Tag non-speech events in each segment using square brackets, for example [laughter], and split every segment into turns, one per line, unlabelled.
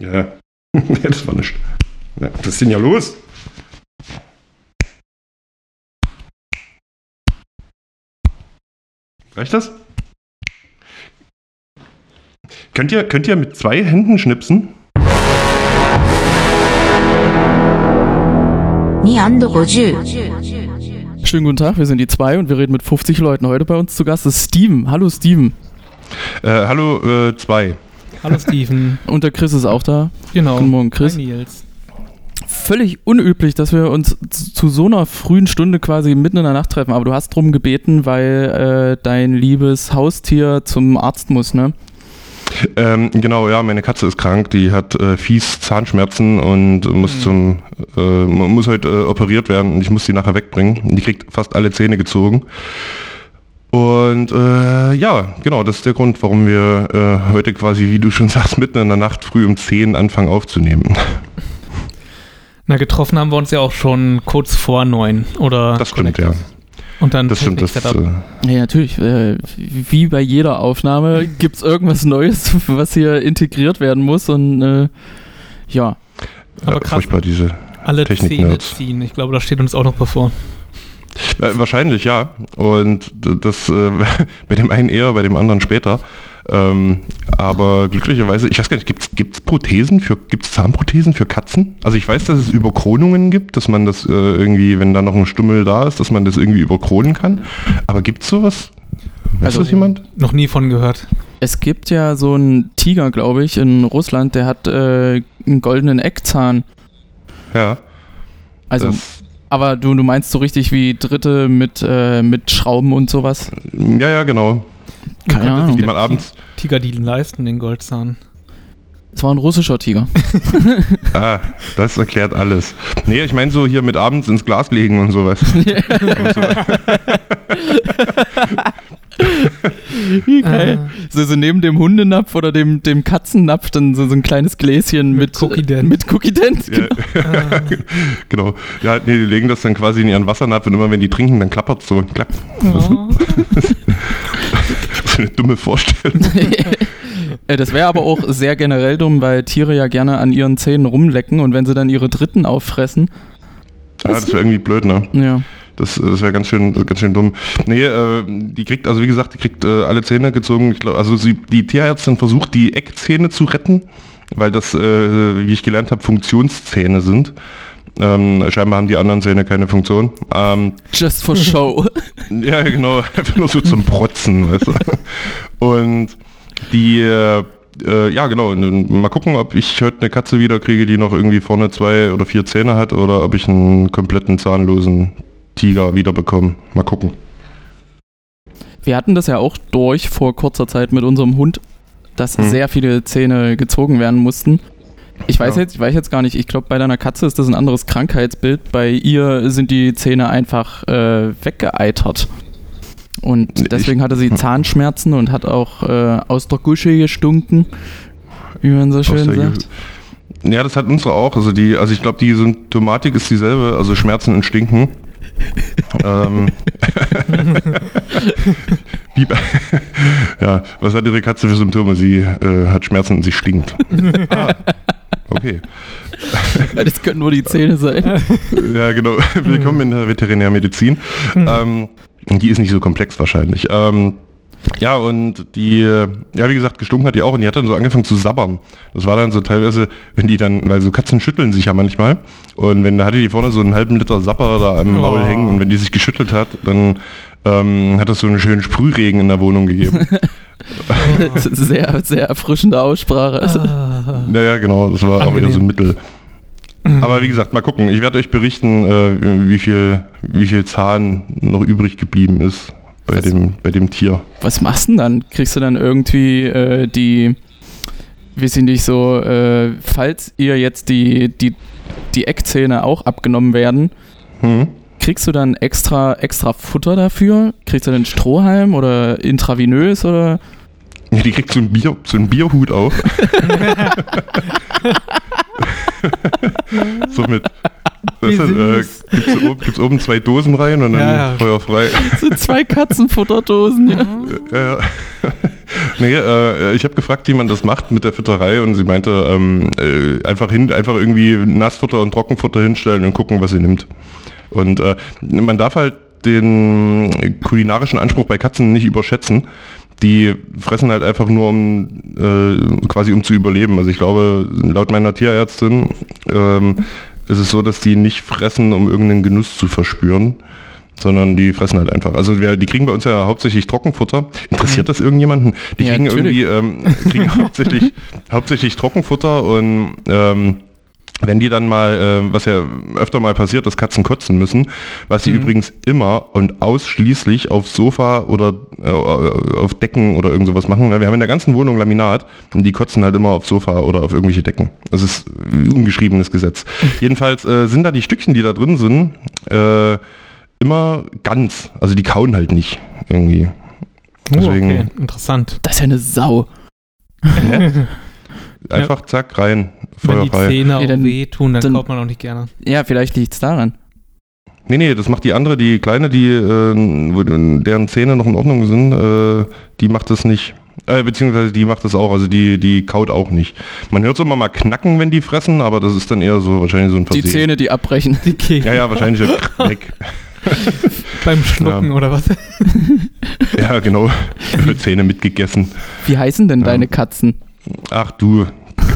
Ja, [laughs] das war nicht. Ja, was ist denn ja los? Reicht das? Könnt ihr, könnt ihr mit zwei Händen schnipsen?
250
Schönen guten Tag, wir sind die zwei und wir reden mit 50 Leuten. Heute bei uns zu Gast ist Steven. Hallo Steven.
Äh, hallo, äh, zwei.
Hallo Steven.
Und der Chris ist auch da.
Genau.
Guten Morgen, Chris.
Hi Nils.
Völlig unüblich, dass wir uns zu so einer frühen Stunde quasi mitten in der Nacht treffen, aber du hast drum gebeten, weil äh, dein liebes Haustier zum Arzt muss, ne?
Ähm, genau, ja, meine Katze ist krank, die hat äh, fies Zahnschmerzen und muss zum, äh, muss heute äh, operiert werden und ich muss sie nachher wegbringen. Die kriegt fast alle Zähne gezogen. Und äh, ja, genau, das ist der Grund, warum wir äh, heute quasi, wie du schon sagst, mitten in der Nacht früh um 10 anfangen aufzunehmen. [laughs]
Na, getroffen haben wir uns ja auch schon kurz vor neun, oder?
Das stimmt, ja.
Und dann
Das stimmt, das,
Technik-Setup.
äh,
Ja, natürlich. Äh, wie bei jeder Aufnahme [laughs] gibt es irgendwas Neues, [laughs] was hier integriert werden muss und äh, ja.
Aber
äh,
krass.
furchtbar, diese
alle Zähne
Technik-Nerds.
ziehen. Ich glaube, das steht uns auch noch bevor.
Äh, wahrscheinlich ja. Und das äh, [laughs] bei dem einen eher, bei dem anderen später. Ähm, aber glücklicherweise, ich weiß gar nicht, gibt es Prothesen für, gibt es Zahnprothesen für Katzen? Also ich weiß, dass es Überkronungen gibt, dass man das äh, irgendwie, wenn da noch ein Stummel da ist, dass man das irgendwie überkronen kann. Aber gibt es sowas? Weiß
Also-
das jemand?
Noch nie von gehört.
Es gibt ja so einen Tiger, glaube ich, in Russland, der hat äh, einen goldenen Eckzahn.
Ja.
Also,
das,
aber du, du meinst so richtig wie Dritte mit, äh, mit Schrauben und sowas?
ja, ja, genau.
Keine Ahnung.
sich
Die man abends.
Tiger die leisten, den Goldzahn.
Es war ein russischer Tiger. [laughs]
Ah, das erklärt alles. Nee, ich meine so hier mit abends ins Glas legen und sowas. [laughs] Und so. [laughs] [laughs]
Wie geil. So, so neben dem Hundenapf oder dem, dem Katzennapf dann so, so ein kleines Gläschen mit,
Mit Cookie Dent.
Mit Cookie Dent.
Ja, [laughs] genau. Ja, nee, die legen das dann quasi in ihren Wassernapf und immer wenn die trinken, dann klappert so. Klapp.
Oh. [laughs]
So eine dumme Vorstellung.
Äh, Das wäre aber auch sehr generell dumm, weil Tiere ja gerne an ihren Zähnen rumlecken und wenn sie dann ihre Dritten auffressen,
Ja, das wäre irgendwie blöd, ne?
ja.
Das, das wäre ganz schön, ganz schön dumm. Nee, äh, die kriegt, also wie gesagt, die kriegt äh, alle Zähne gezogen. Ich glaub, also sie, die Tierärztin versucht, die Eckzähne zu retten, weil das, äh, wie ich gelernt habe, Funktionszähne sind. Ähm, scheinbar haben die anderen Zähne keine Funktion. Ähm,
Just for show. [laughs]
Ja, genau, einfach nur so zum Protzen, weißt du. Und die, äh, äh, ja genau, mal gucken, ob ich heute eine Katze wieder kriege, die noch irgendwie vorne zwei oder vier Zähne hat oder ob ich einen kompletten zahnlosen Tiger wieder bekomme. Mal gucken.
Wir hatten das ja auch durch vor kurzer Zeit mit unserem Hund, dass
Hm.
sehr viele Zähne gezogen werden mussten. Ich weiß
Ja.
jetzt, ich weiß jetzt gar nicht, ich glaube bei deiner Katze ist das ein anderes Krankheitsbild. Bei ihr sind die Zähne einfach äh, weggeeitert. Und
Ich-
deswegen hatte sie Zahnschmerzen und hat auch äh, aus der Gusche gestunken, wie man so schön sagt.
Ja, das hat unsere auch. Also die, also ich glaube, die Symptomatik ist dieselbe, also Schmerzen und Stinken. Ähm, [laughs] Wie bei- ja, was hat Ihre Katze für Symptome? Sie äh, hat Schmerzen und sie stinkt. ah, okay.
Das können nur die Zähne sein.
Ja, genau. [laughs] Willkommen in der Veterinärmedizin. Ähm, die ist nicht so komplex wahrscheinlich. Ähm, ja, und die, ja, wie gesagt, gestunken hat die auch und die hat dann so angefangen zu sabbern. Das war dann so teilweise, wenn die dann, weil so Katzen schütteln sich ja manchmal. Und wenn da hatte die vorne so einen halben Liter Sapper da am Maul
Oh.
hängen und wenn die sich geschüttelt hat, dann ähm, hat das so einen schönen Sprühregen in der Wohnung gegeben. [laughs]
Sehr, sehr erfrischende Aussprache. Also,
Ah.
Naja, genau, das war auch wieder so ein Mittel. Aber wie gesagt, mal gucken. Ich werde euch berichten, äh, wie viel, wie viel Zahn noch übrig geblieben ist bei
Was?
dem, bei dem Tier.
was machst du denn dann? Kriegst du dann irgendwie äh, die, wie sind nicht so, äh, falls ihr jetzt die, die, die Eckzähne auch abgenommen werden,
Hm?
kriegst du dann extra, extra Futter dafür? Kriegst du dann Strohhalm oder intravenös oder?
Ja, die kriegt so einen, Bier, so einen Bierhut auf. [laughs] [laughs] [laughs] so mit. Das ist, äh, gibt's, oben, gibt's oben zwei Dosen rein und dann
Ja, ja.
Feuer frei.
So zwei Katzenfutterdosen, ja.
Ja, ja. [laughs] nee, äh, ich habe gefragt, wie man das macht mit der Fütterei und sie meinte, ähm, äh, einfach hin, einfach irgendwie Nassfutter und Trockenfutter hinstellen und gucken, was sie nimmt. Und äh, man darf halt den kulinarischen Anspruch bei Katzen nicht überschätzen. Die fressen halt einfach nur um äh, quasi um zu überleben. Also ich glaube, laut meiner Tierärztin ähm, ist es so, dass die nicht fressen, um irgendeinen Genuss zu verspüren, sondern die fressen halt einfach. Also wir, die kriegen bei uns ja hauptsächlich Trockenfutter. Interessiert das irgendjemanden? Die
Ja,
kriegen
natürlich.
irgendwie ähm, [laughs] kriegen hauptsächlich, hauptsächlich Trockenfutter und ähm, wenn die dann mal, äh, was ja öfter mal passiert, dass Katzen kotzen müssen, was sie übrigens immer und ausschließlich auf Sofa oder äh, auf Decken oder irgend sowas machen. Wir haben in der ganzen Wohnung Laminat und die kotzen halt immer auf Sofa oder auf irgendwelche Decken. Das ist ungeschriebenes Gesetz. [laughs] Jedenfalls äh, sind da die Stückchen, die da drin sind, äh, immer ganz. Also die kauen halt nicht irgendwie.
Oh,
Deswegen-
okay, interessant.
Das ist ja eine Sau. [laughs]
Einfach zack rein,
Wenn die. Zähne
Nee,
auch
dann-
wehtun, dann,
dann-
kauft man auch nicht gerne.
Ja, vielleicht liegt's daran.
Nee, nee, das macht die andere, die kleine, die, äh, deren Zähne noch in Ordnung sind, äh, die macht das nicht. Äh, beziehungsweise die macht das auch, also die, die kaut auch nicht. Man hört so immer mal knacken, wenn die fressen, aber das ist dann eher so wahrscheinlich so ein
Die
Versehen.
Zähne, die abbrechen.
Die Kegel
Ja, ja, wahrscheinlich [laughs] weg.
beim Schlucken oder was?
Ja, genau. Zähne mitgegessen.
Wie heißen denn
Ja.
deine Katzen?
Ach du.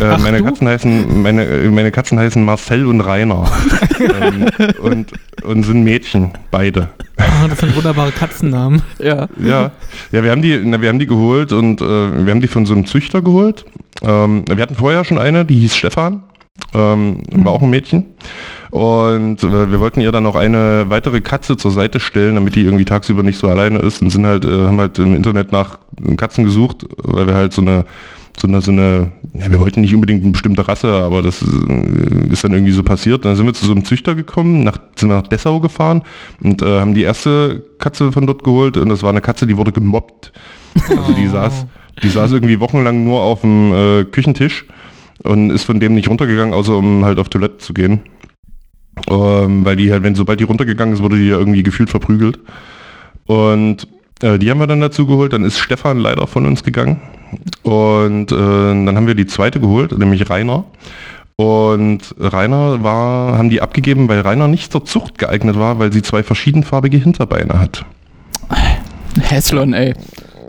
Äh,
Ach,
meine
du?
Katzen heißen meine, äh, meine Katzen heißen Marcel und Rainer. [laughs] ähm, und, und sind Mädchen, beide.
Ah, das sind wunderbare Katzennamen.
Ja.
Ja, ja, wir haben die, na, wir haben die geholt und äh, wir haben die von so einem Züchter geholt. Ähm, wir hatten vorher schon eine, die hieß Stefan, ähm, war auch ein Mädchen. Und äh, wir wollten ihr dann noch eine weitere Katze zur Seite stellen, damit die irgendwie tagsüber nicht so alleine ist und sind halt, äh, haben halt im Internet nach Katzen gesucht, weil wir halt so eine so eine, so eine, ja, wir wollten nicht unbedingt eine bestimmte Rasse, aber das äh, ist dann irgendwie so passiert. Dann sind wir zu so einem Züchter gekommen, nach, sind nach Dessau gefahren und äh, haben die erste Katze von dort geholt und das war eine Katze, die wurde gemobbt. Also die
Oh.
saß, die saß irgendwie wochenlang nur auf dem äh, Küchentisch und ist von dem nicht runtergegangen, außer um halt auf Toilette zu gehen. Ähm, weil die halt, wenn sobald die runtergegangen ist, wurde die ja irgendwie gefühlt verprügelt. Und äh, die haben wir dann dazu geholt. Dann ist Stefan leider von uns gegangen. Und äh, dann haben wir die zweite geholt, nämlich Rainer. Und Rainer war, haben die abgegeben, weil Rainer nicht zur Zucht geeignet war, weil sie zwei verschiedenfarbige Hinterbeine hat.
Häslon, ey.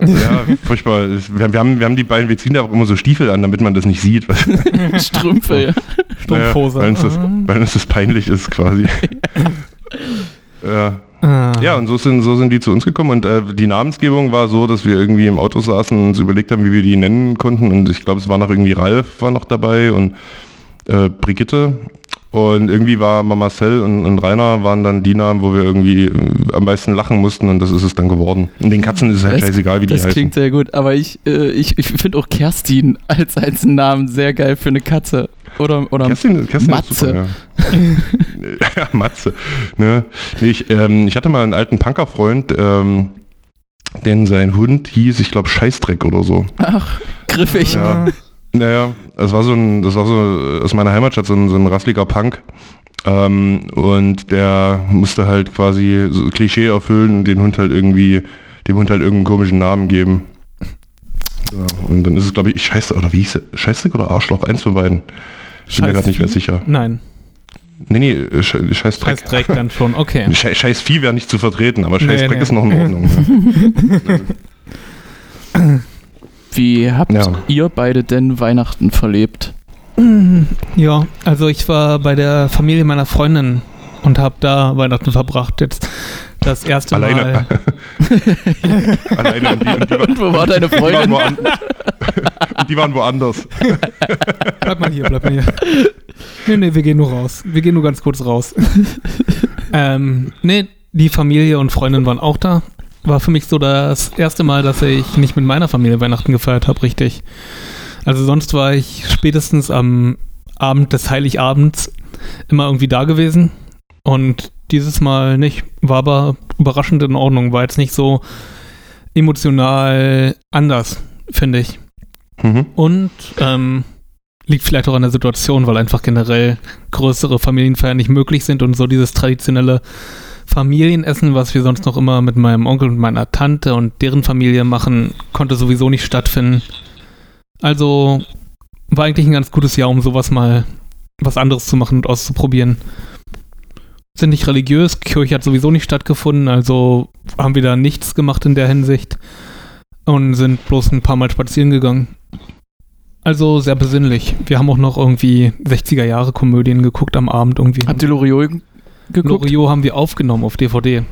Ja, furchtbar. Wir, wir, haben, wir haben die beiden, wir ziehen da auch immer so Stiefel an, damit man das nicht sieht. [laughs]
Strümpfe, ja.
Strumpfhose.
Naja, weil, uns das,
Ah.
weil uns das peinlich ist quasi. [laughs] ja.
Ah.
ja, und so sind, so sind die zu uns gekommen und äh, die Namensgebung war so, dass wir irgendwie im Auto saßen und uns überlegt haben, wie wir die nennen konnten und ich glaube, es war noch irgendwie Ralf war noch dabei und äh, Brigitte und irgendwie war Marcel und, und Rainer waren dann die Namen, wo wir irgendwie äh, am meisten lachen mussten und das ist es dann geworden. Und den Katzen ist es halt
Das-
scheißegal, wie die
Das
heißen.
klingt sehr gut, aber ich, äh, ich, ich finde auch Kerstin als, als Namen sehr geil für eine Katze. Oder, oder
Kerstin, Kerstin
Matze.
ist super, ja. [laughs] ja, Matze. Ne? Nee, ich, ähm, ich hatte mal einen alten Punkerfreund, ähm, denn sein Hund hieß, ich glaube, Scheißdreck oder so.
Ach, griffig.
Ja. Naja, das war so ein, das war so aus meiner Heimatstadt so ein, so ein raffliger Punk. Ähm, und der musste halt quasi so Klischee erfüllen und den Hund halt irgendwie, dem Hund halt irgendeinen komischen Namen geben. Ja, und dann ist es, glaube ich, Scheiße, oder wie hieß es? Scheißdreck oder Arschloch? Eins von beiden. Ich bin mir gerade nicht mehr sicher.
Nein,
Nee, nee, äh, Sche- Scheißdreck.
Scheiß Dreck dann schon, okay. [laughs]
Scheiß, Scheiß Vieh wäre nicht zu vertreten, aber
Nee,
Scheißdreck
nee.
ist noch in Ordnung. [laughs] [laughs]
Wie habt
Ja.
ihr beide denn Weihnachten verlebt?
Ja, also ich war bei der Familie meiner Freundin und habe da Weihnachten verbracht. Jetzt das erste
Alleine.
Mal. [laughs]
Alleine und die, und die,
Und wo war deine
die, waren
Freundin?
woan und [laughs] die waren woanders.
Bleib mal hier, bleib mal hier. Nee, nee, wir gehen nur raus. Wir gehen nur ganz kurz raus. [laughs] ähm, nee, die Familie und Freundin waren auch da. War für mich so das erste Mal, dass ich nicht mit meiner Familie Weihnachten gefeiert habe, richtig. Also sonst war ich spätestens am Abend des Heiligabends immer irgendwie da gewesen. Und dieses Mal nicht. War aber überraschend in Ordnung. War jetzt nicht so emotional anders, finde ich.
Mhm.
Und ähm, liegt vielleicht auch an der Situation, weil einfach generell größere Familienfeiern nicht möglich sind und so dieses traditionelle Familienessen, was wir sonst noch immer mit meinem Onkel und meiner Tante und deren Familie machen, konnte sowieso nicht stattfinden. Also war eigentlich ein ganz gutes Jahr, um sowas mal was anderes zu machen und auszuprobieren. Sind nicht religiös, Kirche hat sowieso nicht stattgefunden, also haben wir da nichts gemacht in der Hinsicht und sind bloß ein paar Mal spazieren gegangen. Also sehr besinnlich. Wir haben auch noch irgendwie 60er Jahre Komödien geguckt am Abend irgendwie.
Habt ihr Loriot geguckt?
Loriot haben wir aufgenommen auf DVD.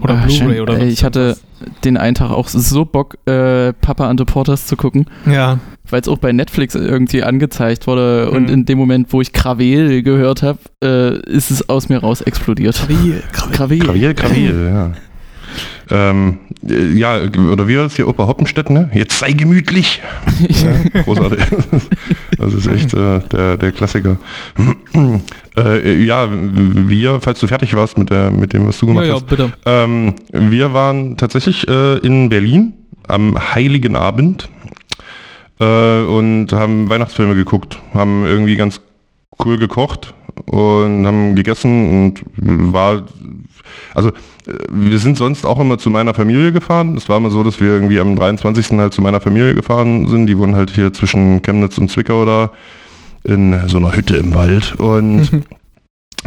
Oder
Ah,
Blu-ray oder sonst
Ich hatte den einen Tag auch so Bock, äh, Papa and the Porters zu gucken.
Ja.
weil es auch bei Netflix irgendwie angezeigt wurde und
Mhm.
in dem Moment, wo ich Krawel gehört habe, äh, ist es aus mir raus explodiert.
Krawil,
Krawel.
Gravier, Gravier, ja. Ähm, äh, ja, oder wie war das hier, Opa Hoppenstedt, ne? Jetzt sei gemütlich. Ja, großartig. [laughs] Das ist echt äh, der, der Klassiker. [clears throat] äh, ja, wir, falls du fertig warst mit, der, mit dem, was du
Ja,
gemacht
ja,
hast.
bitte.
Ähm, wir waren tatsächlich äh, in Berlin am Heiligen Abend äh, und haben Weihnachtsfilme geguckt, haben irgendwie ganz cool gekocht und haben gegessen und war, also äh, wir sind sonst auch immer zu meiner Familie gefahren. Es war immer so, dass wir irgendwie am 23. halt zu meiner Familie gefahren sind. Die wohnen halt hier zwischen Chemnitz und Zwickau da in so einer Hütte im Wald und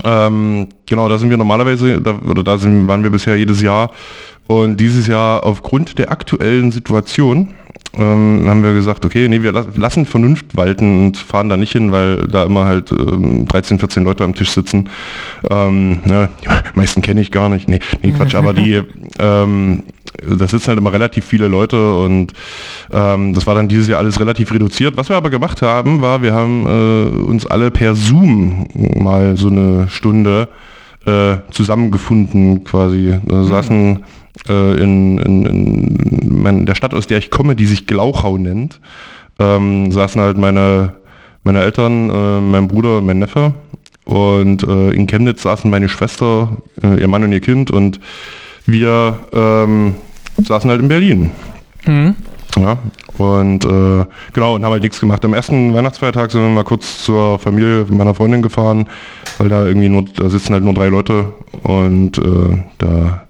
ähm, genau, da sind wir normalerweise, da, oder da sind, waren wir bisher jedes Jahr. Und dieses Jahr aufgrund der aktuellen Situation ähm, haben wir gesagt, okay, nee, wir las- lassen Vernunft walten und fahren da nicht hin, weil da immer halt ähm, 13, 14 Leute am Tisch sitzen. Ähm, ne, die [laughs] meisten kenne ich gar nicht. Nee, nee Quatsch, aber die, [laughs] ähm, da sitzen halt immer relativ viele Leute und ähm, das war dann dieses Jahr alles relativ reduziert. Was wir aber gemacht haben, war, wir haben äh, uns alle per Zoom mal so eine Stunde äh, zusammengefunden quasi. Da saßen äh, in, in, in mein, der Stadt, aus der ich komme, die sich Glauchau nennt, ähm, saßen halt meine, meine Eltern, äh, mein Bruder und mein Neffe. Und äh, in Chemnitz saßen meine Schwester, äh, ihr Mann und ihr Kind und wir ähm, saßen halt in Berlin.
Mhm.
Ja, und äh, genau, und haben halt nichts gemacht. Am ersten Weihnachtsfeiertag sind wir mal kurz zur Familie meiner Freundin gefahren, weil da irgendwie nur, da sitzen halt nur drei Leute und äh, da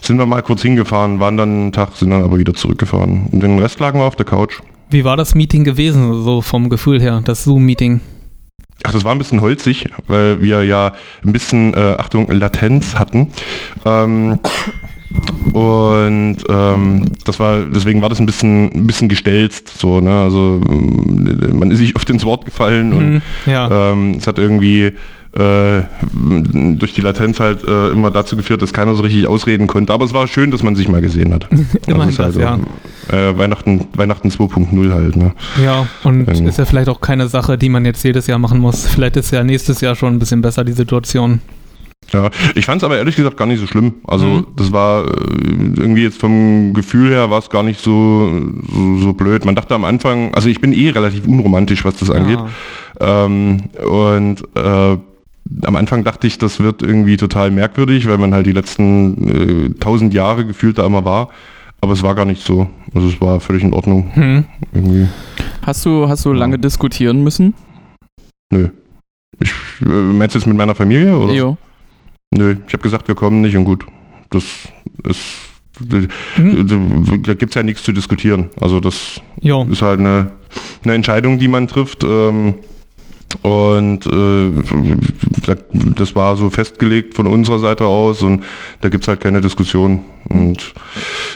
sind wir mal kurz hingefahren, waren dann einen Tag, sind dann aber wieder zurückgefahren. Und den Rest lagen wir auf der Couch.
Wie war das Meeting gewesen, so vom Gefühl her, das Zoom-Meeting?
Ach, das war ein bisschen holzig, weil wir ja ein bisschen, äh, Achtung, Latenz hatten. Ähm, und ähm, das war, deswegen war das ein bisschen, ein bisschen gestelzt, so, ne? Also ähm, man ist sich oft ins Wort gefallen und
Mhm. Ja.
ähm, es hat irgendwie äh, durch die Latenz halt äh, immer dazu geführt, dass keiner so richtig ausreden konnte. Aber es war schön, dass man sich mal gesehen hat. [laughs]
Immerhin
halt
das, ja.
so, äh, Weihnachten, Weihnachten 2.0 halt, ne?
Ja, und
Ähm.
ist ja vielleicht auch keine Sache, die man jetzt jedes Jahr machen muss. Vielleicht ist ja nächstes Jahr schon ein bisschen besser, die Situation.
Ja, ich fand es aber ehrlich gesagt gar nicht so schlimm. Also
Mhm.
das war äh, irgendwie jetzt vom Gefühl her war es gar nicht so, so, so blöd. Man dachte am Anfang, also ich bin eh relativ unromantisch, was das angeht.
Ja.
Ähm, und äh, am Anfang dachte ich, das wird irgendwie total merkwürdig, weil man halt die letzten äh, tausend Jahre gefühlt da immer war. Aber es war gar nicht so. Also es war völlig in Ordnung.
Hm.
Irgendwie.
Hast du, hast du
Ja.
lange diskutieren müssen?
Nö. Ich, äh, meinst du jetzt mit meiner Familie? Oder?
Jo.
Nö, ich habe gesagt, wir kommen nicht und gut. Das ist.
Hm.
Da gibt es ja nichts zu diskutieren. Also das
Jo.
ist halt eine, eine Entscheidung, die man trifft. Ähm, und äh, das war so festgelegt von unserer Seite aus und da gibt es halt keine Diskussion. Und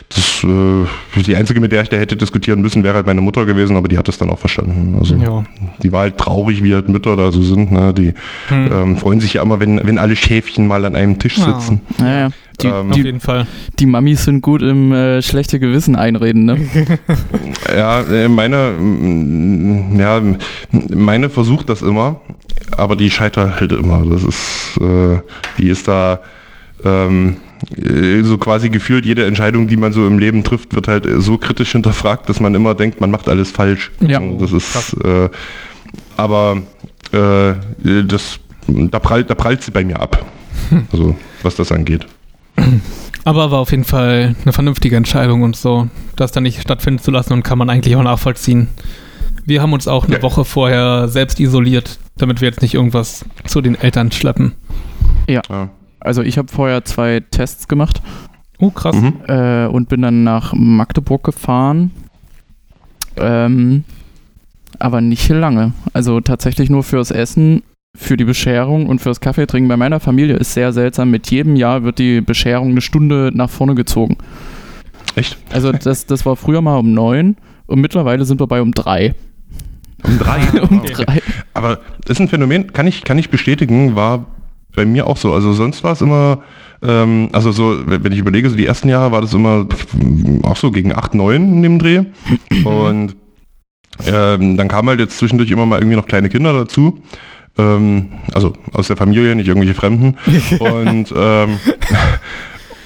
das, äh, die einzige, mit der ich da hätte diskutieren müssen, wäre halt meine Mutter gewesen, aber die hat das dann auch verstanden. Also
Ja.
die war halt traurig, wie halt Mütter da so sind. Ne? Die
Hm.
ähm, freuen sich ja immer, wenn, wenn alle Schäfchen mal an einem Tisch
Ja.
sitzen.
Die,
Ähm,
Auf jeden Fall.
die Mamis sind gut im äh, schlechte Gewissen einreden, ne? [laughs]
Ja, äh, meine, mm, ja, meine versucht das immer, aber die scheitert halt immer. Das ist, äh, die ist da ähm, äh, so quasi gefühlt, jede Entscheidung, die man so im Leben trifft, wird halt so kritisch hinterfragt, dass man immer denkt, man macht alles falsch.
Ja.
Das ist, äh, aber äh, das, da prallt, da prallt sie bei mir ab. [laughs] Also, was das angeht.
Aber war auf jeden Fall eine vernünftige Entscheidung und so, das dann nicht stattfinden zu lassen und kann man eigentlich auch nachvollziehen. Wir haben uns auch eine
Ja.
Woche vorher selbst isoliert, damit wir jetzt nicht irgendwas zu den Eltern schleppen.
Ja.
Also ich habe vorher zwei Tests gemacht
Oh, krass.
Mhm.
äh, und bin dann nach Magdeburg gefahren. Ähm, aber nicht lange. Also tatsächlich nur fürs Essen, für die Bescherung und fürs Kaffeetrinken. Bei meiner Familie ist sehr seltsam. Mit jedem Jahr wird die Bescherung eine Stunde nach vorne gezogen.
Echt?
Also das, das war früher mal um neun und mittlerweile sind wir bei um drei.
Um drei. [laughs]
um
Okay.
drei.
Aber ist ein Phänomen, kann ich, kann ich bestätigen, war bei mir auch so. Also sonst war es immer, ähm, also so, wenn ich überlege, so die ersten Jahre war das immer auch so gegen 8, 9 in dem Dreh. Und ähm, dann kamen halt jetzt zwischendurch immer mal irgendwie noch kleine Kinder dazu. Ähm, also aus der Familie, nicht irgendwelche Fremden. [laughs] Und ähm,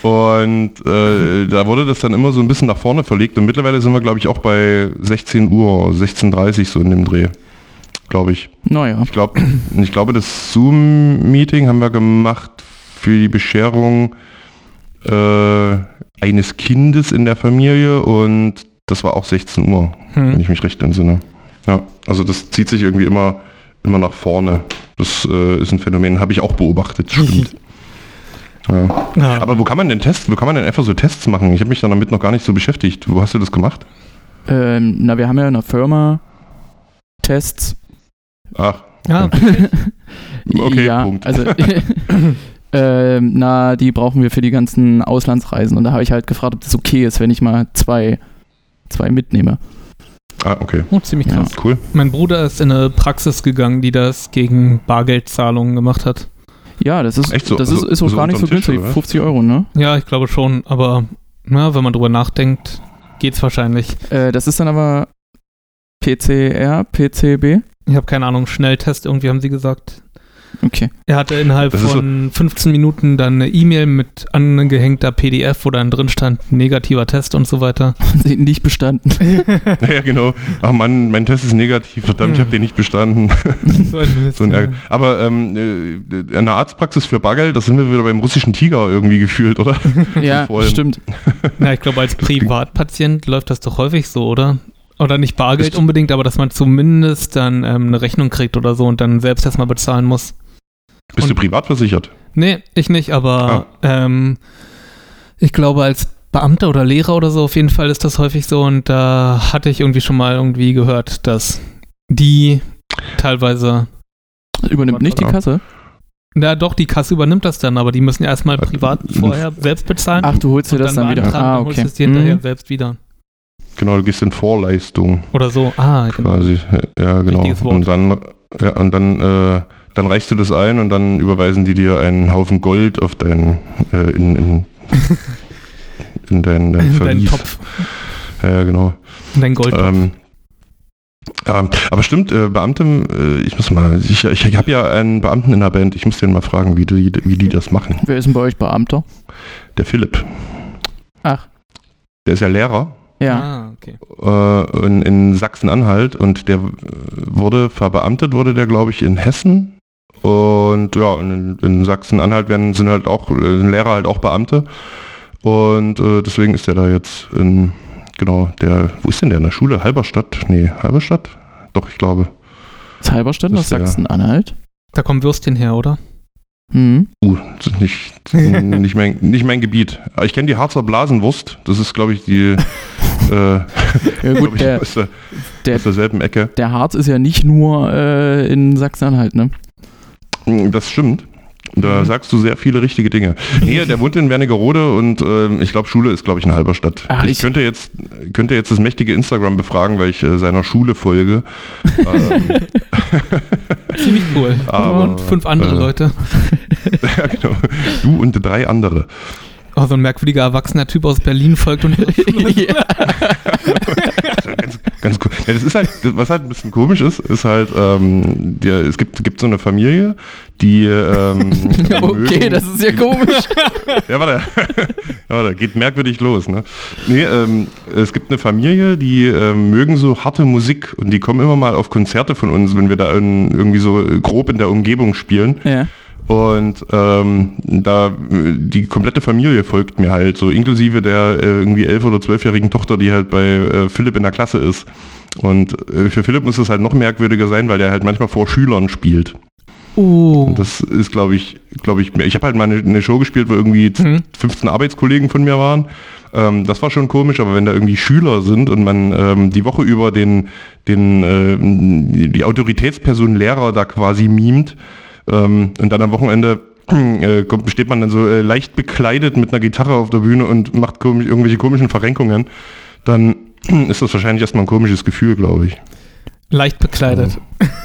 und äh, da wurde das dann immer so ein bisschen nach vorne verlegt und mittlerweile sind wir, glaube ich, auch bei 16 Uhr, 16.30 Uhr so in dem Dreh, glaube ich.
Naja.
Ich glaube, ich glaube, das Zoom-Meeting haben wir gemacht für die Bescherung äh, eines Kindes in der Familie und das war auch 16 Uhr, wenn
Hm.
ich mich recht entsinne. Ja, also das zieht sich irgendwie immer, immer nach vorne. Das äh, ist ein Phänomen, habe ich auch beobachtet, stimmt. [laughs] Ja.
Ja.
Aber wo kann man denn Tests, wo kann man denn einfach so Tests machen? Ich habe mich dann damit noch gar nicht so beschäftigt. Wo hast du das gemacht?
Ähm, na, wir haben ja in der Firma Tests.
Ach,
ja, [laughs]
Okay,
ja,
Punkt.
also [laughs] ähm, na, die brauchen wir für die ganzen Auslandsreisen und da habe ich halt gefragt, ob das okay ist, wenn ich mal zwei, zwei mitnehme.
Ah, okay.
oh, ziemlich
Ja.
krass.
Cool.
Mein Bruder ist in eine Praxis gegangen, die das gegen Bargeldzahlungen gemacht hat.
Ja, das ist,
Echt so?
das
Also-
ist, ist auch
also
gar nicht so
Tisch,
günstig.
oder was?
50 Euro, ne?
Ja, ich glaube schon, aber na, wenn man drüber nachdenkt, geht's wahrscheinlich.
Äh, das ist dann aber PCR, PCB.
Ich habe keine Ahnung, Schnelltest, irgendwie haben sie gesagt.
Okay.
Er hatte innerhalb von 15 Minuten dann eine E-Mail mit angehängter PDF, wo dann drin stand, negativer Test und so weiter. [laughs]
Sie nicht bestanden. [laughs]
Ja, genau. Ach Mann, mein Test ist negativ. Verdammt, ich habe den nicht bestanden. [laughs]
so ein Mist,
so ein
ja.
Aber ähm, äh, eine Arztpraxis für Bargeld, das sind wir wieder beim russischen Tiger irgendwie gefühlt, oder?
ja, stimmt.
Na, ich glaube, als Privatpatient läuft das doch häufig so, oder? Oder nicht Bargeld unbedingt, aber dass man zumindest dann ähm, eine Rechnung kriegt oder so und dann selbst erstmal bezahlen muss.
Bist du
Und-
privat versichert?
Nee, ich nicht, aber
Ah.
ähm, ich glaube, als Beamter oder Lehrer oder so, auf jeden Fall ist das häufig so und da hatte ich irgendwie schon mal irgendwie gehört, dass die teilweise,
Übernimmt nicht die. Kasse?
na doch, die Kasse übernimmt das dann, aber die müssen ja erstmal privat vorher selbst bezahlen.
Ach, du holst dir das dann wieder.
beantragen,
Ah,
dann holst
okay.
du es dir hinterher
Mhm.
selbst wieder.
Genau, du gehst in Vorleistung
Oder so. Ah, genau.
quasi. Ja, genau. Und dann, ja, und dann, äh, dann reichst du das ein und dann überweisen die dir einen Haufen Gold auf dein, äh, in, in, [laughs] in dein, dein
Dein
Verlies.
Topf,
Ja, genau.
dein Gold.
Ähm, ja, aber stimmt, äh, Beamte, äh, ich muss mal, ich, ich habe ja einen Beamten in der Band, ich muss den mal fragen, wie die, wie die das machen.
Wer ist denn bei euch Beamter?
Der Philipp,
Ach,
der ist ja Lehrer
ja.
Ah, okay.
äh, in, in Sachsen-Anhalt und der wurde verbeamtet, wurde der glaube ich in Hessen und ja, in, in Sachsen-Anhalt werden sind halt auch, äh, sind Lehrer halt auch Beamte und äh, deswegen ist der da jetzt in, genau, der, wo ist denn der in der Schule? Halberstadt? Nee, Halberstadt? Doch, ich glaube.
Ist Halberstadt
ja-
Sachsen-Anhalt?
Da kommen Würstchen her, oder?
Mhm.
Uh, das ist nicht, [laughs] nicht, mein, nicht mein Gebiet. Aber ich kenne die Harzer Blasenwurst. Das ist, glaube ich, die äh, [laughs] [laughs]
Ja
glaub
gut,
ich,
der,
aus, der,
der-
aus derselben Ecke.
der Harz ist ja nicht nur äh, in Sachsen-Anhalt, ne?
Das stimmt. Da
Mhm.
sagst du sehr viele richtige Dinge. Nee, der wohnt in Wernigerode und ähm, ich glaube, Schule ist, glaube ich, in Halberstadt.
Ach,
ich,
ich-
könnte jetzt könnte jetzt das mächtige Instagram befragen, weil ich äh, seiner Schule folge. ähm, [laughs]
Ziemlich cool.
Aber,
und fünf andere
äh,
Leute. [laughs]
ja, genau. Du und drei andere.
Oh, so ein merkwürdiger erwachsener Typ aus Berlin folgt und [laughs]
ja. [laughs]
ganz, ganz cool. Ja, das ist halt, was halt ein bisschen komisch ist, ist halt, ähm, der, es gibt, gibt so eine Familie, die ähm, [laughs]
Okay,
mögen-
das ist ja komisch.
Ja, warte. ja, warte, geht merkwürdig los, ne? Nee, ähm, es gibt eine Familie, die ähm, mögen so harte Musik und die kommen immer mal auf Konzerte von uns, wenn wir da in, irgendwie so grob in der Umgebung spielen.
ja.
Und ähm, da die komplette Familie folgt mir halt, so inklusive der äh, irgendwie elf- oder zwölfjährigen Tochter, die halt bei äh, Philipp in der Klasse ist. Und äh, für Philipp muss es halt noch merkwürdiger sein, weil der halt manchmal vor Schülern spielt.
Oh.
Und das ist, glaube ich, glaube ich, ich habe halt mal eine, eine Show gespielt, wo irgendwie
Mhm.
15 Arbeitskollegen von mir waren. Ähm, das war schon komisch, aber wenn da irgendwie Schüler sind und man ähm, die Woche über den, den, äh, die Autoritätsperson Lehrer da quasi mimt ähm, und dann am Wochenende äh, kommt, steht man dann so äh, leicht bekleidet mit einer Gitarre auf der Bühne und macht komisch, irgendwelche komischen Verrenkungen, dann [clears throat] ist das wahrscheinlich erstmal ein komisches Gefühl, glaube ich.
Leicht bekleidet.
Ja. [laughs]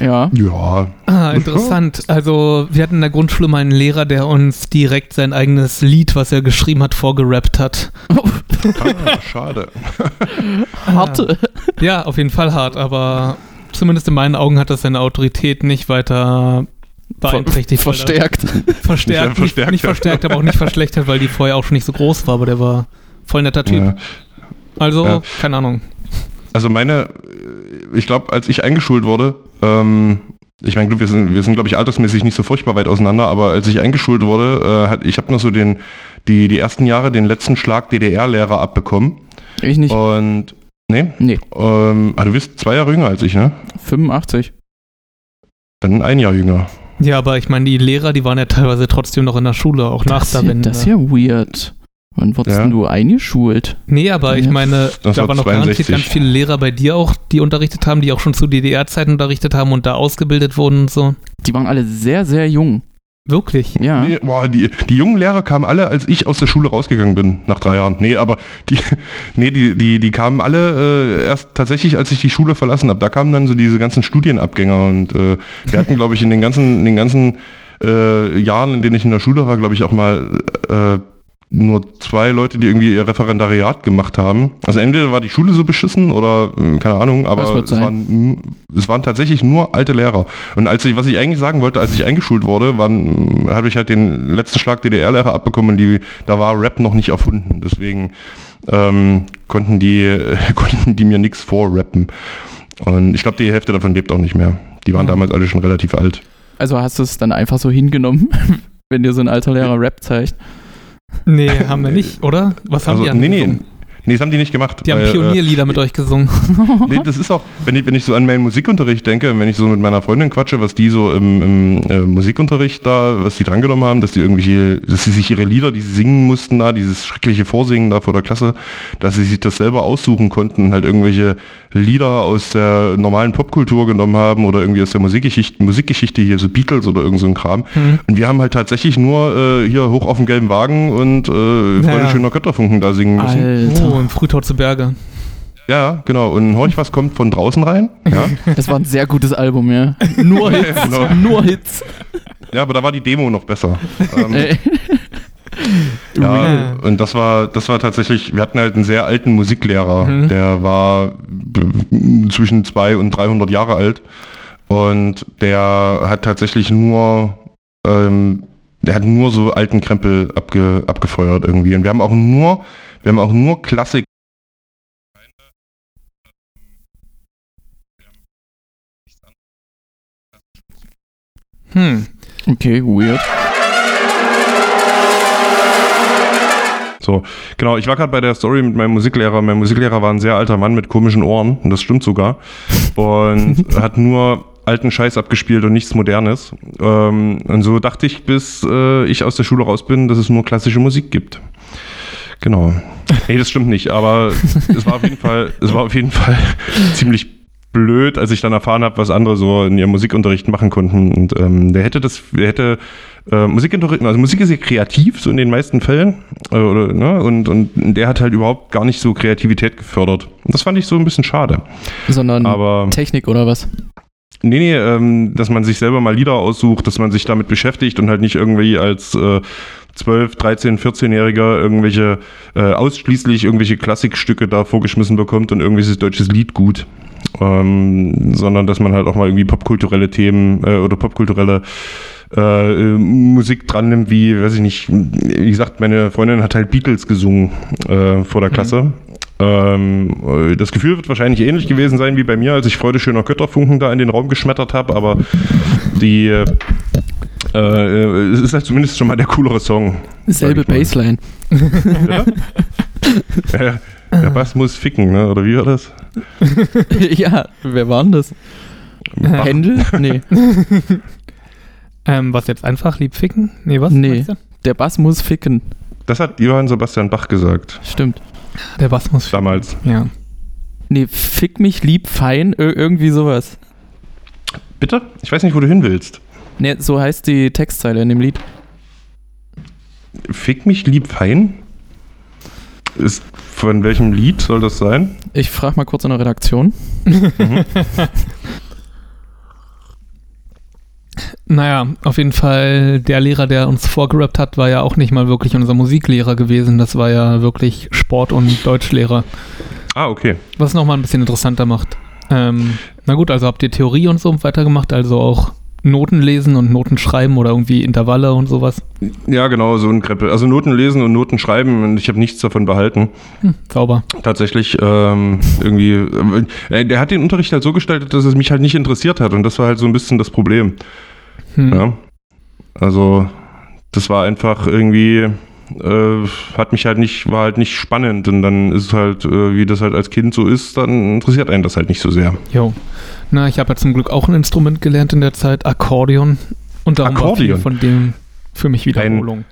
Ja,
Ah, interessant. Also wir hatten in der Grundschule mal einen Lehrer, der uns direkt sein eigenes Lied, was er geschrieben hat, vorgerappt hat.
ah, schade.
Harte. [laughs]
Ja, auf jeden Fall hart, aber zumindest in meinen Augen hat das seine Autorität nicht weiter beeinträchtigt. er-
Verstärkt. [laughs]
Verstärkt, nicht,
verstärkt,
nicht verstärkt, aber auch nicht verschlechtert, weil die vorher auch schon nicht so groß war, aber der war voll netter Typ.
Ja.
Also,
Ja.
keine Ahnung.
Also meine, ich glaube, als ich eingeschult wurde, ähm, ich meine, wir sind, wir sind glaube ich, altersmäßig nicht so furchtbar weit auseinander, aber als ich eingeschult wurde, äh, hat, ich habe noch so den, die, die ersten Jahre den letzten Schlag DDR-Lehrer abbekommen.
Ich nicht.
Und, nee,
Nee,
ähm, ah, du bist zwei Jahre jünger als ich, ne?
85.
Dann ein Jahr jünger.
Ja, aber ich meine, die Lehrer, die waren ja teilweise trotzdem noch in der Schule, auch nach
Das,
der Wende.
das ist ja weird. Wann wurdest
Ja.
denn du eingeschult?
Nee, aber ich meine,
Das
da
war
waren noch garantiert
62.
ganz viele Lehrer bei dir auch, die unterrichtet haben, die auch schon zu DDR-Zeiten unterrichtet haben und da ausgebildet wurden und so.
Die waren alle sehr, sehr jung.
Wirklich.
Ja.
Nee, boah, die, die jungen Lehrer kamen alle, als ich aus der Schule rausgegangen bin, nach drei Jahren. Nee, aber die, [laughs] nee, die, die, die kamen alle äh, erst tatsächlich, als ich die Schule verlassen habe. Da kamen dann so diese ganzen Studienabgänger und äh, wir hatten, glaube ich, in den ganzen, in den ganzen äh, Jahren, in denen ich in der Schule war, glaube ich, auch mal äh, nur zwei Leute, die irgendwie ihr Referendariat gemacht haben. Also entweder war die Schule so beschissen oder äh, keine Ahnung, aber es waren, es waren tatsächlich nur alte Lehrer. Und als ich, was ich eigentlich sagen wollte, als ich eingeschult wurde, waren, habe ich halt den letzten Schlag DDR-Lehrer abbekommen, die, da war Rap noch nicht erfunden. Deswegen ähm, konnten die, äh, [laughs] konnten die mir nichts vorrappen. Und ich glaube, die Hälfte davon lebt auch nicht mehr. Die waren
Mhm.
damals alle schon relativ alt.
Also hast du es dann einfach so hingenommen, [laughs] wenn dir so ein alter Lehrer Rap zeigt.
Nee, haben wir nicht, oder? Was haben
Also,
die
nee, nee? Nee, das haben die nicht gemacht.
Die haben
weil, äh,
Pionierlieder mit euch gesungen. [laughs]
Nee, das ist auch, wenn ich, wenn ich so an meinen Musikunterricht denke, wenn ich so mit meiner Freundin quatsche, was die so im, im äh, Musikunterricht da, was die drangenommen haben, dass die irgendwelche, dass sie sich ihre Lieder, die sie singen mussten da, dieses schreckliche Vorsingen da vor der Klasse, dass sie sich das selber aussuchen konnten, halt irgendwelche Lieder aus der normalen Popkultur genommen haben oder irgendwie aus der Musikgeschichte, Musikgeschichte hier, so Beatles oder irgend so ein Kram.
Mhm.
Und wir haben halt tatsächlich nur äh, hier hoch auf dem gelben Wagen und äh, Freunde
Ja.
schöner Götterfunken da singen müssen.
Alter.
Im Frühtau zu Berge.
Ja, genau. Und horch, was kommt von draußen rein? Ja. [laughs]
Das war ein sehr gutes Album, ja. Nur Hits.
Ja, genau.
Nur Hits.
Ja, aber da war die Demo noch besser. ähm,
Ey.
ja, und das war, das war tatsächlich, wir hatten halt einen sehr alten Musiklehrer,
Mhm.
der war zwischen 200 und 300 Jahre alt und der hat tatsächlich nur, ähm, der hat nur so alten Krempel abge, abgefeuert irgendwie. Und wir haben auch nur, wir haben auch nur Klassik.
Hm.
Okay, weird.
So, genau, ich war gerade bei der Story mit meinem Musiklehrer. Mein Musiklehrer war ein sehr alter Mann mit komischen Ohren, und das stimmt sogar. Und [laughs] hat nur alten Scheiß abgespielt und nichts Modernes. Ähm, und so dachte ich, bis äh, ich aus der Schule raus bin, dass es nur klassische Musik gibt. Genau. Nee, das stimmt nicht, aber es war auf jeden Fall, es war auf jeden Fall [laughs] ziemlich blöd, als ich dann erfahren habe, was andere so in ihrem Musikunterricht machen konnten. Und ähm, der hätte das, der hätte äh, Musikunterricht, also Musik ist ja kreativ, so in den meisten Fällen. Äh, oder, ne? und, und der hat halt überhaupt gar nicht so Kreativität gefördert. Und das fand ich so ein bisschen schade.
Sondern
Aber
Technik oder was?
nee, nee, ähm, dass man sich selber mal Lieder aussucht, dass man sich damit beschäftigt und halt nicht irgendwie als äh, 12, 13, 14-Jähriger irgendwelche äh, ausschließlich irgendwelche Klassikstücke da vorgeschmissen bekommt und irgendwelches deutsches Lied gut. Ähm, sondern dass man halt auch mal irgendwie popkulturelle Themen äh, oder popkulturelle äh, äh, Musik dran nimmt, wie, weiß ich nicht, wie gesagt, meine Freundin hat halt Beatles gesungen äh, vor der Klasse. Ähm, äh, das Gefühl wird wahrscheinlich ähnlich gewesen sein wie bei mir, als ich Freude schöner Götterfunken da in den Raum geschmettert habe, aber die äh, äh, es ist halt zumindest schon mal der coolere Song.
Selbe
mal.
Baseline.
Ja, der Bass muss ficken, ne? Oder wie war das? [laughs]
ja, wer war denn das?
Bach.
Händel? Nee. [laughs]
Ähm, was jetzt einfach lieb ficken? Nee, was?
Nee. Der Bass muss ficken.
Das hat Johann Sebastian Bach gesagt.
Stimmt.
Der Bass muss ficken.
Damals.
Ja.
Nee, fick mich lieb fein, ir irgendwie sowas.
Bitte? Ich weiß nicht, wo du hin willst.
Nee, so heißt die Textzeile in dem Lied.
Fick mich lieb fein? Ist, von welchem Lied soll das sein?
Ich frage mal kurz in der Redaktion. [laughs]
Naja, auf jeden Fall, der Lehrer, der uns vorgerappt hat, war ja auch nicht mal wirklich unser Musiklehrer gewesen. Das war ja wirklich Sport- und Deutschlehrer.
Ah, okay.
Was es nochmal ein bisschen interessanter macht. Ähm, na gut, also habt ihr Theorie und so weitergemacht, also auch Noten lesen und Noten schreiben oder irgendwie Intervalle und sowas?
Ja, genau, so ein Kreppel. Also Noten lesen und Noten schreiben und ich habe nichts davon behalten.
Hm, sauber.
Tatsächlich ähm, irgendwie, äh, der hat den Unterricht halt so gestaltet, dass es mich halt nicht interessiert hat und das war halt so ein bisschen das Problem.
Hm.
Ja. Also das war einfach irgendwie, äh, hat mich halt nicht, war halt nicht spannend und dann ist es halt, äh, wie das halt als Kind so ist, dann interessiert einen das halt nicht so sehr.
Jo. Na, ich habe ja zum Glück auch ein Instrument gelernt in der Zeit, Akkordeon. Und darum war
Akkordeon?
von dem für mich Wiederholung.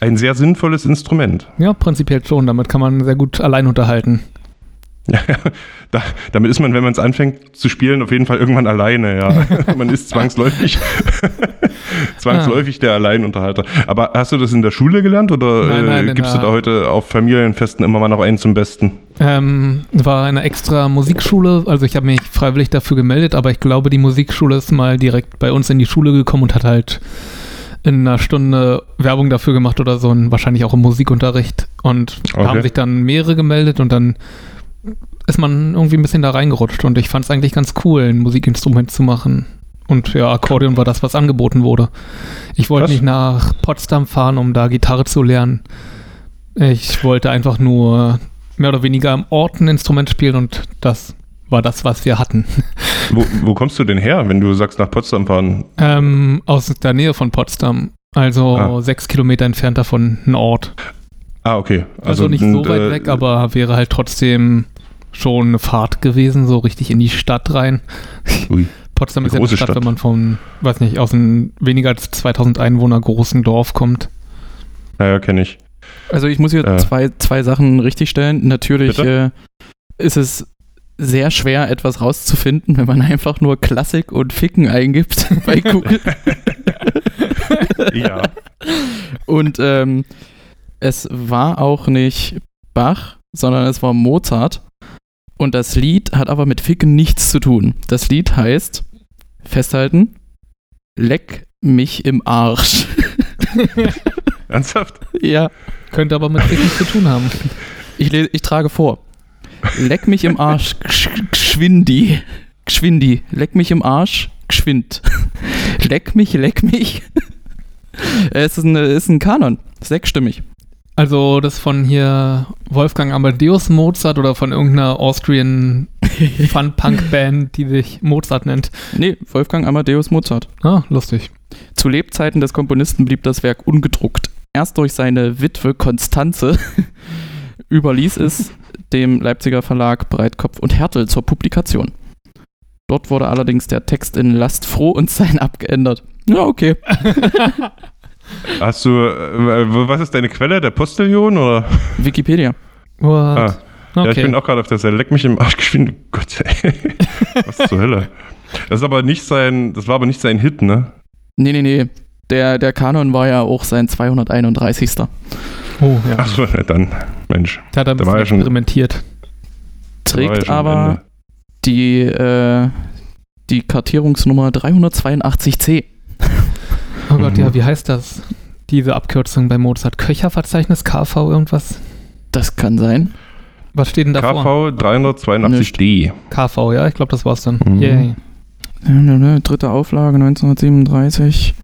Ein sehr sinnvolles Instrument.
Ja, prinzipiell schon. Damit kann man sehr gut allein unterhalten.
Da, damit ist man, wenn man es anfängt zu spielen, auf jeden Fall irgendwann alleine, ja. [laughs] man ist zwangsläufig, [laughs] zwangsläufig der Alleinunterhalter. Aber hast du das in der Schule gelernt oder
Nein, nein,
äh, gibst du da heute auf Familienfesten immer mal noch einen zum Besten?
Ähm, war eine extra Musikschule, also ich habe mich freiwillig dafür gemeldet, aber ich glaube, die Musikschule ist mal direkt bei uns in die Schule gekommen und hat halt in einer Stunde Werbung dafür gemacht oder so und wahrscheinlich auch im Musikunterricht. Und da
Okay.
haben sich dann mehrere gemeldet und dann ist man irgendwie ein bisschen da reingerutscht und ich fand es eigentlich ganz cool, ein Musikinstrument zu machen. Und ja, Akkordeon war das, was angeboten wurde. Ich wollte nicht nach Potsdam fahren, um da Gitarre zu lernen. Ich wollte einfach nur mehr oder weniger am Ort ein Instrument spielen und das war das, was wir hatten. [laughs]
Wo, wo kommst du denn her, wenn du sagst nach Potsdam fahren?
Ähm, aus der Nähe von Potsdam, also
Ah.
sechs Kilometer entfernt davon ein Ort.
Ah, okay.
Also, nicht so weit
äh,
weg, aber wäre halt trotzdem schon eine Fahrt gewesen, so richtig in die Stadt rein.
Ui. [laughs]
Potsdam ist ja eine
Große
Stadt,
Stadt.
wenn man von, weiß nicht, aus einem weniger als 2000 Einwohner großen Dorf kommt.
Naja, kenne ich.
Also ich muss hier
Äh.
zwei, zwei Sachen richtigstellen. Natürlich äh, ist es sehr schwer, etwas rauszufinden, wenn man [laughs] einfach nur Klassik und Ficken eingibt [laughs] bei Google.
Ja.
Und ähm, es war auch nicht Bach, sondern es war Mozart. Und das Lied hat aber mit Ficken nichts zu tun. Das Lied heißt, festhalten, Leck mich im Arsch. [laughs]
Ernsthaft?
ja,
Könnte aber mit nichts zu tun haben.
ich, le- ich trage vor. Leck mich im Arsch, geschwindi. Geschwindi. Leck mich im Arsch, geschwind. Leck mich, leck mich. [laughs] es ist, eine, ist ein Kanon, sechsstimmig.
Also das von hier Wolfgang Amadeus Mozart oder von irgendeiner Austrian [laughs] Fun-Punk-Band, die sich Mozart nennt.
Nee, Wolfgang Amadeus Mozart.
Ah, lustig.
Zu Lebzeiten des Komponisten blieb das Werk ungedruckt. Erst durch seine Witwe Konstanze [laughs] überließ es [laughs] dem Leipziger Verlag Breitkopf und Hertel zur Publikation. Dort wurde allerdings der Text in Last froh und sein abgeändert. Ja, okay.
Hast du, äh, was ist deine Quelle? Der Postillon oder?
Wikipedia.
What?
Ah, Ja, ich
okay.
bin auch gerade auf der Seite. Leck mich im Arsch [laughs] geschwind. Gott, ey. Was zur Hölle? Das ist aber nicht sein, das war aber nicht sein Hit, ne?
Nee, nee, nee. Der, der Kanon war ja auch sein 231.
oh, ja.
Achso, na dann, Mensch.
Da hat er ein bisschen experimentiert.
Trägt aber die, äh, die Kartierungsnummer 382c.
Oh Gott,
Mhm.
ja, wie heißt das? Diese Abkürzung bei Mozart. Köcherverzeichnis, KV, irgendwas?
Das kann sein.
Was steht denn davor?
KV 382D.
KV, ja, ich glaube, das war's dann.
Mhm.
Yay.
Dritte Auflage 1937.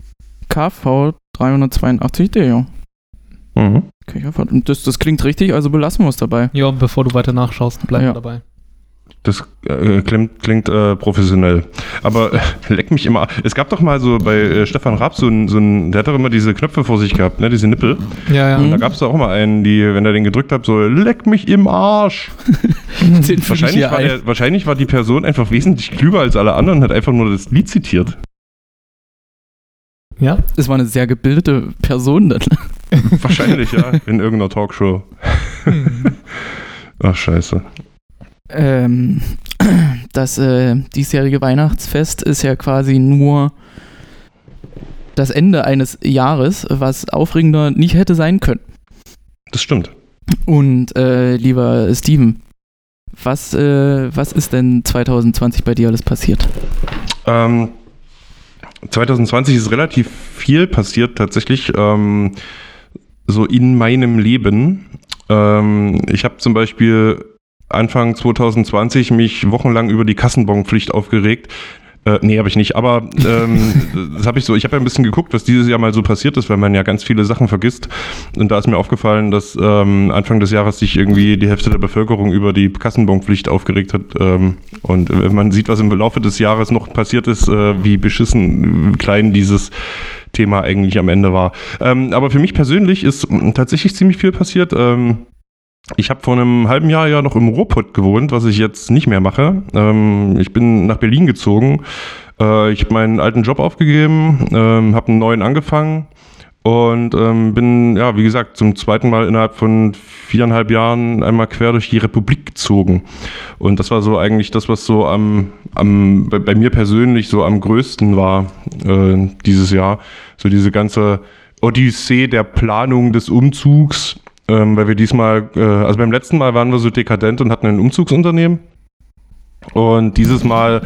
KV 382D, ja.
Mhm.
Okay, das, das klingt richtig, also belassen wir es dabei.
Ja, bevor du weiter nachschaust, bleib
Ja.
dabei.
Das äh, klingt, klingt äh, professionell. Aber äh, [laughs] leck mich immer. Es gab doch mal so bei äh, Stefan Raab so ein, so ein, der hat doch immer diese Knöpfe vor sich gehabt, ne, diese Nippel.
Ja, ja.
Mhm.
Da gab es doch auch mal einen, die, wenn er den gedrückt hat, so leck mich im Arsch. [laughs] Wahrscheinlich war, der, wahrscheinlich war die Person einfach wesentlich klüger als alle anderen und hat einfach nur das Lied zitiert.
Ja?
Es war eine sehr gebildete Person dann. [laughs]
Wahrscheinlich, ja, in irgendeiner Talkshow. Ach, scheiße.
Ähm, [clears throat] das äh, diesjährige Weihnachtsfest ist ja quasi nur das Ende eines Jahres, was aufregender nicht hätte sein können.
Das stimmt.
Und äh, lieber Steven, was, äh, was ist denn 2020 bei dir alles passiert?
Ähm, 2020 ist relativ viel passiert tatsächlich. Ähm, so in meinem Leben. Ähm, ich habe zum Beispiel Anfang 2020 mich wochenlang über die Kassenbonpflicht aufgeregt. Äh, nee, habe ich nicht. Aber ähm, [laughs] das habe ich so. Ich habe ja ein bisschen geguckt, was dieses Jahr mal so passiert ist, weil man ja ganz viele Sachen vergisst. Und da ist mir aufgefallen, dass ähm, Anfang des Jahres sich irgendwie die Hälfte der Bevölkerung über die Kassenbonpflicht aufgeregt hat. Ähm, und wenn man sieht, was im Laufe des Jahres noch passiert ist, äh, wie beschissen äh, klein dieses Thema eigentlich am Ende war. Ähm, aber für mich persönlich ist tatsächlich ziemlich viel passiert. Ähm, ich habe vor einem halben Jahr ja noch im Ruhrpott gewohnt, was ich jetzt nicht mehr mache. Ähm, ich bin nach Berlin gezogen. Äh, ich habe meinen alten Job aufgegeben, ähm, habe einen neuen angefangen und ähm, bin, ja, wie gesagt, zum zweiten Mal innerhalb von viereinhalb Jahren einmal quer durch die Republik gezogen. Und das war so eigentlich das, was so am, am bei, mir persönlich so am größten war äh, dieses Jahr. So diese ganze Odyssee der Planung des Umzugs ähm, weil wir diesmal, äh, also beim letzten Mal waren wir so dekadent und hatten ein Umzugsunternehmen. Und dieses Mal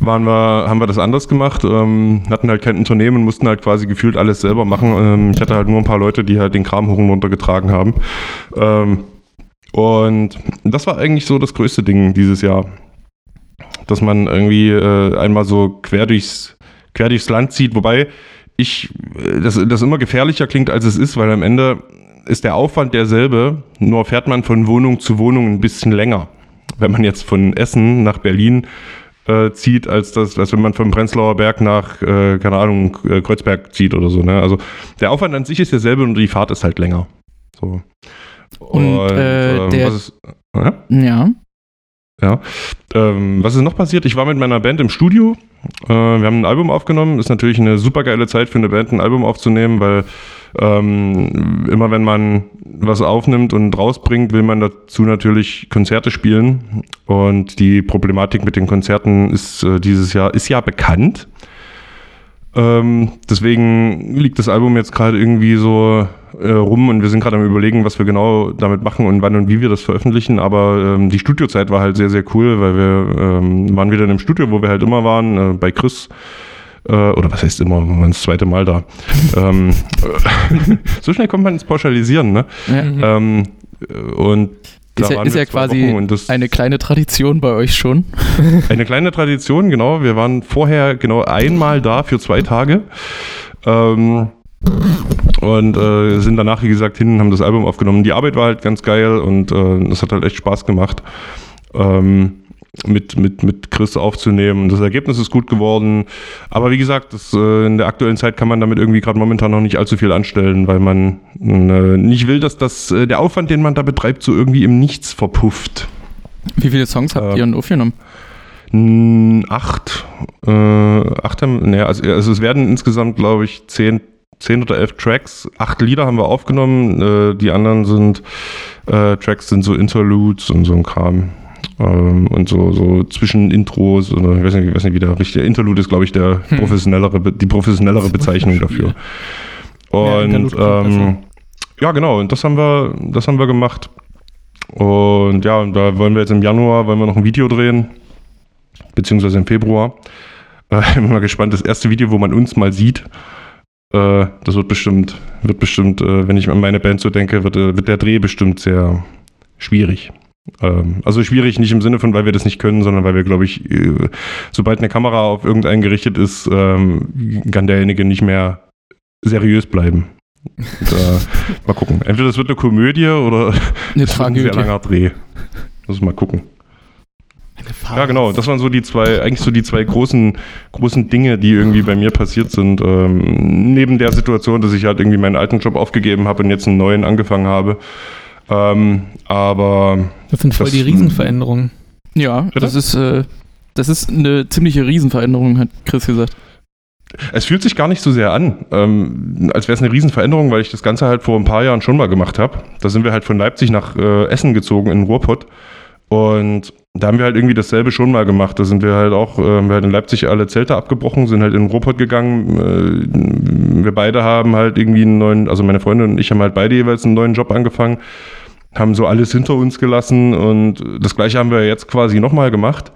waren wir, haben wir das anders gemacht, ähm, hatten halt kein Unternehmen, mussten halt quasi gefühlt alles selber machen. Ähm, ich hatte halt nur ein paar Leute, die halt den Kram hoch und runter getragen haben. Ähm, und das war eigentlich so das größte Ding dieses Jahr. Dass man irgendwie äh, einmal so quer durchs, quer durchs Land zieht, wobei ich, äh, das, das immer gefährlicher klingt, als es ist, weil am Ende ist der Aufwand derselbe, nur fährt man von Wohnung zu Wohnung ein bisschen länger. Wenn man jetzt von Essen nach Berlin äh, zieht, als das, als wenn man vom Prenzlauer Berg nach, äh, keine Ahnung, äh, Kreuzberg zieht oder so. Ne? Also der Aufwand an sich ist derselbe und die Fahrt ist halt länger. So.
Und, und äh, ähm, der, ist, ja.
Ja. Ähm, was ist noch passiert? Ich war mit meiner Band im Studio. Äh, wir haben ein Album aufgenommen. Ist natürlich eine super geile Zeit für eine Band, ein Album aufzunehmen, weil ähm, immer wenn man was aufnimmt und rausbringt, will man dazu natürlich Konzerte spielen. Und die Problematik mit den Konzerten ist äh, dieses Jahr ist ja bekannt. Ähm, deswegen liegt das Album jetzt gerade irgendwie so äh, rum und wir sind gerade am überlegen, was wir genau damit machen und wann und wie wir das veröffentlichen. Aber ähm, die Studiozeit war halt sehr, sehr cool, weil wir ähm, waren wieder in einem Studio, wo wir halt immer waren, äh, bei Chris. Äh, oder was heißt immer, waren das zweite Mal da. ähm, [laughs] so schnell kommt man ins Pauschalisieren, ne? Ja. Ähm, und
ist ja, ist ja quasi eine kleine Tradition bei euch schon. [laughs]
Eine kleine Tradition, genau. Wir waren vorher genau einmal da für zwei Tage. Ähm, und äh, sind danach, wie gesagt, hin und haben das Album aufgenommen. Die Arbeit war halt ganz geil und äh, es hat halt echt Spaß gemacht. Ähm, mit, mit, mit Chris aufzunehmen. Das Ergebnis ist gut geworden. Aber wie gesagt, das, äh, in der aktuellen Zeit kann man damit irgendwie gerade momentan noch nicht allzu viel anstellen, weil man äh, nicht will, dass das, äh, der Aufwand, den man da betreibt, so irgendwie im Nichts verpufft.
Wie viele Songs habt ihr denn aufgenommen?
Acht. Äh, acht haben, ne, also, also es werden insgesamt, glaube ich, zehn, zehn oder elf Tracks. Acht Lieder haben wir aufgenommen. Äh, die anderen sind äh, Tracks sind so Interludes und so ein Kram. Ähm, und so, so zwischen Intros oder ich weiß nicht, ich weiß nicht wie der richtige Interlude ist, glaube ich, der hm. professionellere, die professionellere [laughs] Bezeichnung dafür. Und ja, ähm, ja, genau, und das haben wir, das haben wir gemacht. Und ja, und da wollen wir jetzt im Januar, wollen wir noch ein Video drehen, beziehungsweise im Februar. [laughs] Äh, bin mal gespannt, das erste Video, wo man uns mal sieht. Äh, das wird bestimmt, wird bestimmt, äh, wenn ich an meine Band so denke, wird, äh, wird der Dreh bestimmt sehr schwierig. Ähm, also schwierig nicht im Sinne von, weil wir das nicht können, sondern weil wir, glaube ich, äh, sobald eine Kamera auf irgendeinen gerichtet ist, ähm, kann derjenige nicht mehr seriös bleiben. Und, äh, [laughs] mal gucken. Entweder das wird eine Komödie oder
eine [laughs] wird ein
sehr langer Dreh. Muss mal gucken. Ja, genau. Das waren so die zwei, eigentlich so die zwei großen, großen Dinge, die irgendwie bei mir passiert sind. Ähm, neben der Situation, dass ich halt irgendwie meinen alten Job aufgegeben habe und jetzt einen neuen angefangen habe. Ähm, aber.
Das sind voll das, die Riesenveränderungen.
Ja, das ist, äh, das ist eine ziemliche Riesenveränderung, hat Chris gesagt.
Es fühlt sich gar nicht so sehr an, ähm, als wäre es eine Riesenveränderung, weil ich das Ganze halt vor ein paar Jahren schon mal gemacht habe. Da sind wir halt von Leipzig nach äh, Essen gezogen in Ruhrpott. Und da haben wir halt irgendwie dasselbe schon mal gemacht. Da sind wir halt auch, äh, wir halt in Leipzig alle Zelte abgebrochen, sind halt in Ruhrpott gegangen. Äh, wir beide haben halt irgendwie einen neuen, also meine Freundin und ich haben halt beide jeweils einen neuen Job angefangen, haben so alles hinter uns gelassen und das gleiche haben wir jetzt quasi nochmal gemacht.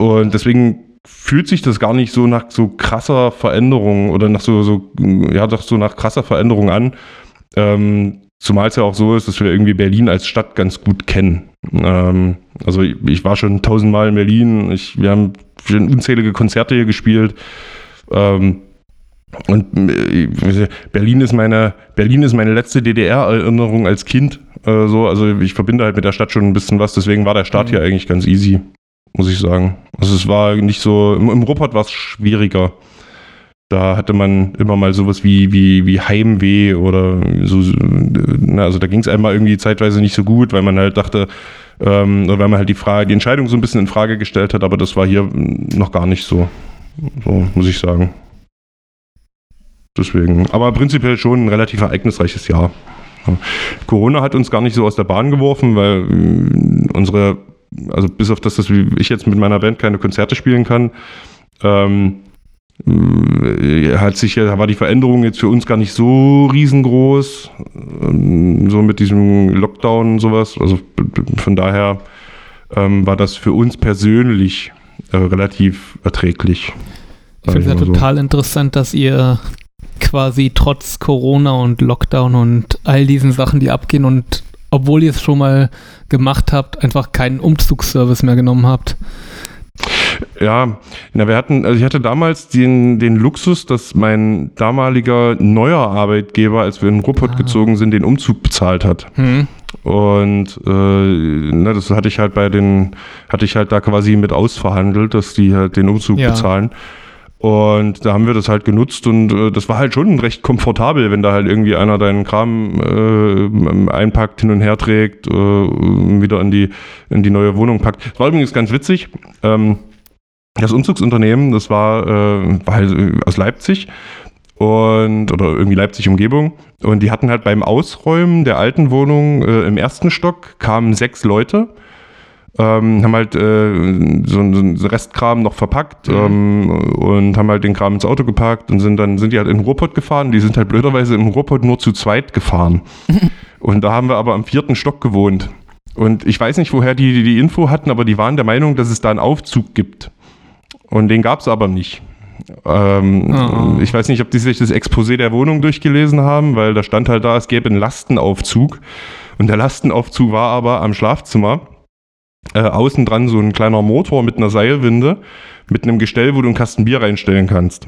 Und deswegen fühlt sich das gar nicht so nach so krasser Veränderung oder nach so, so ja, doch so nach krasser Veränderung an. Ähm, zumal es ja auch so ist, dass wir irgendwie Berlin als Stadt ganz gut kennen. Ähm, also ich, ich, war schon tausendmal in Berlin, ich, wir haben schon unzählige Konzerte hier gespielt. Ähm, und äh, Berlin ist meine, Berlin ist meine letzte DDR-Erinnerung als Kind. Äh, so, also ich verbinde halt mit der Stadt schon ein bisschen was, deswegen war der Start mhm. hier eigentlich ganz easy muss ich sagen. Also es war nicht so, im, im Ruppert war es schwieriger. Da hatte man immer mal sowas wie, wie, wie Heimweh oder so, na, also da ging es einmal irgendwie zeitweise nicht so gut, weil man halt dachte, ähm, oder weil man halt die Frage, die Entscheidung so ein bisschen in Frage gestellt hat, aber das war hier noch gar nicht so. So, muss ich sagen. Deswegen. Aber prinzipiell schon ein relativ ereignisreiches Jahr. Corona hat uns gar nicht so aus der Bahn geworfen, weil äh, unsere also bis auf das, dass ich jetzt mit meiner Band keine Konzerte spielen kann, ähm, äh, hat sich war die Veränderung jetzt für uns gar nicht so riesengroß, ähm, so mit diesem Lockdown und sowas. Also von daher ähm, war das für uns persönlich äh, relativ erträglich.
Ich finde es ja so. total interessant, dass ihr quasi trotz Corona und Lockdown und all diesen Sachen, die abgehen und obwohl ihr es schon mal gemacht habt, einfach keinen Umzugsservice mehr genommen habt.
Ja, na, wir hatten, also ich hatte damals den, den Luxus, dass mein damaliger neuer Arbeitgeber, als wir in Ruppert ah. gezogen sind, den Umzug bezahlt hat. Hm. Und äh, na, das hatte ich halt bei den, hatte ich halt da quasi mit ausverhandelt, dass die halt den Umzug ja. bezahlen. Und da haben wir das halt genutzt und äh, das war halt schon recht komfortabel, wenn da halt irgendwie einer deinen Kram äh, einpackt, hin und her trägt, äh, wieder in die, in die neue Wohnung packt. Das war übrigens ganz witzig. Ähm, das Umzugsunternehmen, das war, äh, war halt äh, aus Leipzig und oder irgendwie Leipzig Umgebung und die hatten halt beim Ausräumen der alten Wohnung äh, im ersten Stock kamen sechs Leute ähm, haben halt äh, so, so Restkram noch verpackt mhm. ähm, und haben halt den Kram ins Auto gepackt und sind dann sind die halt in Ruhrpott gefahren. Die sind halt blöderweise im Ruhrpott nur zu zweit gefahren. [laughs] und da haben wir aber am vierten Stock gewohnt. Und ich weiß nicht, woher die die Info hatten, aber die waren der Meinung, dass es da einen Aufzug gibt. Und den gab es aber nicht. Ähm, oh. Ich weiß nicht, ob die sich das Exposé der Wohnung durchgelesen haben, weil da stand halt da, es gäbe einen Lastenaufzug. Und der Lastenaufzug war aber am Schlafzimmer äh, außen dran so ein kleiner Motor mit einer Seilwinde, mit einem Gestell, wo du einen Kasten Bier reinstellen kannst.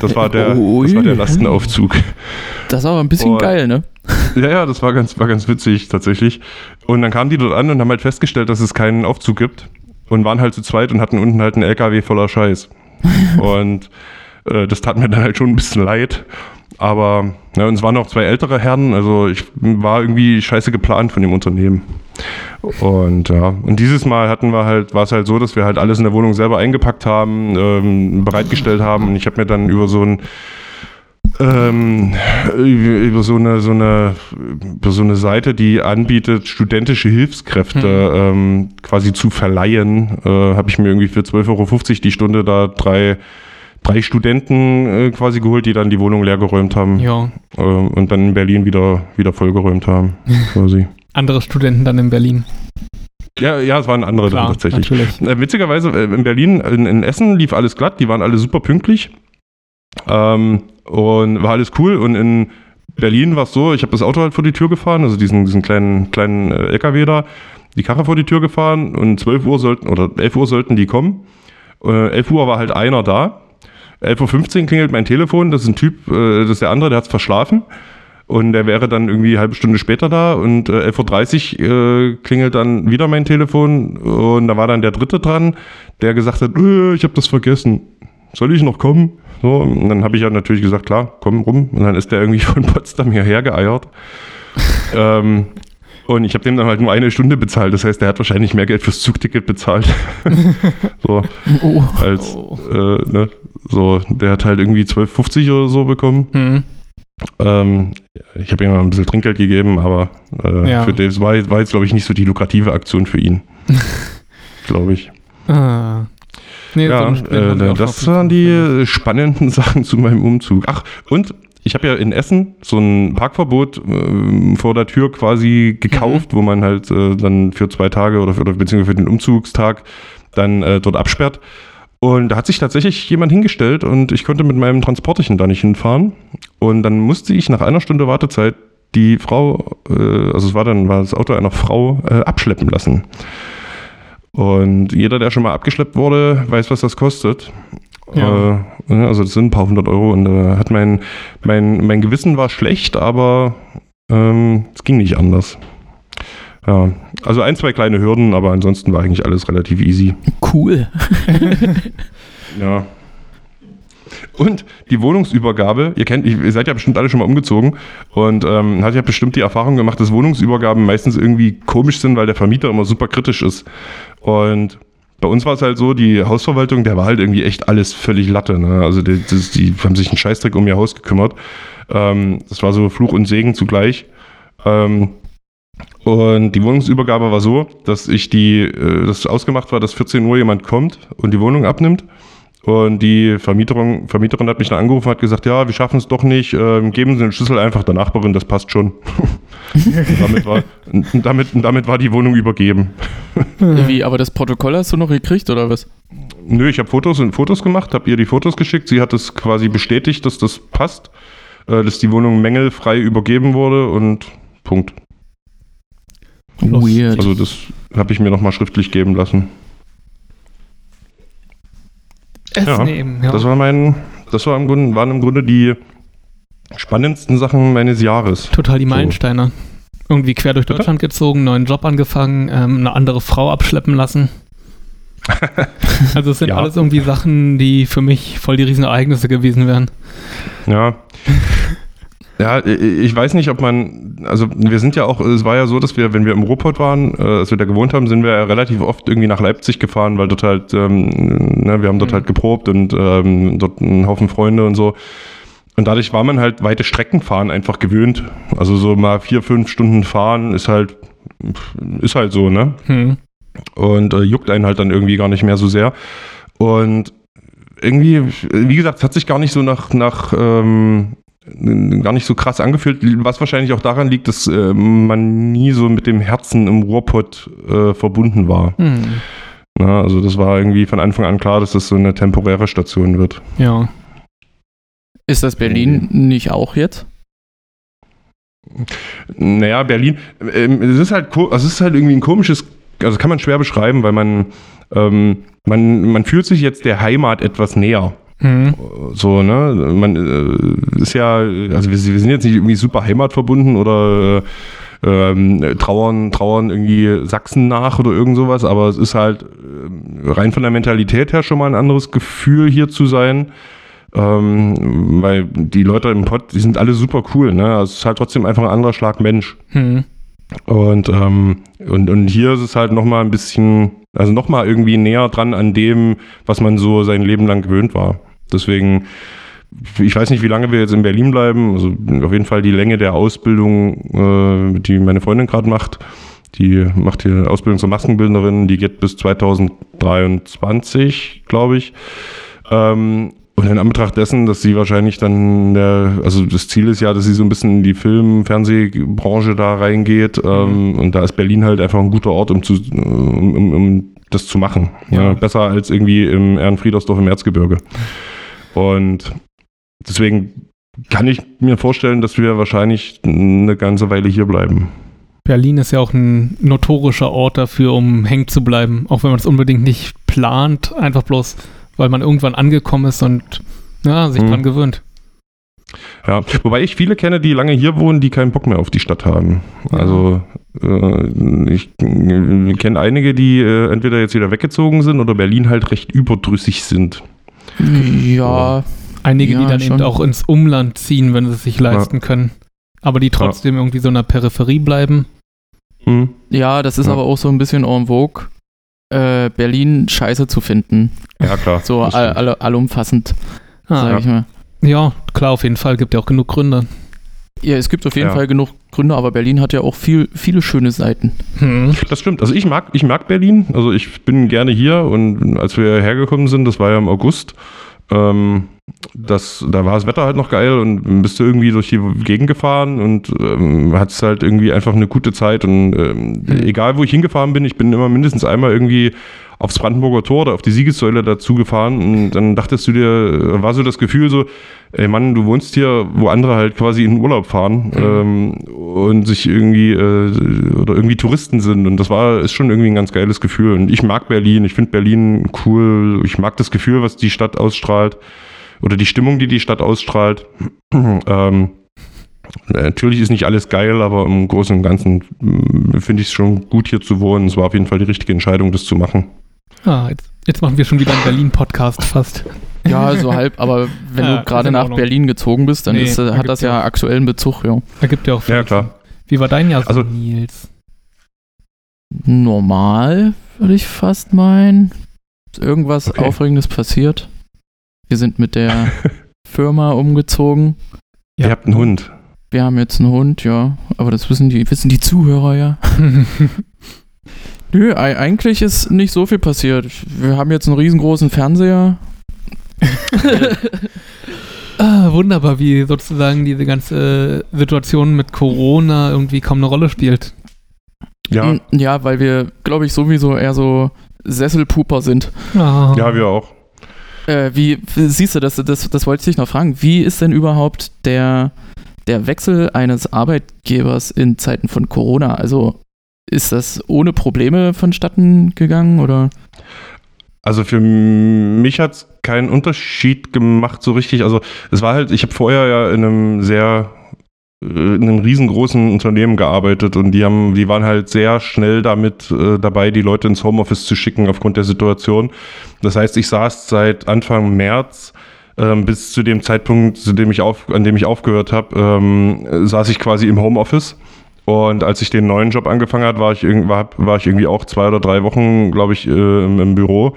Das war der, [laughs] das war der Lastenaufzug.
Das ist aber ein bisschen und, geil, ne? [laughs]
Ja, ja, das war ganz, war ganz witzig tatsächlich. Und dann kamen die dort an und haben halt festgestellt, dass es keinen Aufzug gibt und waren halt zu zweit und hatten unten halt einen LKW voller Scheiß. [laughs] und äh, das tat mir dann halt schon ein bisschen leid. Aber ja, und es waren noch zwei ältere Herren, also ich war irgendwie scheiße geplant von dem Unternehmen. Und ja, und dieses Mal hatten wir halt, war es halt so, dass wir halt alles in der Wohnung selber eingepackt haben, ähm, bereitgestellt haben und ich habe mir dann über so ein ähm, über so eine, so eine, über so eine Seite, die anbietet, studentische Hilfskräfte mhm. ähm, quasi zu verleihen, äh, habe ich mir irgendwie für 12,50 Euro die Stunde da drei drei Studenten äh, quasi geholt, die dann die Wohnung leergeräumt haben.
Ja.
Äh, und dann in Berlin wieder, wieder vollgeräumt haben, [laughs] quasi.
Andere Studenten dann in Berlin.
Ja, ja, es waren andere Klar, dann tatsächlich. Äh, witzigerweise, äh, in Berlin, in, in, Essen lief alles glatt, die waren alle super pünktlich. Ähm, und war alles cool. Und in Berlin war es so, ich habe das Auto halt vor die Tür gefahren, also diesen, diesen kleinen, kleinen äh, LKW da, die Karre vor die Tür gefahren und 12 Uhr sollten, oder 11 Uhr sollten die kommen. Äh, 11 Uhr war halt einer da 11.15 Uhr klingelt mein Telefon, das ist ein Typ, äh, das ist der andere, der hat es verschlafen. Und der wäre dann irgendwie eine halbe Stunde später da und äh, 11.30 Uhr äh, klingelt dann wieder mein Telefon und da war dann der dritte dran, der gesagt hat, äh, ich habe das vergessen. Soll ich noch kommen? So, und dann habe ich ja natürlich gesagt, klar, komm rum. Und dann ist der irgendwie [laughs] von Potsdam hierher geeiert. ähm, Und ich habe dem dann halt nur eine Stunde bezahlt. Das heißt, der hat wahrscheinlich mehr Geld fürs Zugticket bezahlt. [laughs] so,
Oh.
als, äh, ne, so, der hat halt irgendwie 12,50 oder so bekommen.
Hm.
Ähm, ich habe ihm mal ein bisschen Trinkgeld gegeben, aber äh,
Ja.
für das war, war jetzt, glaube ich, nicht so die lukrative Aktion für ihn. [laughs] glaube ich.
Ah. Nee,
Ja, äh, das waren die spannenden [laughs] Sachen zu meinem Umzug. Ach, und ich habe ja in Essen so ein Parkverbot äh, vor der Tür quasi gekauft, wo man halt äh, dann für zwei Tage oder, für, oder beziehungsweise für den Umzugstag dann äh, dort absperrt. Und da hat sich tatsächlich jemand hingestellt und ich konnte mit meinem Transporterchen da nicht hinfahren. Und dann musste ich nach einer Stunde Wartezeit die Frau, äh, also es war dann war das Auto einer Frau, äh, abschleppen lassen. Und jeder, der schon mal abgeschleppt wurde, weiß, was das kostet.
Ja.
Äh, ne, also das sind ein paar hundert Euro und äh, hat mein, mein, mein Gewissen war schlecht, aber ähm, es ging nicht anders. Ja, also ein, zwei kleine Hürden, aber ansonsten war eigentlich alles relativ easy.
Cool. [laughs]
Ja. Und die Wohnungsübergabe, ihr kennt, ihr seid ja bestimmt alle schon mal umgezogen und ähm, hat ja bestimmt die Erfahrung gemacht, dass Wohnungsübergaben meistens irgendwie komisch sind, weil der Vermieter immer super kritisch ist. Und bei uns war es halt so, die Hausverwaltung, der war halt irgendwie echt alles völlig Latte. Ne? Also die, das, die haben sich einen Scheißdreck um ihr Haus gekümmert. Ähm, das war so Fluch und Segen zugleich. Ähm, und die Wohnungsübergabe war so, dass ich die, äh, das ausgemacht war, dass 14 Uhr jemand kommt und die Wohnung abnimmt. Und die Vermieterin, Vermieterin hat mich dann angerufen und hat gesagt, ja, wir schaffen es doch nicht, ähm, geben Sie den Schlüssel einfach der Nachbarin, das passt schon. [laughs] und damit, war, und damit, und damit war die Wohnung übergeben.
Wie, aber das Protokoll hast du noch gekriegt oder was?
Nö, ich habe Fotos und Fotos gemacht, habe ihr die Fotos geschickt. Sie hat es quasi bestätigt, dass das passt, äh, dass die Wohnung mängelfrei übergeben wurde und Punkt.
Weird.
Also das habe ich mir nochmal schriftlich geben lassen.
Essen
Ja,
nehmen, ja.
Das war mein, das war im Grunde, waren im Grunde die spannendsten Sachen meines Jahres.
Total die
So.
Meilensteine. Irgendwie quer durch
Bitte?
Deutschland gezogen, neuen Job angefangen, ähm, eine andere Frau abschleppen lassen. [laughs] also es sind
Ja.
alles irgendwie Sachen, die für mich voll die Riesenereignisse gewesen wären.
Ja. Ja, ich weiß nicht, ob man, also wir sind ja auch, es war ja so, dass wir, wenn wir im Ruhrpott waren, äh, als wir da gewohnt haben, sind wir ja relativ oft irgendwie nach Leipzig gefahren, weil dort halt, ähm, ne, wir haben dort
Mhm.
halt geprobt und ähm, dort einen Haufen Freunde und so. Und dadurch war man halt weite Strecken fahren einfach gewöhnt. Also so mal vier, fünf Stunden fahren ist halt, ist halt so, ne?
Hm.
und äh, juckt einen halt dann irgendwie gar nicht mehr so sehr. Und irgendwie, wie gesagt, es hat sich gar nicht so nach, nach ähm, gar nicht so krass angefühlt, was wahrscheinlich auch daran liegt, dass äh, man nie so mit dem Herzen im Ruhrpott äh, verbunden war.
Hm.
Na, also das war irgendwie von Anfang an klar, dass das so eine temporäre Station wird.
Ja.
Ist das Berlin nicht auch jetzt?
Naja, Berlin, ähm, es ist halt, es ist halt irgendwie ein komisches, also kann man schwer beschreiben, weil man, ähm, man, man fühlt sich jetzt der Heimat etwas näher.
Hm.
So, ne? Man äh, ist ja, also wir, wir sind jetzt nicht irgendwie super heimatverbunden oder äh, ähm, trauern, trauern irgendwie Sachsen nach oder irgend sowas, aber es ist halt äh, rein von der Mentalität her schon mal ein anderes Gefühl hier zu sein. Ähm, weil die Leute im Pott, die sind alle super cool, ne? Also es ist halt trotzdem einfach ein anderer Schlag Mensch.
Hm.
Und, ähm, und, und hier ist es halt nochmal ein bisschen, also nochmal irgendwie näher dran an dem, was man so sein Leben lang gewöhnt war. Deswegen, ich weiß nicht, wie lange wir jetzt in Berlin bleiben. Also auf jeden Fall die Länge der Ausbildung, äh, die meine Freundin gerade macht. Die macht hier Ausbildung zur Maskenbildnerin, die geht bis 2023, glaube ich. Ähm, und in Anbetracht dessen, dass sie wahrscheinlich dann, der, also das Ziel ist ja, dass sie so ein bisschen in die Film-, Fernsehbranche da reingeht. Ähm, und da ist Berlin halt einfach ein guter Ort, um, zu, um, um, um das zu machen. Ja.
Ja.
besser als irgendwie im Ehrenfriedersdorf im Erzgebirge. Und deswegen kann ich mir vorstellen, dass wir wahrscheinlich eine ganze Weile hier bleiben.
Berlin ist ja auch ein notorischer Ort dafür, um hängen zu bleiben, auch wenn man es unbedingt nicht plant, einfach bloß, weil man irgendwann angekommen ist und ja, sich
Hm.
dran gewöhnt.
Ja, wobei ich viele kenne, die lange hier wohnen, die keinen Bock mehr auf die Stadt haben. Also äh, ich kenne einige, die äh, entweder jetzt wieder weggezogen sind oder Berlin halt recht überdrüssig sind.
Ja,
Einige, die
Ja,
dann
schon.
eben auch ins Umland ziehen, wenn sie es sich leisten können. Aber die trotzdem irgendwie so in der Peripherie bleiben.
Hm.
Ja, das ist
Ja.
aber auch so ein bisschen en vogue, äh, Berlin scheiße zu finden.
Ja, klar.
So all, all, allumfassend,
Ah,
sag ich mal.
ja, klar, auf jeden Fall. Gibt ja auch genug Gründe.
Ja, es gibt auf jeden
Ja.
Fall genug Gründe, aber Berlin hat ja auch viel, viele schöne Seiten.
Hm.
Das stimmt. Also ich mag, ich mag Berlin. Also ich bin gerne hier und als wir hergekommen sind, das war ja im August, ähm, das, da war das Wetter halt noch geil und bist du irgendwie durch die Gegend gefahren und ähm, hattest halt irgendwie einfach eine gute Zeit und ähm,
Hm.
egal wo ich hingefahren bin, ich bin immer mindestens einmal irgendwie aufs Brandenburger Tor oder auf die Siegessäule dazu gefahren und dann dachtest du dir, war so das Gefühl so, ey Mann, du wohnst hier, wo andere halt quasi in den Urlaub fahren ähm, und sich irgendwie äh, oder irgendwie Touristen sind und das war ist schon irgendwie ein ganz geiles Gefühl und ich mag Berlin, ich finde Berlin cool, ich mag das Gefühl, was die Stadt ausstrahlt oder die Stimmung, die die Stadt ausstrahlt. [clears throat] ähm, natürlich ist nicht alles geil, aber im Großen und Ganzen mm, finde ich es schon gut hier zu wohnen. Es war auf jeden Fall die richtige Entscheidung, das zu machen.
Ah, jetzt, jetzt machen wir schon wieder einen Berlin-Podcast fast. [laughs]
Ja, so halb, aber wenn
Ja,
du gerade nach
Ordnung.
Berlin gezogen bist, dann
Nee,
ist,
da
äh, hat das
ja
ja
auch-
aktuellen Bezug, ja.
Ergibt ja auch
Ja,
viel
klar.
Sinn. Wie war dein Jahr so,
Also-
Nils?
Normal, würde ich fast meinen. Ist irgendwas
Okay.
Aufregendes passiert. Wir sind mit der [laughs] Firma umgezogen.
Ja.
Ihr habt einen Hund.
Wir haben jetzt einen Hund, ja. Aber das wissen die, wissen die Zuhörer ja. [laughs] Nö, ei- eigentlich ist nicht so viel passiert. Wir haben jetzt einen riesengroßen Fernseher. [laughs]
ah, wunderbar, wie sozusagen diese ganze Situation mit Corona irgendwie kaum eine Rolle spielt.
Ja,
Ja, weil wir, glaube ich, sowieso eher so Sesselpuper sind.
Ah.
ja, wir auch.
Äh, wie, siehst du, das, das, das wollte ich dich noch fragen. Wie ist denn überhaupt der, der Wechsel eines Arbeitgebers in Zeiten von Corona? Also ist das ohne Probleme vonstatten gegangen oder?
Also für mich hat es keinen Unterschied gemacht so richtig. Also es war halt, ich habe vorher ja in einem sehr, in einem riesengroßen Unternehmen gearbeitet und die haben, die waren halt sehr schnell damit äh, dabei, die Leute ins Homeoffice zu schicken aufgrund der Situation. Das heißt, ich saß seit Anfang März ähm, bis zu dem Zeitpunkt, zu dem ich auf, an dem ich aufgehört habe, ähm, saß ich quasi im Homeoffice. Und als ich den neuen Job angefangen hat, war ich, irgend- war, war ich irgendwie auch zwei oder drei Wochen, glaube ich, äh, im, im Büro.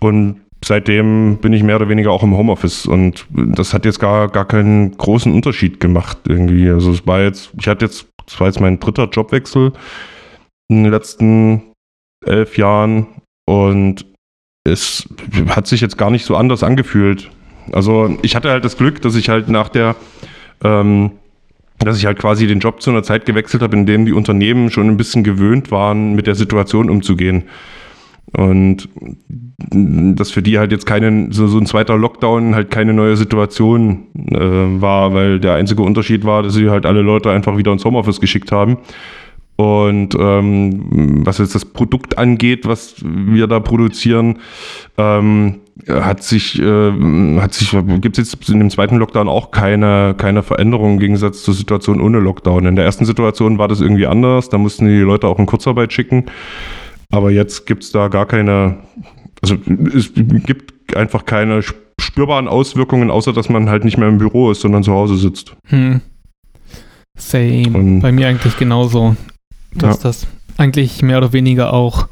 Und seitdem bin ich mehr oder weniger auch im Homeoffice. Und das hat jetzt gar, gar keinen großen Unterschied gemacht irgendwie. Also es war jetzt, ich hatte jetzt, das war jetzt mein dritter Jobwechsel in den letzten elf Jahren. Und es hat sich jetzt gar nicht so anders angefühlt. Also ich hatte halt das Glück, dass ich halt nach der ähm, dass ich halt quasi den Job zu einer Zeit gewechselt habe, in dem die Unternehmen schon ein bisschen gewöhnt waren, mit der Situation umzugehen. Und das für die halt jetzt keine, so, so ein zweiter Lockdown halt keine neue Situation äh, war, weil der einzige Unterschied war, dass sie halt alle Leute einfach wieder ins Homeoffice geschickt haben. Und ähm, was jetzt das Produkt angeht, was wir da produzieren, ähm, hat sich, äh, hat sich, gibt es jetzt in dem zweiten Lockdown auch keine, keine Veränderung im Gegensatz zur Situation ohne Lockdown. In der ersten Situation war das irgendwie anders, da mussten die Leute auch in Kurzarbeit schicken. Aber jetzt gibt es da gar keine, also es gibt einfach keine spürbaren Auswirkungen, außer dass man halt nicht mehr im Büro ist, sondern zu Hause sitzt.
Hm. Same.
Und-
Bei mir eigentlich genauso. Dass
Ja.
das eigentlich mehr oder weniger auch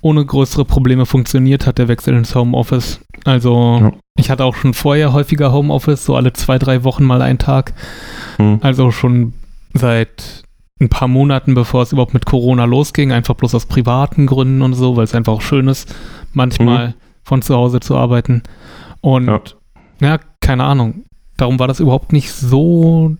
ohne größere Probleme funktioniert hat, der Wechsel ins Homeoffice. Also
Ja.
ich hatte auch schon vorher häufiger Homeoffice, so alle zwei, drei Wochen mal einen Tag.
Hm.
Also schon seit ein paar Monaten, bevor es überhaupt mit Corona losging, einfach bloß aus privaten Gründen und so, weil es einfach auch schön ist, manchmal von zu Hause zu arbeiten. Und
Ja.
ja. keine Ahnung. Darum war das überhaupt nicht so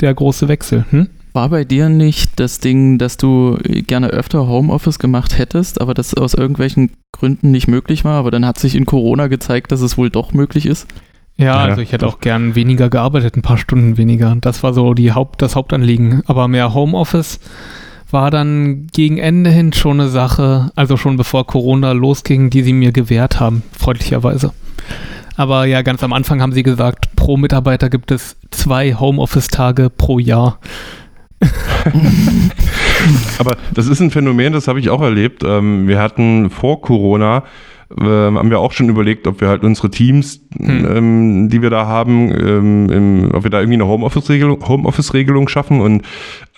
der große Wechsel. Hm?
War bei dir nicht das Ding, dass du gerne öfter Homeoffice gemacht hättest, aber das aus irgendwelchen Gründen nicht möglich war, aber dann hat sich in Corona gezeigt, dass es wohl doch möglich ist?
Ja, also ich hätte auch gern weniger gearbeitet, ein paar Stunden weniger. Das war so die Haupt, das Hauptanliegen. Aber mehr Homeoffice war dann gegen Ende hin schon eine Sache, also schon bevor Corona losging, die sie mir gewährt haben, freundlicherweise. Aber ja, ganz am Anfang haben sie gesagt, pro Mitarbeiter gibt es zwei Homeoffice-Tage pro Jahr. [laughs]
Aber das ist ein Phänomen, das habe ich auch erlebt. Ähm, wir hatten vor Corona haben wir auch schon überlegt, ob wir halt unsere Teams, hm. ähm, die wir da haben, ähm, im, ob wir da irgendwie eine Homeoffice-Regelung Homeoffice schaffen und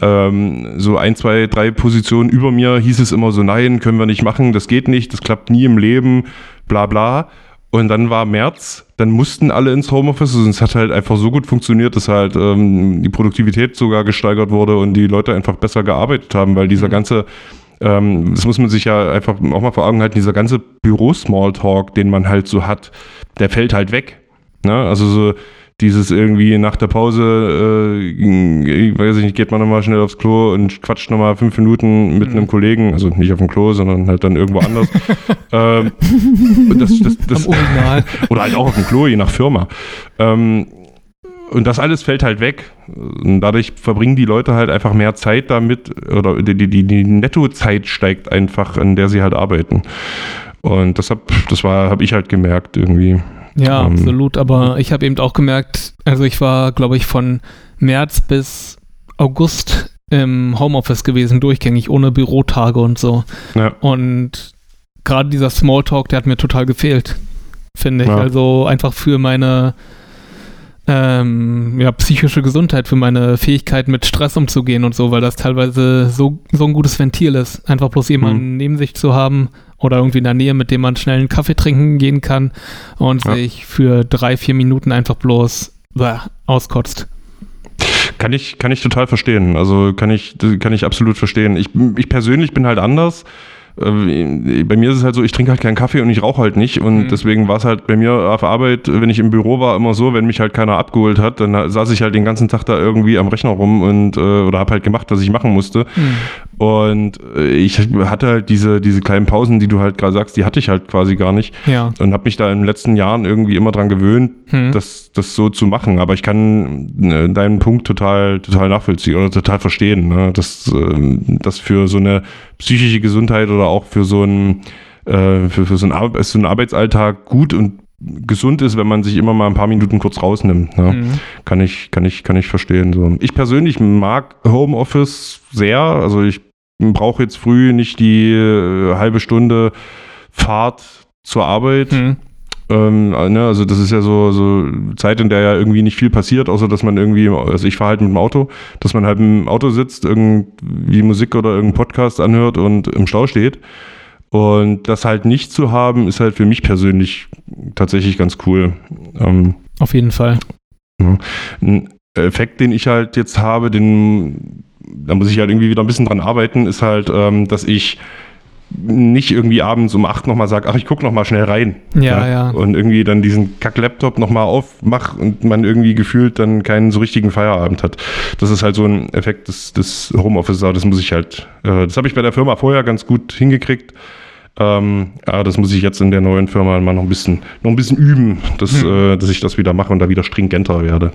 ähm, so ein, zwei, drei Positionen über mir hieß es immer so, nein, können wir nicht machen, das geht nicht, das klappt nie im Leben, bla bla. Und dann war März, dann mussten alle ins Homeoffice und es hat halt einfach so gut funktioniert, dass halt ähm, die Produktivität sogar gesteigert wurde und die Leute einfach besser gearbeitet haben, weil dieser mhm. ganze ähm, das muss man sich ja einfach auch mal vor Augen halten, dieser ganze Büro-Smalltalk, den man halt so hat, der fällt halt weg. Ne? Also so dieses irgendwie nach der Pause, äh, ich weiß nicht, geht man nochmal schnell aufs Klo und quatscht nochmal fünf Minuten mit mhm. einem Kollegen, also nicht auf dem Klo, sondern halt dann irgendwo anders. [laughs] ähm, das, das, das, [laughs] oder halt auch auf dem Klo, je nach Firma. Ähm, und das alles fällt halt weg. Und dadurch verbringen die Leute halt einfach mehr Zeit damit, oder die, die, die Nettozeit steigt einfach, an der sie halt arbeiten. Und deshalb, das war, habe ich halt gemerkt irgendwie.
Ja, ähm, absolut. Aber ich habe eben auch gemerkt, also ich war, glaube ich, von März bis August im Homeoffice gewesen, durchgängig, ohne Bürotage und so. Ja. Und gerade dieser Smalltalk, der hat mir total gefehlt, finde ich. Ja. Also einfach für meine ähm, ja, psychische Gesundheit, für meine Fähigkeit mit Stress umzugehen und so, weil das teilweise so, so ein gutes Ventil ist. Einfach bloß jemanden mhm. neben sich zu haben oder irgendwie in der Nähe, mit dem man schnell einen Kaffee trinken gehen kann und ja. sich für drei, vier Minuten einfach bloß bäh, auskotzt.
Kann ich, kann ich total verstehen. Also kann ich, kann ich absolut verstehen. Ich, ich persönlich bin halt anders. Äh, bei mir ist es halt so, ich trinke halt keinen Kaffee und ich rauche halt nicht. Und mhm. deswegen war es halt bei mir auf Arbeit, wenn ich im Büro war, immer so, wenn mich halt keiner abgeholt hat, dann saß ich halt den ganzen Tag da irgendwie am Rechner rum und äh, oder habe halt gemacht, was ich machen musste. Mhm. Und äh, ich hatte halt diese, diese kleinen Pausen, die du halt gerade sagst, die hatte ich halt quasi gar nicht. Ja. Und habe mich da in den letzten Jahren irgendwie immer dran gewöhnt, mhm. das, das so zu machen. Aber ich kann deinen Punkt total, total nachvollziehen oder total verstehen, ne? dass äh, das für so eine psychische Gesundheit oder auch für so einen, äh, für, für so, einen Ar so einen Arbeitsalltag gut und gesund ist, wenn man sich immer mal ein paar Minuten kurz rausnimmt. Ne? Mhm. Kann ich, kann ich, kann ich verstehen. So. Ich persönlich mag Homeoffice sehr. Also ich brauche jetzt früh nicht die äh, halbe Stunde Fahrt zur Arbeit. Mhm. Ähm, ne, also das ist ja so, so Zeit, in der ja irgendwie nicht viel passiert, außer dass man irgendwie, also ich fahre halt mit dem Auto, dass man halt im Auto sitzt, irgendwie Musik oder irgendeinen Podcast anhört und im Stau steht. Und das halt nicht zu haben, ist halt für mich persönlich tatsächlich ganz cool.
Ähm, Auf jeden Fall.
Ja. Ein Effekt, den ich halt jetzt habe, den, da muss ich halt irgendwie wieder ein bisschen dran arbeiten, ist halt, ähm, dass ich nicht irgendwie abends um acht nochmal sage, ach, ich gucke nochmal schnell rein.
Ja, ja, ja.
Und irgendwie dann diesen Kack-Laptop nochmal aufmache und man irgendwie gefühlt dann keinen so richtigen Feierabend hat. Das ist halt so ein Effekt des, des Homeoffice, das muss ich halt, äh, das habe ich bei der Firma vorher ganz gut hingekriegt. Ähm, aber das muss ich jetzt in der neuen Firma mal noch ein bisschen, noch ein bisschen üben, dass, hm. äh, dass ich das wieder mache und da wieder stringenter werde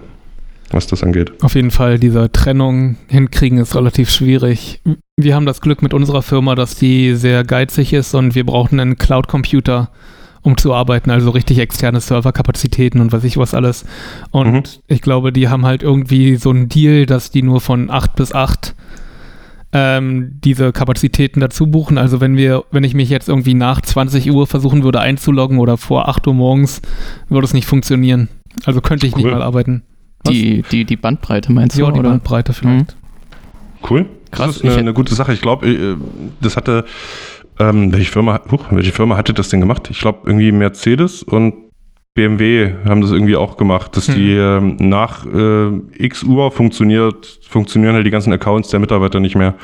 was das angeht.
Auf jeden Fall, diese Trennung hinkriegen ist relativ schwierig. Wir haben das Glück mit unserer Firma, dass die sehr geizig ist und wir brauchen einen Cloud-Computer, um zu arbeiten, also richtig externe Serverkapazitäten und weiß ich was alles. Und mhm. ich glaube, die haben halt irgendwie so einen Deal, dass die nur von 8 bis 8 ähm, diese Kapazitäten dazu buchen. Also wenn wir, wenn ich mich jetzt irgendwie nach 20 Uhr versuchen würde einzuloggen oder vor 8 Uhr morgens, würde es nicht funktionieren. Also könnte ich cool. nicht mal arbeiten.
Die, die, die Bandbreite meinst
du? Ja, die oder? Bandbreite vielleicht.
Mhm. Cool. Krass. Das ist eine, eine gute Sache. Ich glaube, äh, das hatte, ähm, welche, Firma, huch, welche Firma hatte das denn gemacht? Ich glaube, irgendwie Mercedes und BMW haben das irgendwie auch gemacht, dass hm. die ähm, nach äh, X Uhr funktioniert, funktionieren halt die ganzen Accounts der Mitarbeiter nicht mehr.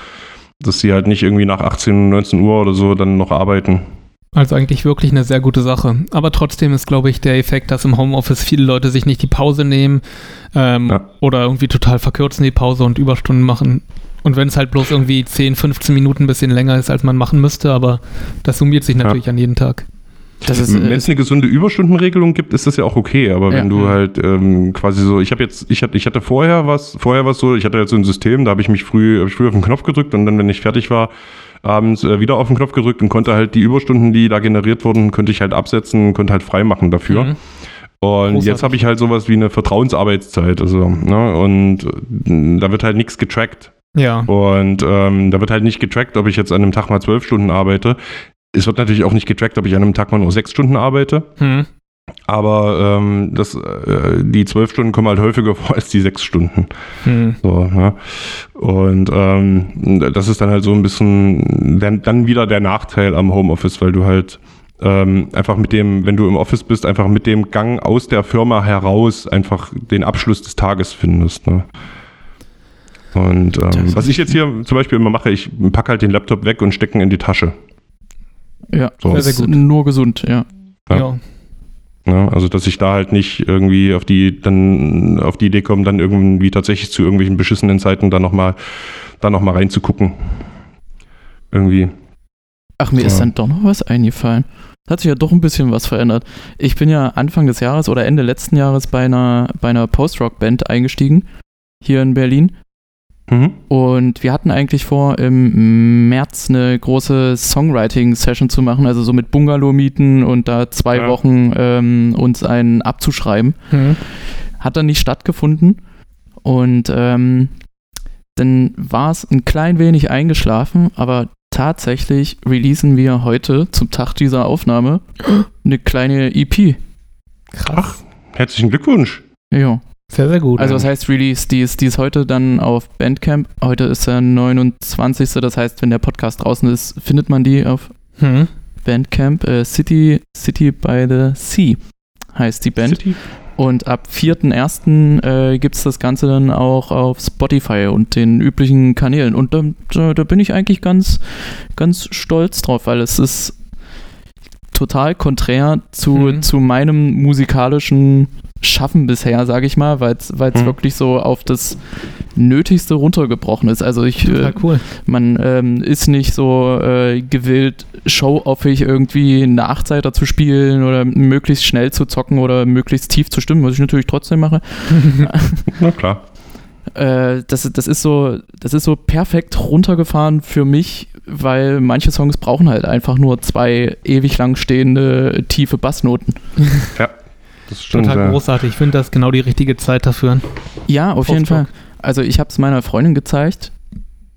Dass sie halt nicht irgendwie nach 18, 19 Uhr oder so dann noch arbeiten.
Also eigentlich wirklich eine sehr gute Sache. Aber trotzdem ist, glaube ich, der Effekt, dass im Homeoffice viele Leute sich nicht die Pause nehmen ähm, ja. oder irgendwie total verkürzen die Pause und Überstunden machen. Und wenn es halt bloß irgendwie 10, 15 Minuten ein bisschen länger ist, als man machen müsste, aber das summiert sich natürlich ja. an jeden Tag.
Wenn es eine gesunde Überstundenregelung gibt, ist das ja auch okay. Aber ja. wenn du halt ähm, quasi so, ich habe jetzt, ich hatte, ich hatte vorher was, vorher was so, ich hatte jetzt so ein System, da habe ich mich früh, hab ich früh auf den Knopf gedrückt und dann, wenn ich fertig war, abends äh, wieder auf den Knopf gedrückt und konnte halt die Überstunden, die da generiert wurden, könnte ich halt absetzen, konnte halt frei machen dafür. Mhm. Und Großartig. jetzt habe ich halt sowas wie eine Vertrauensarbeitszeit. Also, ne, und äh, da wird halt nichts getrackt.
Ja.
Und ähm, da wird halt nicht getrackt, ob ich jetzt an einem Tag mal zwölf Stunden arbeite. es wird natürlich auch nicht getrackt, ob ich an einem Tag mal nur sechs Stunden arbeite.
Hm.
Aber ähm, das, äh, die zwölf Stunden kommen halt häufiger [laughs] vor als die sechs Stunden.
Hm.
So, ja. Und ähm, das ist dann halt so ein bisschen dann, dann wieder der Nachteil am Homeoffice, weil du halt ähm, einfach mit dem, wenn du im Office bist, einfach mit dem Gang aus der Firma heraus einfach den Abschluss des Tages findest. Ne? Und ähm, was ich jetzt hier zum Beispiel immer mache, ich packe halt den Laptop weg und stecke ihn in die Tasche.
Ja,
So.
das ist nur gesund, ja.
Ja.
Ja.
Ne? Also dass ich da halt nicht irgendwie auf die dann auf die Idee komme, dann irgendwie tatsächlich zu irgendwelchen beschissenen Zeiten da nochmal da noch mal reinzugucken. Irgendwie.
Ach, mir ist
Ja.
dann doch noch was eingefallen. Hat sich ja doch ein bisschen was verändert. Ich bin ja Anfang des Jahres oder Ende letzten Jahres bei einer, bei einer Post-Rock-Band eingestiegen, hier in Berlin.
Mhm.
Und wir hatten eigentlich vor, im März eine große Songwriting-Session zu machen, also so mit Bungalow-Mieten und da zwei
Ja.
Wochen ähm, uns einen abzuschreiben.
Hm.
Hat dann nicht stattgefunden. Und ähm, dann war es ein klein wenig eingeschlafen, aber tatsächlich releasen wir heute zum Tag dieser Aufnahme [gasps] eine kleine EP.
Krass.
Herzlichen Glückwunsch.
Ja.
Sehr, sehr gut.
Also was heißt Release? Die ist, die ist heute dann auf Bandcamp. Heute ist der 29. Das heißt, wenn der Podcast draußen ist, findet man die auf
hm.
Bandcamp. Äh, City, City by the Sea heißt die Band.
City.
Und ab 4.1. Äh, gibt es das Ganze dann auch auf Spotify und den üblichen Kanälen. Und da, da, bin ich eigentlich ganz, ganz stolz drauf, weil es ist total konträr zu,
Mhm.
zu meinem musikalischen Schaffen bisher, sage ich mal, weil es
Mhm.
wirklich so auf das Nötigste runtergebrochen ist. Also ich, äh,
cool.
man ähm, ist nicht so äh, gewillt, show-offig irgendwie einen Achtseiter zu spielen oder möglichst schnell zu zocken oder möglichst tief zu stimmen, was ich natürlich trotzdem mache. [laughs]
Na klar.
Äh, das, das, ist so, das ist so perfekt runtergefahren für mich, weil manche Songs brauchen halt einfach nur zwei ewig lang stehende tiefe Bassnoten.
Das stimmt.
Total
ja.
großartig. Ich finde das genau die richtige Zeit dafür.
Ja, auf jeden Fall. Also ich habe es meiner Freundin gezeigt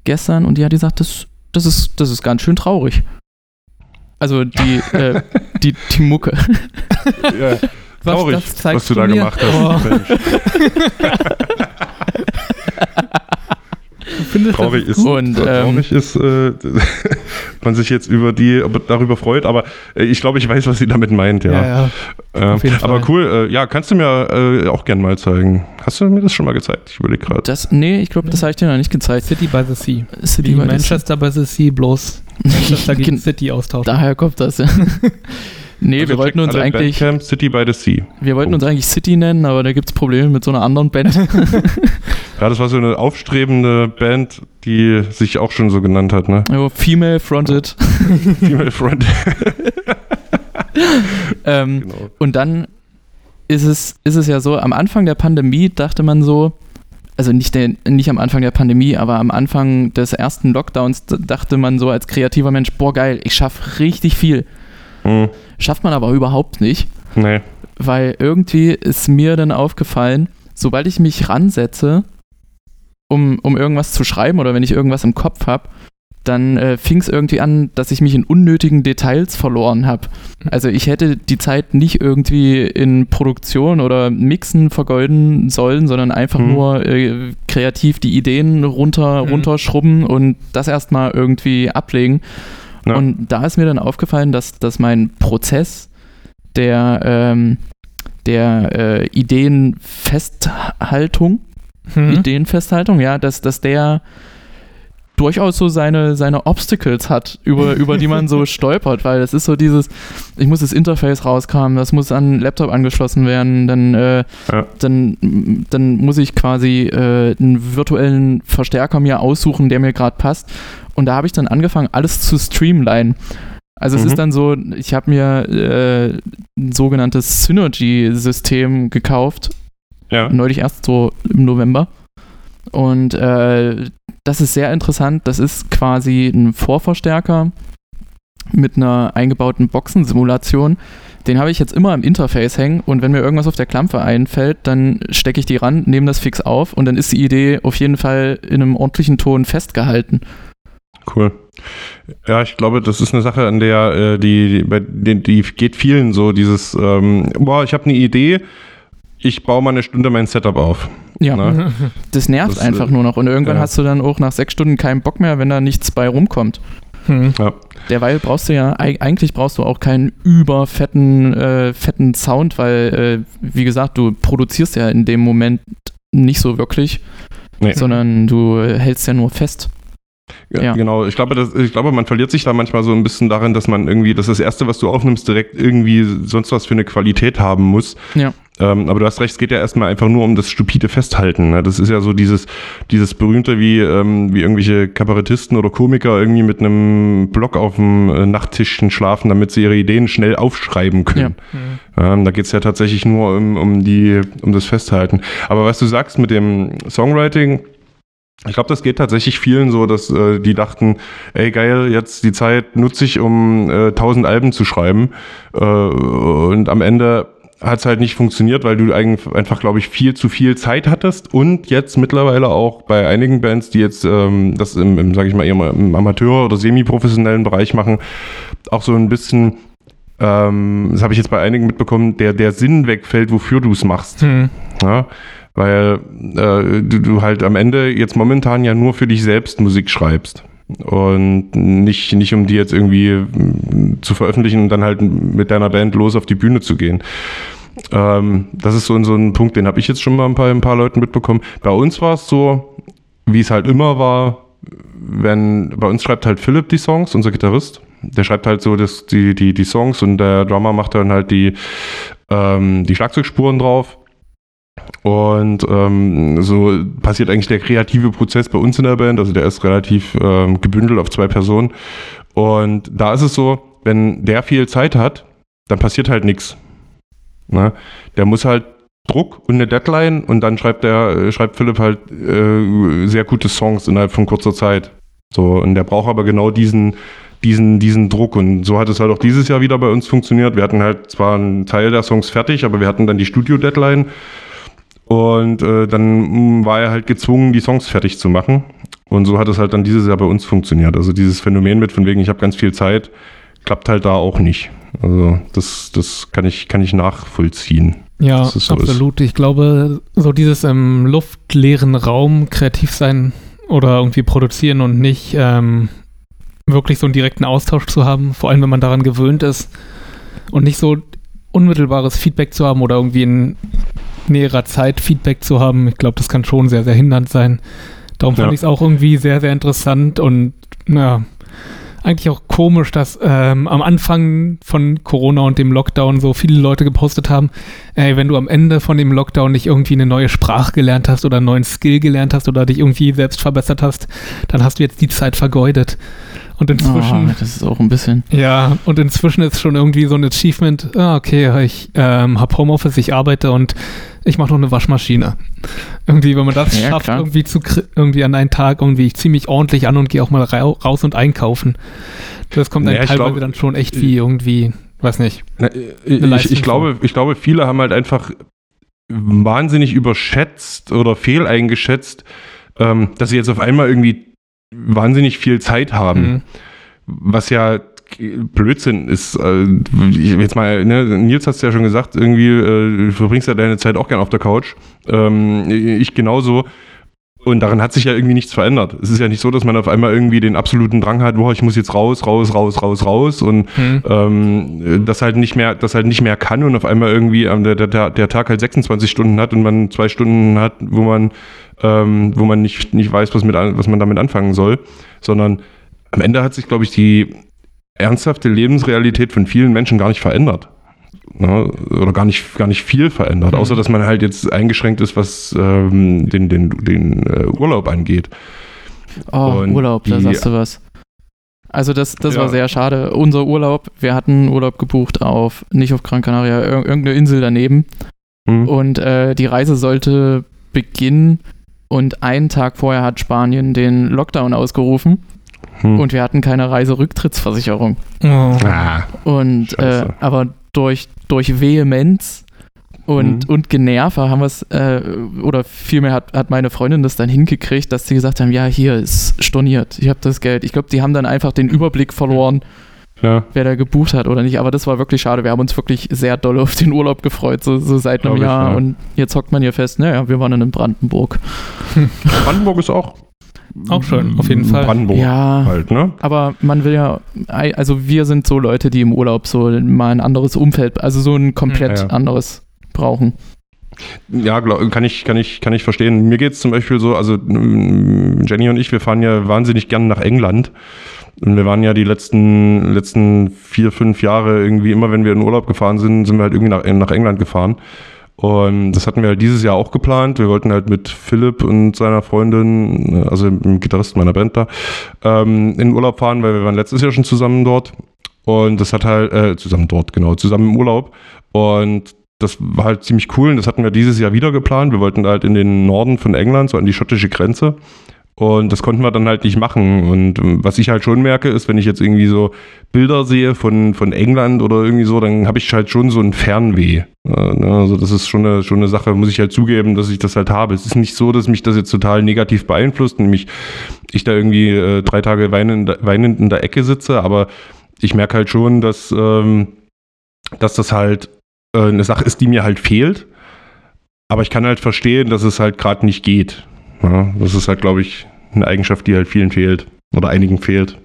gestern und die hat gesagt, das, das, ist, das ist ganz schön traurig. Also die, äh, [laughs] die, die Mucke.
Ja,
Was,
traurig, was du da
mir?
gemacht
Oh.
hast. [laughs]
Du findest das
Traurig ist,
Und,
so
ähm,
traurig ist, äh, [laughs] man sich jetzt über die darüber freut, aber äh, ich glaube, ich weiß, was sie damit meint, ja.
Ja, ja.
Ähm,
auf jeden
aber cool, äh, ja, kannst du mir äh, auch gern mal zeigen. Hast du mir das schon mal gezeigt? Ich überlege gerade.
Das, nee, ich glaube, das habe ich dir noch nicht gezeigt.
City by the Sea.
City
Wie
by the
Manchester by the Sea bloß [laughs] Manchester gegen
Gen-
City austauschen.
Daher kommt das, ja. [laughs] Nee,
Also
wir wollten uns eigentlich,
Bandcamp City by the Sea.
wir wollten uns eigentlich City nennen, aber da gibt es Probleme mit so einer anderen Band. [laughs]
Ja, das war so eine aufstrebende Band, die sich auch schon so genannt hat, ne?
Jo, Female Fronted. [laughs]
Female Front. [laughs]
ähm,
genau.
Und dann ist es, ist es ja so, am Anfang der Pandemie dachte man so, also nicht, der, nicht am Anfang der Pandemie, aber am Anfang des ersten Lockdowns dachte man so als kreativer Mensch, boah geil, ich schaffe richtig viel.
Hm,
Schafft man aber überhaupt nicht,
nee.
weil irgendwie ist mir dann aufgefallen, sobald ich mich ransetze, um, um irgendwas zu schreiben oder wenn ich irgendwas im Kopf habe, dann äh, fing es irgendwie an, dass ich mich in unnötigen Details verloren habe. Also ich hätte die Zeit nicht irgendwie in Produktion oder Mixen vergeuden sollen, sondern einfach
Mhm.
nur äh, kreativ die Ideen runter,
Mhm.
runterschrubben und das erstmal irgendwie ablegen.
Ja.
Und da ist mir dann aufgefallen, dass, dass mein Prozess der, ähm, der äh, Ideenfesthaltung,
Hm?
Ideenfesthaltung, ja, dass, dass der durchaus so seine, seine Obstacles hat, über, über die man so [laughs] stolpert, weil es ist so dieses, ich muss das Interface rauskramen, das muss an den Laptop angeschlossen werden, dann, äh,
Ja.
dann, dann muss ich quasi äh, einen virtuellen Verstärker mir aussuchen, der mir gerade passt. Und da habe ich dann angefangen, alles zu streamline. Also es
Mhm.
ist dann so, ich habe mir äh, ein sogenanntes Synergy-System gekauft,
Ja.
neulich erst so im November. Und äh, das ist sehr interessant. Das ist quasi ein Vorverstärker mit einer eingebauten Boxensimulation. Den habe ich jetzt immer im Interface hängen und wenn mir irgendwas auf der Klampe einfällt, dann stecke ich die ran, nehme das fix auf und dann ist die Idee auf jeden Fall in einem ordentlichen Ton festgehalten.
Cool. Ja, ich glaube, das ist eine Sache, an der äh, die, die, die, geht vielen so, dieses, ähm, boah, ich habe eine Idee, ich baue mal eine Stunde mein Setup auf.
Ja,
Ne? [laughs]
das nervt
Das,
einfach
äh,
nur noch. Und irgendwann
ja.
hast du dann auch nach sechs Stunden keinen Bock mehr, wenn da nichts bei rumkommt.
Hm.
Ja.
Derweil brauchst du ja, eig- eigentlich brauchst du auch keinen überfetten äh, fetten Sound, weil, äh, wie gesagt, du produzierst ja in dem Moment nicht so wirklich,
Nee.
sondern du hältst ja nur fest.
Ja,
Ja.
Genau, ich glaube, das, ich glaube, man verliert sich da manchmal so ein bisschen darin, dass man irgendwie, dass das Erste, was du aufnimmst, direkt irgendwie sonst was für eine Qualität haben muss.
Ja.
Ähm, aber du hast recht, es geht ja erstmal einfach nur um das stupide Festhalten. Ne? Das ist ja so dieses, dieses berühmte, wie, ähm, wie irgendwelche Kabarettisten oder Komiker irgendwie mit einem Block auf dem äh, Nachttischchen schlafen, damit sie ihre Ideen schnell aufschreiben können.
Hm.
Ähm, da geht's ja tatsächlich nur um, um, die, um das Festhalten. Aber was du sagst mit dem Songwriting, ich glaube, das geht tatsächlich vielen so, dass äh, die dachten, ey geil, jetzt die Zeit nutze ich, um äh, 1000 Alben zu schreiben. Äh, und am Ende hat's halt nicht funktioniert, weil du einfach, glaube ich, viel zu viel Zeit hattest und jetzt mittlerweile auch bei einigen Bands, die jetzt ähm, das im, im sage ich mal, eher im Amateur- oder semi-professionellen Bereich machen, auch so ein bisschen ähm, das habe ich jetzt bei einigen mitbekommen, der, der Sinn wegfällt, wofür du es machst.
Hm.
Ja? Weil äh, du, du halt am Ende jetzt momentan ja nur für dich selbst Musik schreibst. Und nicht, nicht um die jetzt irgendwie mm, zu veröffentlichen und dann halt mit deiner Band los auf die Bühne zu gehen. Ähm, das ist so, so ein Punkt, den habe ich jetzt schon mal ein paar, ein paar Leuten mitbekommen. Bei uns war es so, wie es halt immer war, wenn bei uns schreibt halt Philipp die Songs, unser Gitarrist. Der schreibt halt so das, die, die, die Songs und der Drummer macht dann halt die, ähm, die Schlagzeugspuren drauf. Und ähm, so passiert eigentlich der kreative Prozess bei uns in der Band. Also der ist relativ ähm, gebündelt auf zwei Personen. Und da ist es so, wenn der viel Zeit hat, dann passiert halt nichts. Ne? Der muss halt Druck und eine Deadline und dann schreibt der, äh, schreibt Philipp halt äh, sehr gute Songs innerhalb von kurzer Zeit. So, und der braucht aber genau diesen, diesen, diesen Druck. Und so hat es halt auch dieses Jahr wieder bei uns funktioniert. Wir hatten halt zwar einen Teil der Songs fertig, aber wir hatten dann die Studio-Deadline. Und äh, dann war er halt gezwungen, die Songs fertig zu machen. Und so hat es halt dann dieses Jahr bei uns funktioniert. Also dieses Phänomen mit von wegen, ich habe ganz viel Zeit, klappt halt da auch nicht. Also das, das kann ich, kann ich nachvollziehen.
Ja,
so ist.
absolut. Ich glaube, so dieses im luftleeren Raum kreativ sein oder irgendwie produzieren und nicht ähm, wirklich so einen direkten Austausch zu haben, vor allem wenn man daran gewöhnt ist und nicht so unmittelbares Feedback zu haben oder irgendwie in näherer Zeit Feedback zu haben, ich glaube, das kann schon sehr, sehr hindernd sein. Darum fand
Ja.
ich es auch irgendwie sehr, sehr interessant und naja, eigentlich auch komisch, dass ähm, am Anfang von Corona und dem Lockdown so viele Leute gepostet haben, ey, wenn du am Ende von dem Lockdown nicht irgendwie eine neue Sprache gelernt hast oder einen neuen Skill gelernt hast oder dich irgendwie selbst verbessert hast, dann hast du jetzt die Zeit vergeudet. Und inzwischen,
Oh, das ist auch ein bisschen.
ja, und inzwischen ist schon irgendwie so ein Achievement, ah, okay, ich ähm, habe Homeoffice, ich arbeite und ich mache noch eine Waschmaschine. Irgendwie, wenn man das
Ja,
schafft,
klar.
irgendwie zu irgendwie an einen Tag irgendwie ich zieh mich ordentlich an und gehe auch mal rau raus und einkaufen. Das kommt dann
Naja,
teilweise
glaub-
dann schon echt wie irgendwie, weiß nicht.
Na, äh, ich, ich, glaube, ich glaube, viele haben halt einfach wahnsinnig überschätzt oder fehleingeschätzt, ähm, dass sie jetzt auf einmal irgendwie wahnsinnig viel Zeit haben.
Mhm.
Was ja Blödsinn ist. Äh, jetzt mal, ne, Nils hast ja schon gesagt, irgendwie äh, du verbringst ja deine Zeit auch gern auf der Couch. Ähm, ich genauso. Und daran hat sich ja irgendwie nichts verändert. Es ist ja nicht so, dass man auf einmal irgendwie den absoluten Drang hat, boah, ich muss jetzt raus, raus, raus, raus, raus und
Mhm.
ähm, das halt nicht mehr, das halt nicht mehr kann und auf einmal irgendwie ähm, der, der, der Tag halt 26 Stunden hat und man zwei Stunden hat, wo man, ähm, wo man nicht, nicht weiß, was, mit, was man damit anfangen soll, sondern am Ende hat sich, glaube ich, die ernsthafte Lebensrealität von vielen Menschen gar nicht verändert. Ne? Oder gar nicht, gar nicht viel verändert,
Mhm.
außer dass man halt jetzt eingeschränkt ist, was ähm, den, den, den äh, Urlaub angeht.
Oh,
Und
Urlaub, da sagst du was. Also das, das
Ja.
war sehr schade. Unser Urlaub, wir hatten Urlaub gebucht auf, nicht auf Gran Canaria, ir irgendeine Insel daneben.
Hm?
Und äh, die Reise sollte beginnen und einen Tag vorher hat Spanien den Lockdown ausgerufen
Hm.
und wir hatten keine Reiserücktrittsversicherung.
Oh.
ah,
Und äh, aber durch, durch Vehemenz Und,
Mhm.
und Generva haben wir es, äh, oder vielmehr hat, hat meine Freundin das dann hingekriegt, dass sie gesagt haben, ja, hier ist storniert, ich habe das Geld. Ich glaube, die haben dann einfach den Überblick verloren,
Ja,
wer da gebucht hat oder nicht. Aber das war wirklich schade. Wir haben uns wirklich sehr doll auf den Urlaub gefreut, so, so seit einem
Glaub ich,
Jahr.
ja.
Und jetzt hockt man hier fest, naja, wir waren dann in Brandenburg.
Brandenburg ist auch.
Auch schön, auf jeden Fall.
Brandenburg
Ja,
halt, ne?
aber man will ja, also wir sind so Leute, die im Urlaub so mal ein anderes Umfeld, also so ein komplett
Ja.
anderes brauchen.
Ja, glaub, kann ich, kann ich, kann ich verstehen. Mir geht's zum Beispiel so, also mm, Jenny und ich, wir fahren ja wahnsinnig gern nach England. Und wir waren ja die letzten, letzten vier, fünf Jahre irgendwie immer, wenn wir in Urlaub gefahren sind, sind wir halt irgendwie nach, nach England gefahren. Und das hatten wir halt dieses Jahr auch geplant. Wir wollten halt mit Philipp und seiner Freundin, also dem Gitarristen meiner Band da, ähm, in Urlaub fahren, weil wir waren letztes Jahr schon zusammen dort. Und das hat halt, äh, zusammen dort, genau, zusammen im Urlaub. Und das war halt ziemlich cool und das hatten wir dieses Jahr wieder geplant. Wir wollten halt in den Norden von England, so an die schottische Grenze. Und das konnten wir dann halt nicht machen. Und ähm, was ich halt schon merke, ist, wenn ich jetzt irgendwie so Bilder sehe von, von England oder irgendwie so, dann habe ich halt schon so ein Fernweh. Äh, ne? Also das ist schon eine, schon eine Sache, muss ich halt zugeben, dass ich das halt habe. Es ist nicht so, dass mich das jetzt total negativ beeinflusst und mich, ich da irgendwie äh, drei Tage weinend, weinend in der Ecke sitze, aber ich merke halt schon, dass, ähm, dass das halt äh, eine Sache ist, die mir halt fehlt. Aber ich kann halt verstehen, dass es halt gerade nicht geht. Ja, das ist halt, glaube ich, eine Eigenschaft, die halt vielen fehlt oder einigen fehlt.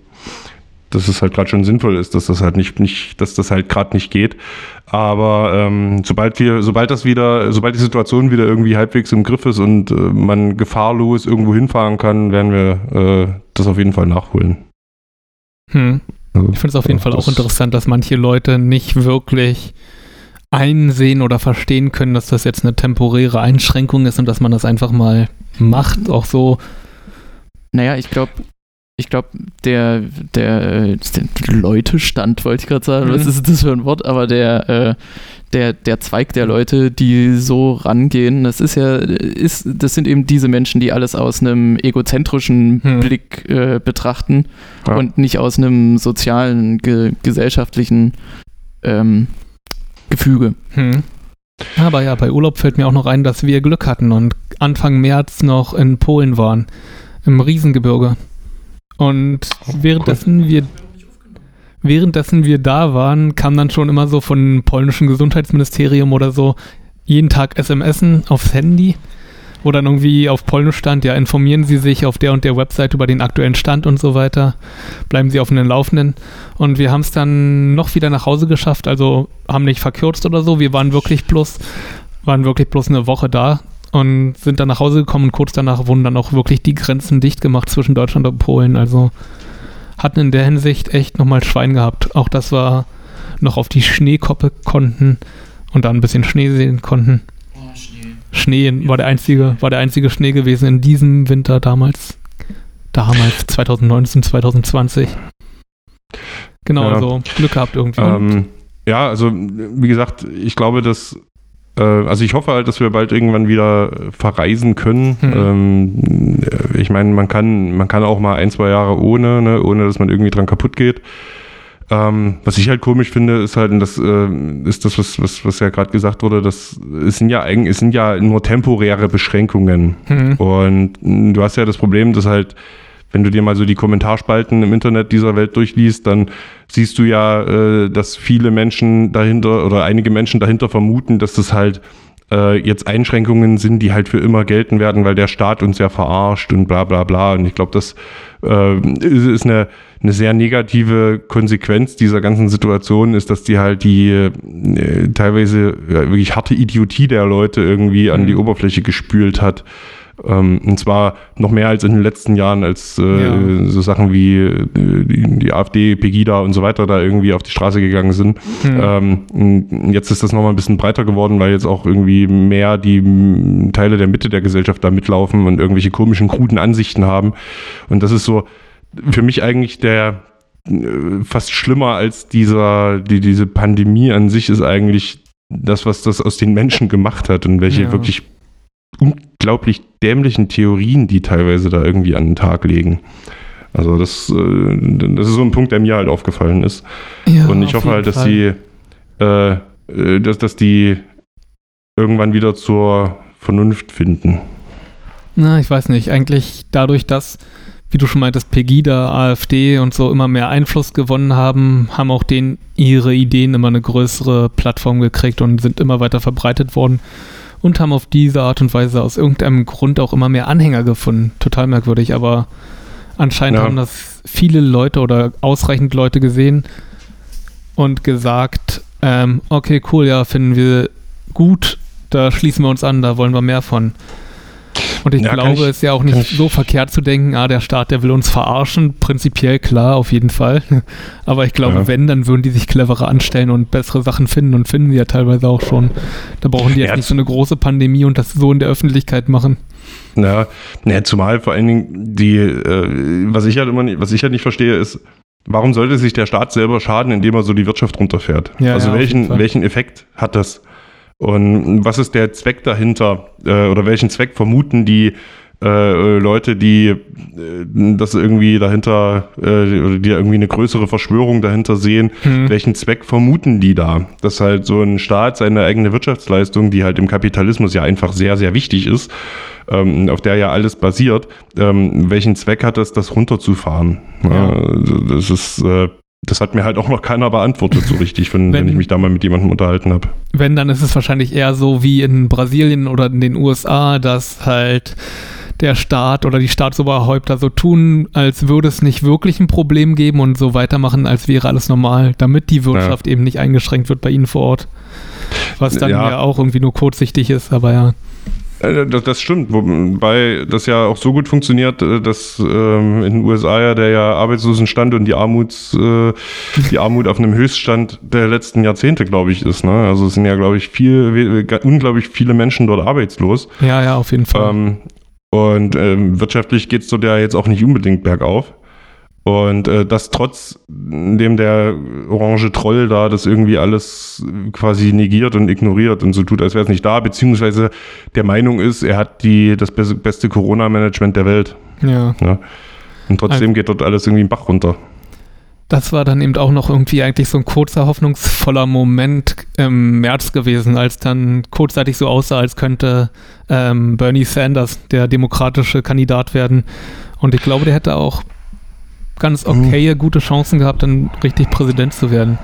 Dass es halt gerade schon sinnvoll ist, dass das halt nicht, nicht dass das halt gerade nicht geht. Aber ähm, sobald wir, sobald das wieder, sobald die Situation wieder irgendwie halbwegs im Griff ist und äh, man gefahrlos irgendwo hinfahren kann, werden wir äh, das auf jeden Fall nachholen.
Hm.
Also,
Ich finde es auf jeden Fall auch interessant, dass manche Leute nicht wirklich einsehen oder verstehen können, dass das jetzt eine temporäre Einschränkung ist und dass man das einfach mal macht. Auch so,
Naja, ich glaube, ich glaube, der, der, der Leutestand, wollte ich gerade sagen, was
Mhm.
ist das für ein Wort, aber der, äh, der, der Zweig der Leute, die so rangehen, das ist ja, ist, das sind eben diese Menschen, die alles aus einem egozentrischen
Hm.
Blick äh, betrachten
Ja.
und nicht aus einem sozialen, ge gesellschaftlichen ähm, Gefüge.
hm. Aber ja, bei Urlaub fällt mir auch noch ein, dass wir Glück hatten und Anfang März noch in Polen waren, im Riesengebirge. Und währenddessen wir währenddessen wir da waren, kam dann schon immer so von polnischen Gesundheitsministerium oder so jeden Tag SMSen aufs Handy, wo dann irgendwie auf Polnisch stand, ja, informieren Sie sich auf der und der Website über den aktuellen Stand und so weiter. Bleiben Sie auf dem Laufenden. Und wir haben es dann noch wieder nach Hause geschafft, also haben nicht verkürzt oder so. Wir waren wirklich bloß, waren wirklich bloß eine Woche da und sind dann nach Hause gekommen und kurz danach wurden dann auch wirklich die Grenzen dicht gemacht zwischen Deutschland und Polen. Also hatten in der Hinsicht echt nochmal Schwein gehabt. Auch das war noch auf die Schneekoppe konnten und dann ein bisschen Schnee sehen konnten. Schnee war der einzige, war der einzige Schnee gewesen in diesem Winter damals. Damals [laughs] 2019, 2020. Genau,
Ja.
also Glück gehabt irgendwie.
Ähm, ja, also wie gesagt, ich glaube, dass äh, also ich hoffe halt, dass wir bald irgendwann wieder verreisen können.
Hm.
Ähm, ich meine, man kann, man kann auch mal ein, zwei Jahre ohne, ne, ohne dass man irgendwie dran kaputt geht. Ähm, was ich halt komisch finde, ist halt, und das äh, ist das, was, was, was ja gerade gesagt wurde, das es sind ja eigentlich, es sind ja nur temporäre Beschränkungen.
Hm.
Und mh, du hast ja das Problem, dass halt, wenn du dir mal so die Kommentarspalten im Internet dieser Welt durchliest, dann siehst du ja, äh, dass viele Menschen dahinter oder einige Menschen dahinter vermuten, dass das halt äh, jetzt Einschränkungen sind, die halt für immer gelten werden, weil der Staat uns ja verarscht und bla bla bla. Und ich glaube, das äh, ist, ist eine, eine sehr negative Konsequenz dieser ganzen Situation, ist, dass die halt die äh, teilweise ja, wirklich harte Idiotie der Leute irgendwie an
Mhm.
die Oberfläche gespült hat. Ähm, und zwar noch mehr als in den letzten Jahren, als äh,
Ja.
so Sachen wie äh, die, die AfD, Pegida und so weiter da irgendwie auf die Straße gegangen sind.
Hm.
Ähm, jetzt ist das nochmal ein bisschen breiter geworden, weil jetzt auch irgendwie mehr die m, Teile der Mitte der Gesellschaft da mitlaufen und irgendwelche komischen, kruden Ansichten haben. Und das ist so für mich eigentlich der äh, fast schlimmer als dieser, die, diese Pandemie an sich ist eigentlich das, was das aus den Menschen gemacht hat und welche
Ja.
wirklich unglaublich dämlichen Theorien, die teilweise da irgendwie an den Tag legen. Also das, äh, das ist so ein Punkt, der mir halt aufgefallen ist.
Ja,
Und ich hoffe halt, dass
Fall.
die, äh, äh, dass, dass die irgendwann wieder zur Vernunft finden?
Na, ich weiß nicht. Eigentlich dadurch, dass, wie du schon meintest, Pegida, AfD und so immer mehr Einfluss gewonnen haben, haben auch denen ihre Ideen immer eine größere Plattform gekriegt und sind immer weiter verbreitet worden und haben auf diese Art und Weise aus irgendeinem Grund auch immer mehr Anhänger gefunden. Total merkwürdig, aber anscheinend
Ja.
haben das viele Leute oder ausreichend Leute gesehen und gesagt, ähm, okay, cool, ja, finden wir gut, da schließen wir uns an, da wollen wir mehr von. Und ich
Ja,
glaube, es ist ja auch nicht
ich-
so verkehrt zu denken, ah, der Staat, der will uns verarschen. Prinzipiell klar, auf jeden Fall. [laughs] Aber ich glaube,
Ja.
wenn, dann würden die sich cleverer anstellen und bessere Sachen finden und finden sie ja teilweise auch schon. Da brauchen die jetzt
Ja,
nicht so eine große Pandemie und das so in der Öffentlichkeit machen.
Ja, ne, zumal vor allen Dingen die, äh, was ich halt immer nicht, was ich halt nicht verstehe, ist, warum sollte sich der Staat selber schaden, indem er so die Wirtschaft runterfährt? Also welchen, welchen Effekt hat das? Und was ist der Zweck dahinter? Äh, oder welchen Zweck vermuten die äh, Leute, die äh, das irgendwie dahinter, äh, oder die irgendwie eine größere Verschwörung dahinter sehen,
Hm.
welchen Zweck vermuten die da? Dass halt so ein Staat seine eigene Wirtschaftsleistung, die halt im Kapitalismus ja einfach sehr, sehr wichtig ist, ähm, auf der ja alles basiert, ähm, welchen Zweck hat es, das runterzufahren? Ja. das ist, äh, das hat mir halt auch noch keiner beantwortet so richtig, wenn, wenn,
Wenn-
ich mich da mal mit jemandem unterhalten habe.
Wenn, dann ist es wahrscheinlich eher so wie in Brasilien oder in den USA, dass halt der Staat oder die Staatsoberhäupter so tun, als würde es nicht wirklich ein Problem geben und so weitermachen, als wäre alles normal, damit die Wirtschaft eben nicht eingeschränkt wird bei ihnen vor Ort. Was dann ja,
Ja.
auch irgendwie nur kurzsichtig ist, aber ja.
Äh, Das, das stimmt, wobei das ja auch so gut funktioniert, äh, dass ähm, in den USA ja der ja Arbeitslosenstand und die Armuts, äh, die Armut auf einem Höchststand der letzten Jahrzehnte, glaube ich, ist. Ne? Also es sind ja, glaube ich, viel, unglaublich viele Menschen dort arbeitslos.
Ja, ja, auf jeden Fall.
Ähm, und ähm, wirtschaftlich geht es dort ja jetzt auch nicht unbedingt bergauf. Und äh, das trotz dem der orange Troll da das irgendwie alles quasi negiert und ignoriert und so tut, als wäre es nicht da, beziehungsweise der Meinung ist, er hat die das beste, beste Corona-Management der Welt.
ja.
Ja? Und trotzdem geht dort alles irgendwie im Bach runter.
Das war dann eben auch noch irgendwie eigentlich so ein kurzer, hoffnungsvoller Moment im März gewesen, als dann kurzzeitig so aussah, als könnte ähm, Bernie Sanders der demokratische Kandidat werden. Und ich glaube, der hätte auch ganz
Mhm.
okaye, gute Chancen gehabt, dann richtig Präsident zu werden.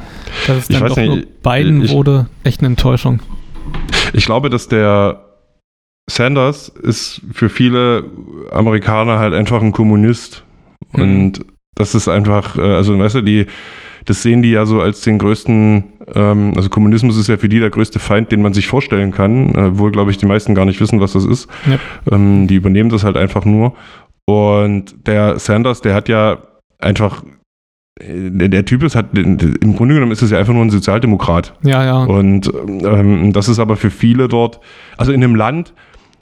Dass es dann doch
nicht,
nur Biden
ich-
wurde, echt eine Enttäuschung.
Ich glaube, dass der Sanders ist für viele Amerikaner halt einfach ein Kommunist.
Mhm.
Und das ist einfach, äh, also weißt du, die, das sehen die ja so als den größten, ähm, also Kommunismus ist ja für die der größte Feind, den man sich vorstellen kann, äh, wohl glaube ich die meisten gar nicht wissen, was das ist.
Ja.
Ähm, die übernehmen das halt einfach nur. Und der Sanders, der hat ja einfach, äh, der, der Typ ist, hat, im Grunde genommen ist es ja einfach nur ein Sozialdemokrat.
Ja, ja.
Und ähm, das ist aber für viele dort, also in einem Land,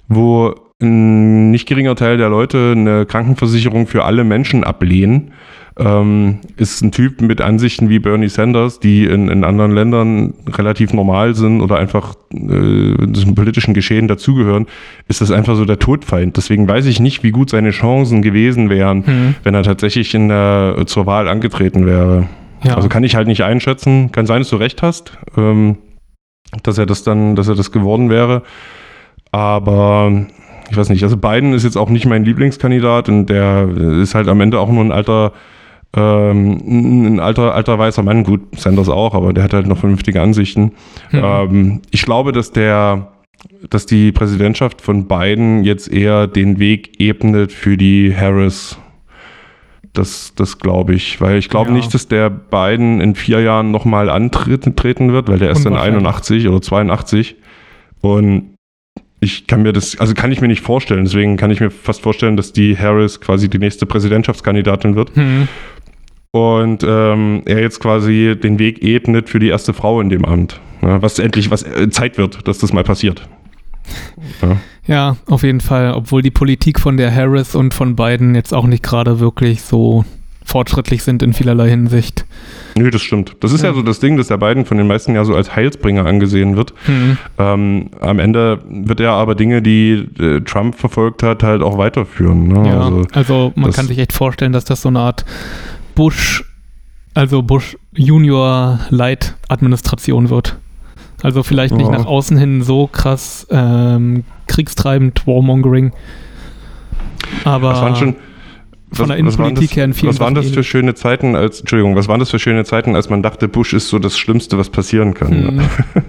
wo ein nicht geringer Teil der Leute eine Krankenversicherung für alle Menschen ablehnen, ähm, ist ein Typ mit Ansichten wie Bernie Sanders, die in, in anderen Ländern relativ normal sind oder einfach äh, zum politischen Geschehen dazugehören, ist das einfach so der Todfeind. Deswegen weiß ich nicht, wie gut seine Chancen gewesen wären,
Hm.
wenn er tatsächlich in der, zur Wahl angetreten wäre.
ja.
Also kann ich halt nicht einschätzen. Kann sein, dass du recht hast, ähm, dass er das dann, dass er das geworden wäre. Aber ich weiß nicht, also Biden ist jetzt auch nicht mein Lieblingskandidat und der ist halt am Ende auch nur ein alter, ähm, ein alter, alter weißer Mann. Gut, Sanders auch, aber der hat halt noch vernünftige Ansichten.
Hm.
Ähm, ich glaube, dass der, dass die Präsidentschaft von Biden jetzt eher den Weg ebnet für die Harris. Das, das glaube ich, weil ich glaube
Ja.
nicht, dass der Biden in vier Jahren nochmal antreten treten wird, weil der ist dann
Unwahrscheinlich.
81 oder 82. Und ich kann mir das, also kann ich mir nicht vorstellen. Deswegen kann ich mir fast vorstellen, dass die Harris quasi die nächste Präsidentschaftskandidatin wird
Hm.
Und ähm, er jetzt quasi den Weg ebnet für die erste Frau in dem Amt. Ja, was endlich was äh, Zeit wird, dass das mal passiert. Ja.
Ja, auf jeden Fall. Obwohl die Politik von der Harris und von Biden jetzt auch nicht gerade wirklich so fortschrittlich sind in vielerlei Hinsicht.
Nö, das stimmt. Das ist ja.
Ja.
so das Ding, dass der Biden von den meisten ja so als Heilsbringer angesehen wird.
Hm.
Ähm, am Ende wird er aber Dinge, die äh, Trump verfolgt hat, halt auch weiterführen. Ne?
Ja,
Also,
also, man kann sich echt vorstellen, dass das so eine Art Bush, also Bush Junior Light Administration wird. Also vielleicht nicht
Ja.
nach außen hin so krass ähm, kriegstreibend, Warmongering. Aber
Was waren schon,
von der
was
Innenpolitik
das,
her in vielen
was waren das für schöne Zeiten, als, Entschuldigung, was waren das für schöne Zeiten, als man dachte, Bush ist so das Schlimmste, was passieren kann?
Mhm. [laughs]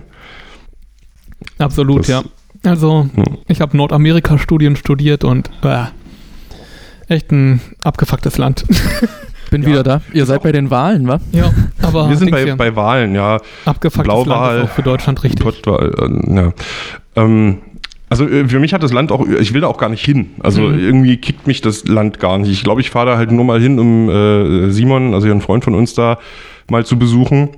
Absolut,
Das-
ja. Also,
Hm.
ich habe Nordamerika-Studien studiert und äh, echt ein abgefucktes Land. [laughs]
Bin
Ja.
wieder da. Ihr seid bei den Wahlen, wa?
ja, aber
Wir sind bei, bei Wahlen, ja.
abgefucktes
Blauwahl,
Land ist auch für Deutschland richtig.
Pottwahl, äh, ja. Ähm, also äh, für mich hat das Land auch, ich will da auch gar nicht hin. Also
Mhm.
irgendwie kickt mich das Land gar nicht. Ich glaube, ich fahre da halt nur mal hin, um äh, Simon, also ein Freund von uns da, mal zu besuchen.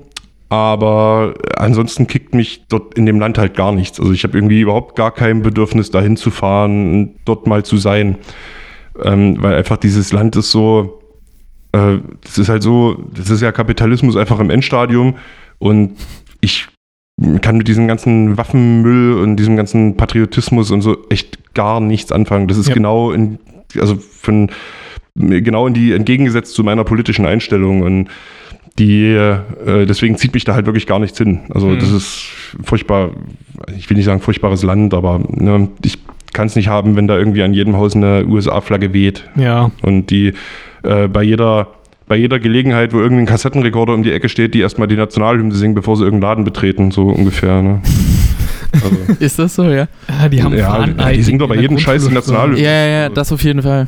Aber ansonsten kickt mich dort in dem Land halt gar nichts. Also ich habe irgendwie überhaupt gar kein Bedürfnis, da hinzufahren und dort mal zu sein. Ähm, weil einfach dieses Land ist so, äh, das ist halt so, das ist ja Kapitalismus einfach im Endstadium und ich kann mit diesem ganzen Waffenmüll und diesem ganzen Patriotismus und so echt gar nichts anfangen. Das ist
Ja.
genau in, also von, genau in die, entgegengesetzt zu meiner politischen Einstellung und die, äh, deswegen zieht mich da halt wirklich gar nichts hin. Also
Mhm.
das ist furchtbar, ich will nicht sagen furchtbares Land, aber ne, ich kann es nicht haben, wenn da irgendwie an jedem Haus eine USA-Flagge weht
Ja,
und die äh, bei jeder bei jeder Gelegenheit, wo irgendein Kassettenrekorder um die Ecke steht, die erstmal die Nationalhymne singen, bevor sie irgendeinen Laden betreten, so ungefähr. Ne? Also, [laughs]
Ist das so, ja?
Ah, die haben
ja,
Fahnen
die singen doch bei jedem Scheiß die. Nationalhymne.
Ja, ja, ja, das auf jeden Fall.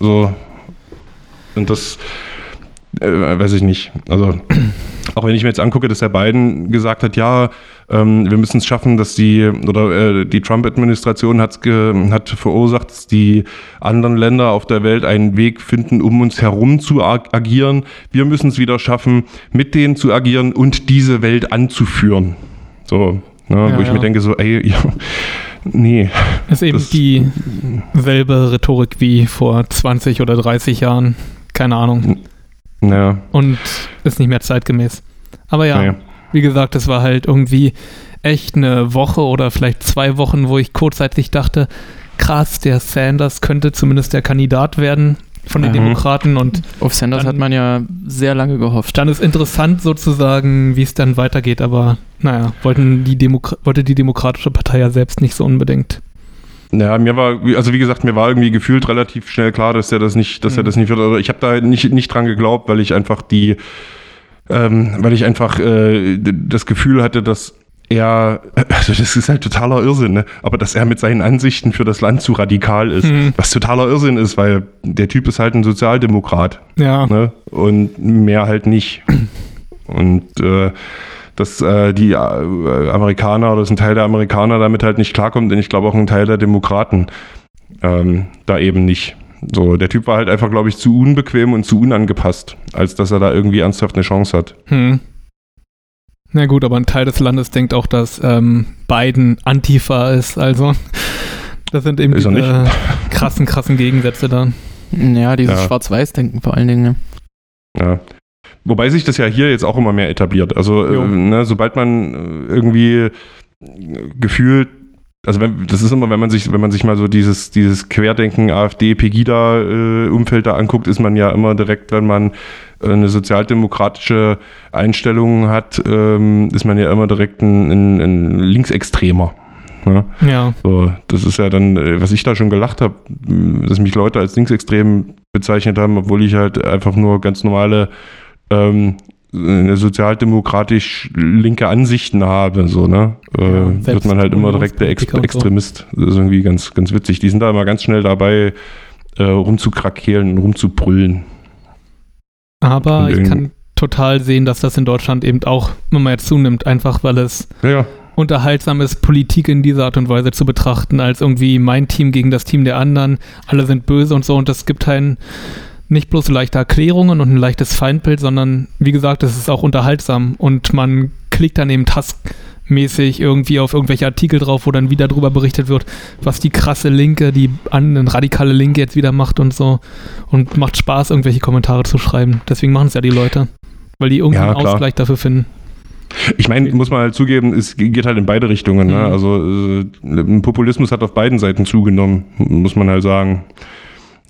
So. Und das äh, weiß ich nicht. Also, auch wenn ich mir jetzt angucke, dass der Biden gesagt hat, ja, ähm, wir müssen es schaffen, dass die, oder äh, die Trump-Administration hat's ge, hat verursacht, dass die anderen Länder auf der Welt einen Weg finden, um uns herum zu ag agieren. Wir müssen es wieder schaffen, mit denen zu agieren und diese Welt anzuführen. So, ne,
Ja,
wo ich
ja.
mir denke, so, ey, ja, nee.
Ist eben
Das-
dieselbe Rhetorik wie vor 20 oder 30 Jahren. Keine Ahnung.
Naja,
Und ist nicht mehr zeitgemäß. Aber ja,
naja.
wie gesagt, es war halt irgendwie echt eine Woche oder vielleicht zwei Wochen, wo ich kurzzeitig dachte, krass, der Sanders könnte zumindest der Kandidat werden von den
Mhm.
Demokraten und
Auf Sanders
Dann-
hat man ja sehr lange gehofft.
dann ist interessant sozusagen, wie es dann weitergeht, aber naja, wollten die Demokra wollte die Demokratische Partei ja selbst nicht so unbedingt.
Ja, mir war, also wie gesagt, mir war irgendwie gefühlt relativ schnell klar, dass er das nicht, dass er
Mhm.
das nicht wird. Also ich habe da nicht, nicht dran geglaubt, weil ich einfach die, ähm, weil ich einfach äh, das Gefühl hatte, dass er, also das ist halt totaler Irrsinn, ne? aber dass er mit seinen Ansichten für das Land zu radikal ist.
Mhm.
Was totaler Irrsinn ist, weil der Typ ist halt ein Sozialdemokrat
Ja,
ne? und mehr halt nicht. Und äh, dass äh, die äh, Amerikaner oder dass ein Teil der Amerikaner damit halt nicht klarkommt, denn ich glaube auch ein Teil der Demokraten ähm, da eben nicht. So, der Typ war halt einfach, glaube ich, zu unbequem und zu unangepasst, als dass er da irgendwie ernsthaft eine Chance hat.
Hm. Na gut, aber ein Teil des Landes denkt auch, dass ähm, Biden Antifa ist. Also, das sind eben
Ist
diese krassen, krassen Gegensätze da.
Ja, dieses
Ja.
Schwarz-Weiß-Denken vor allen Dingen. Ne?
Ja. Wobei sich das ja hier jetzt auch immer mehr etabliert. Also, äh, ne, sobald man äh, irgendwie äh, gefühlt, also wenn, das ist immer, wenn man sich, wenn man sich mal so dieses, dieses Querdenken, AfD, Pegida-Umfeld da anguckt, ist man ja immer direkt, wenn man äh, eine sozialdemokratische Einstellung hat, ähm, ist man ja immer direkt ein, ein, ein Linksextremer. Ne?
Ja,
So, das ist ja dann, äh, was ich da schon gelacht habe, dass mich Leute als linksextrem bezeichnet haben, obwohl ich halt einfach nur ganz normale ähm, eine sozialdemokratisch linke Ansichten habe, so, ne? Äh,
Ja,
wird man halt immer direkt der Ex. Extremist. Das ist irgendwie ganz, ganz witzig. Die sind da immer ganz schnell dabei, äh, rumzukrakeelen und rumzubrüllen.
aber
Und
ich kann total sehen, dass das in Deutschland eben auch immer mehr zunimmt, einfach weil es
Ja, ja.
unterhaltsam ist, Politik in dieser Art und Weise zu betrachten, als irgendwie mein Team gegen das Team der anderen. Alle sind böse und so und es gibt ein nicht bloß leichte Erklärungen und ein leichtes Feindbild, sondern wie gesagt, es ist auch unterhaltsam und man klickt dann eben taskmäßig irgendwie auf irgendwelche Artikel drauf, wo dann wieder darüber berichtet wird, was die krasse Linke, die an, radikale Linke jetzt wieder macht und so und macht Spaß, irgendwelche Kommentare zu schreiben. Deswegen machen es ja die Leute, weil die irgendwie
Ja.
Ausgleich dafür finden.
Ich meine, muss man halt zugeben, es geht halt in beide Richtungen. Ne?
Mhm.
Also äh, Populismus hat auf beiden Seiten zugenommen, muss man halt sagen.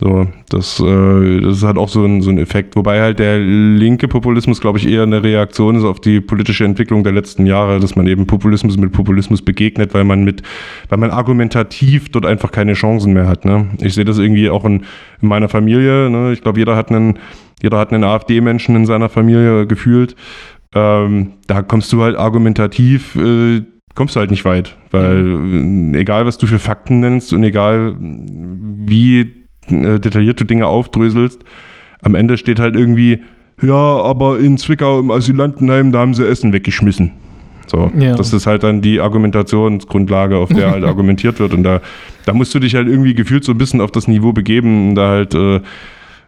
So, das, äh, das ist halt auch so ein, so ein Effekt. Wobei halt der linke Populismus, glaube ich, eher eine Reaktion ist auf die politische Entwicklung der letzten Jahre, dass man eben Populismus mit Populismus begegnet, weil man mit, weil man argumentativ dort einfach keine Chancen mehr hat. Ne? Ich sehe das irgendwie auch in, in meiner Familie. Ne? Ich glaube, jeder hat einen, jeder hat einen AfD-Menschen in seiner Familie gefühlt. Ähm, da kommst du halt argumentativ, äh, kommst du halt nicht weit, weil mhm. egal was du für Fakten nennst und egal wie äh, detaillierte Dinge aufdröselst, am Ende steht halt irgendwie, ja, aber in Zwickau im Asylantenheim, da haben sie Essen weggeschmissen. So, ja. das ist halt dann die Argumentationsgrundlage, auf der halt [laughs] argumentiert wird. Und da, da musst du dich halt irgendwie gefühlt so ein bisschen auf das Niveau begeben, um da halt äh,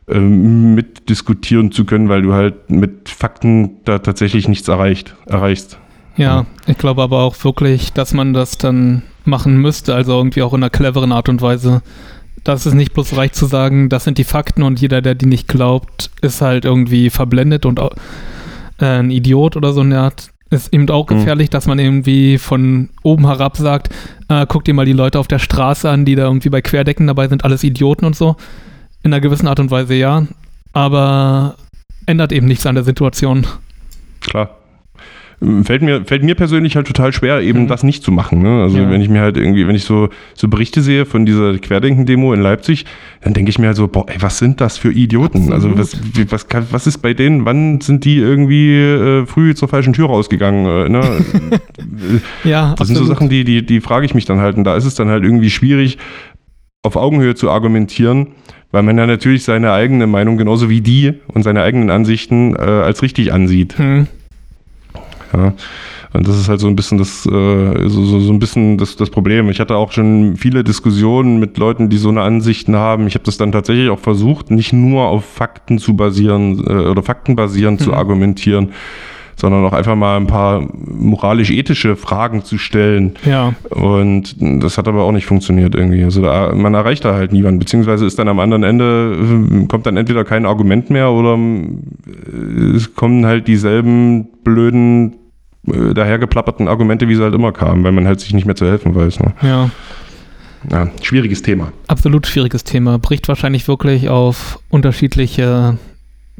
äh, mitdiskutieren zu können, weil du halt mit Fakten da tatsächlich nichts erreicht, erreichst.
Ja, ja, ich glaube aber auch wirklich, dass man das dann machen müsste, also irgendwie auch in einer cleveren Art und Weise dass es nicht bloß reicht zu sagen, das sind die Fakten und jeder, der die nicht glaubt, ist halt irgendwie verblendet und äh, ein Idiot oder so eine Art. Ist eben auch mhm. gefährlich, mhm. dass man irgendwie von oben herab sagt, äh, guck dir mal die Leute auf der Straße an, die da irgendwie bei Querdecken dabei sind, alles Idioten und so. In einer gewissen Art und Weise ja, aber ändert eben nichts an der Situation.
Klar fällt mir, fällt mir persönlich halt total schwer, eben mhm. das nicht zu machen. Ne? Also ja. wenn ich mir halt irgendwie, wenn ich so, so Berichte sehe von dieser Querdenken-Demo in Leipzig, dann denke ich mir halt so, boah, ey, was sind das für Idioten? Absolut. Also was, was, was ist bei denen, wann sind die irgendwie äh, früh zur falschen Tür rausgegangen? Äh, ne? [laughs] ja, Das absolut. sind so Sachen, die, die, die frage ich mich dann halt. Und da ist es dann halt irgendwie schwierig, auf Augenhöhe zu argumentieren, weil man ja natürlich seine eigene Meinung genauso wie die und seine eigenen Ansichten äh, als richtig ansieht. Hm. Ja. Und das ist halt so ein bisschen das, äh, so, so, so ein bisschen das, das Problem. Ich hatte auch schon viele Diskussionen mit Leuten, die so eine Ansichten haben. Ich habe das dann tatsächlich auch versucht, nicht nur auf Fakten zu basieren äh, oder faktenbasierend mhm. zu argumentieren, sondern auch einfach mal ein paar moralisch-ethische Fragen zu stellen.
Ja.
Und das hat aber auch nicht funktioniert irgendwie. Also da, man erreicht da halt niemanden, beziehungsweise ist dann am anderen Ende, äh, kommt dann entweder kein Argument mehr oder äh, es kommen halt dieselben blöden äh, dahergeplapperten Argumente, wie sie halt immer kamen, weil man halt sich nicht mehr zu helfen weiß. Ne?
Ja.
Ja, schwieriges Thema.
Absolut schwieriges Thema. Bricht wahrscheinlich wirklich auf unterschiedliche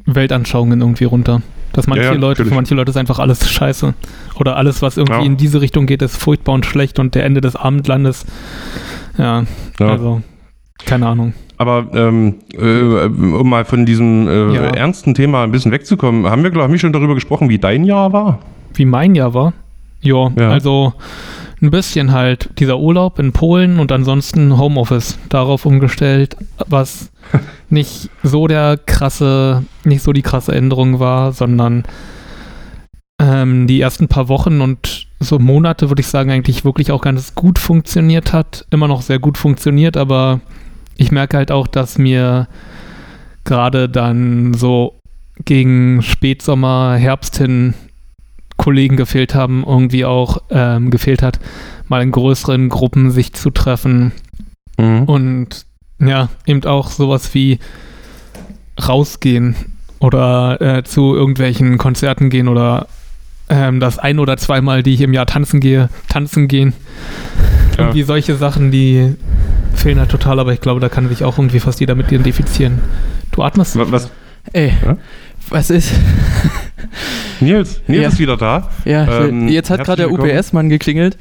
Weltanschauungen irgendwie runter. Dass manche ja, ja, Leute, für manche Leute ist einfach alles [laughs] scheiße. Oder alles, was irgendwie ja. in diese Richtung geht, ist furchtbar und schlecht und der Ende des Abendlandes. Ja, also, keine Ahnung.
Aber ähm, äh, um mal von diesem äh, ernsten Thema ein bisschen wegzukommen, haben wir, glaube ich, schon darüber gesprochen, wie dein Jahr war?
wie mein Jahr war. Jo, ja, also ein bisschen halt dieser Urlaub in Polen und ansonsten Homeoffice darauf umgestellt, was [laughs] nicht so der krasse, nicht so die krasse Änderung war, sondern ähm, die ersten paar Wochen und so Monate, würde ich sagen, eigentlich wirklich auch ganz gut funktioniert hat. Immer noch sehr gut funktioniert, aber ich merke halt auch, dass mir gerade dann so gegen Spätsommer, Herbst hin Kollegen gefehlt haben, irgendwie auch ähm, gefehlt hat, mal in größeren Gruppen sich zu treffen. Mhm. Und ja, eben auch sowas wie rausgehen oder äh, zu irgendwelchen Konzerten gehen oder ähm, das ein oder zweimal, die ich im Jahr tanzen gehe, tanzen gehen. Ja. Irgendwie solche Sachen, die fehlen halt total, aber ich glaube, da kann sich auch irgendwie fast jeder mit identifizieren. Du atmest.
Was? was?
Ey, ja? was ist?
Nils, Nils ja. ist wieder da.
Ja, ähm, jetzt hat gerade der UPS-Mann geklingelt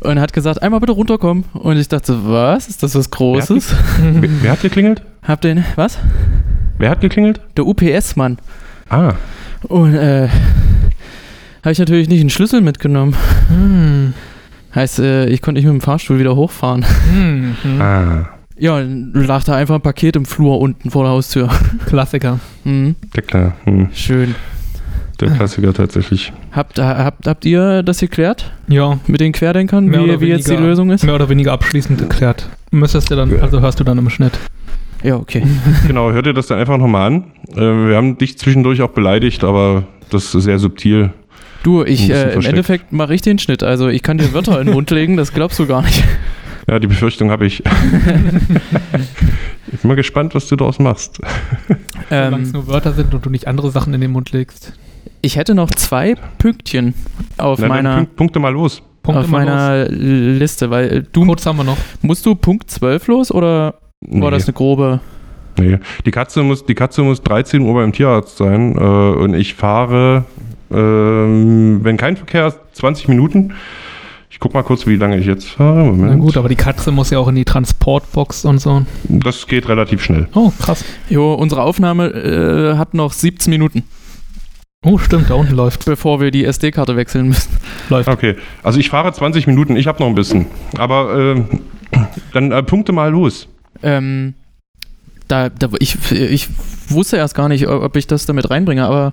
und hat gesagt, einmal bitte runterkommen. Und ich dachte, was? Ist das was Großes?
Wer hat, [laughs] wer hat geklingelt?
Hab den, was?
Wer hat geklingelt?
Der UPS-Mann.
Ah.
Und äh, habe ich natürlich nicht einen Schlüssel mitgenommen. Hm. Heißt, äh, ich konnte nicht mit dem Fahrstuhl wieder hochfahren. Hm. hm. Ah. Ja, lag da einfach ein Paket im Flur unten vor der Haustür.
Klassiker.
Mhm.
Der klar. Mhm.
Schön.
Der Klassiker tatsächlich.
Habt, habt, habt ihr das geklärt?
Ja.
Mit den Querdenkern, wie, wie weniger, jetzt die Lösung ist?
Mehr oder weniger abschließend geklärt. Müsstest du dann, also hörst du dann im Schnitt.
Ja, okay. [laughs]
genau, hört dir das dann einfach nochmal an. Äh, wir haben dich zwischendurch auch beleidigt, aber das ist sehr subtil.
Du, ich, äh, im Endeffekt mache ich den Schnitt. Also ich kann dir Wörter in den Mund legen, das glaubst du gar nicht.
Ja, die Befürchtung habe ich. [laughs] ich bin mal gespannt, was du daraus machst.
Solange ähm, es nur Wörter sind und du nicht andere Sachen in den Mund legst.
Ich hätte noch zwei Pünktchen auf Na, meiner. Punkt,
Punkte mal los.
Punkte auf mal meiner los. Liste, weil du.
Kurz haben wir noch.
Musst du Punkt 12 los oder nee. war das eine grobe.
Nee. Die Katze muss, die Katze muss 13 Uhr beim Tierarzt sein äh, und ich fahre, ähm, wenn kein Verkehr ist, 20 Minuten. Ich guck mal kurz, wie lange ich jetzt fahre.
Na
Moment.
gut, aber die Katze muss ja auch in die Transportbox und so.
Das geht relativ schnell.
Oh, krass.
Jo, unsere Aufnahme äh, hat noch 17 Minuten,
Oh, stimmt, da unten läuft.
bevor wir die SD-Karte wechseln müssen.
läuft.
Okay, also ich fahre 20 Minuten, ich habe noch ein bisschen. Aber äh, dann äh, punkte mal los.
Ähm, da, da, ich, ich wusste erst gar nicht, ob ich das damit reinbringe, aber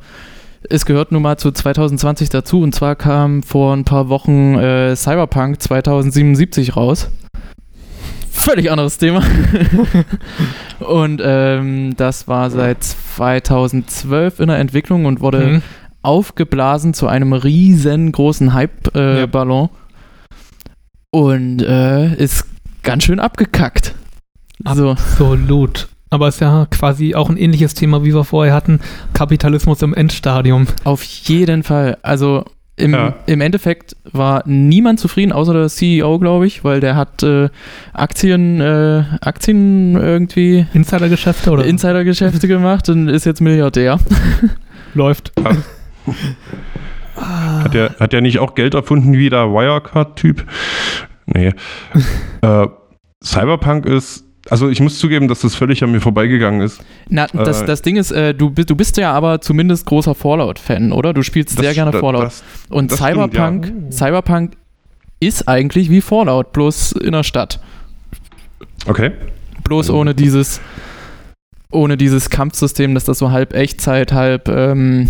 es gehört nun mal zu 2020 dazu. Und zwar kam vor ein paar Wochen äh, Cyberpunk 2077 raus. Völlig anderes Thema. [laughs] und ähm, das war seit 2012 in der Entwicklung und wurde
Mhm.
aufgeblasen zu einem riesengroßen
Ja.
Hype-Ballon. Und äh, ist ganz schön abgekackt. So.
Absolut. Aber es ist ja quasi auch ein ähnliches Thema, wie wir vorher hatten. Kapitalismus im Endstadium.
Auf jeden Fall. Also im,
Ja.
im Endeffekt war niemand zufrieden, außer der CEO, glaube ich, weil der hat äh, Aktien, äh, Aktien irgendwie
Insidergeschäfte oder
Insidergeschäfte gemacht und ist jetzt Milliardär. [laughs]
läuft.
Hat der, hat der nicht auch Geld erfunden wie der Wirecard-Typ? Nee. [laughs] äh, Cyberpunk ist, also ich muss zugeben, dass das völlig an mir vorbeigegangen ist.
Na, das,
Äh,
das Ding ist, äh, du, bist- du bist ja aber zumindest großer Fallout-Fan, oder? Du spielst
Das
sehr gerne
st-
Fallout.
Das,
und
das stimmt,
Cyberpunk,
ja. Oh.
Cyberpunk ist eigentlich wie Fallout, bloß in der Stadt.
okay.
Bloß ohne dieses, ohne dieses Kampfsystem, dass das so halb Echtzeit, halb, ähm,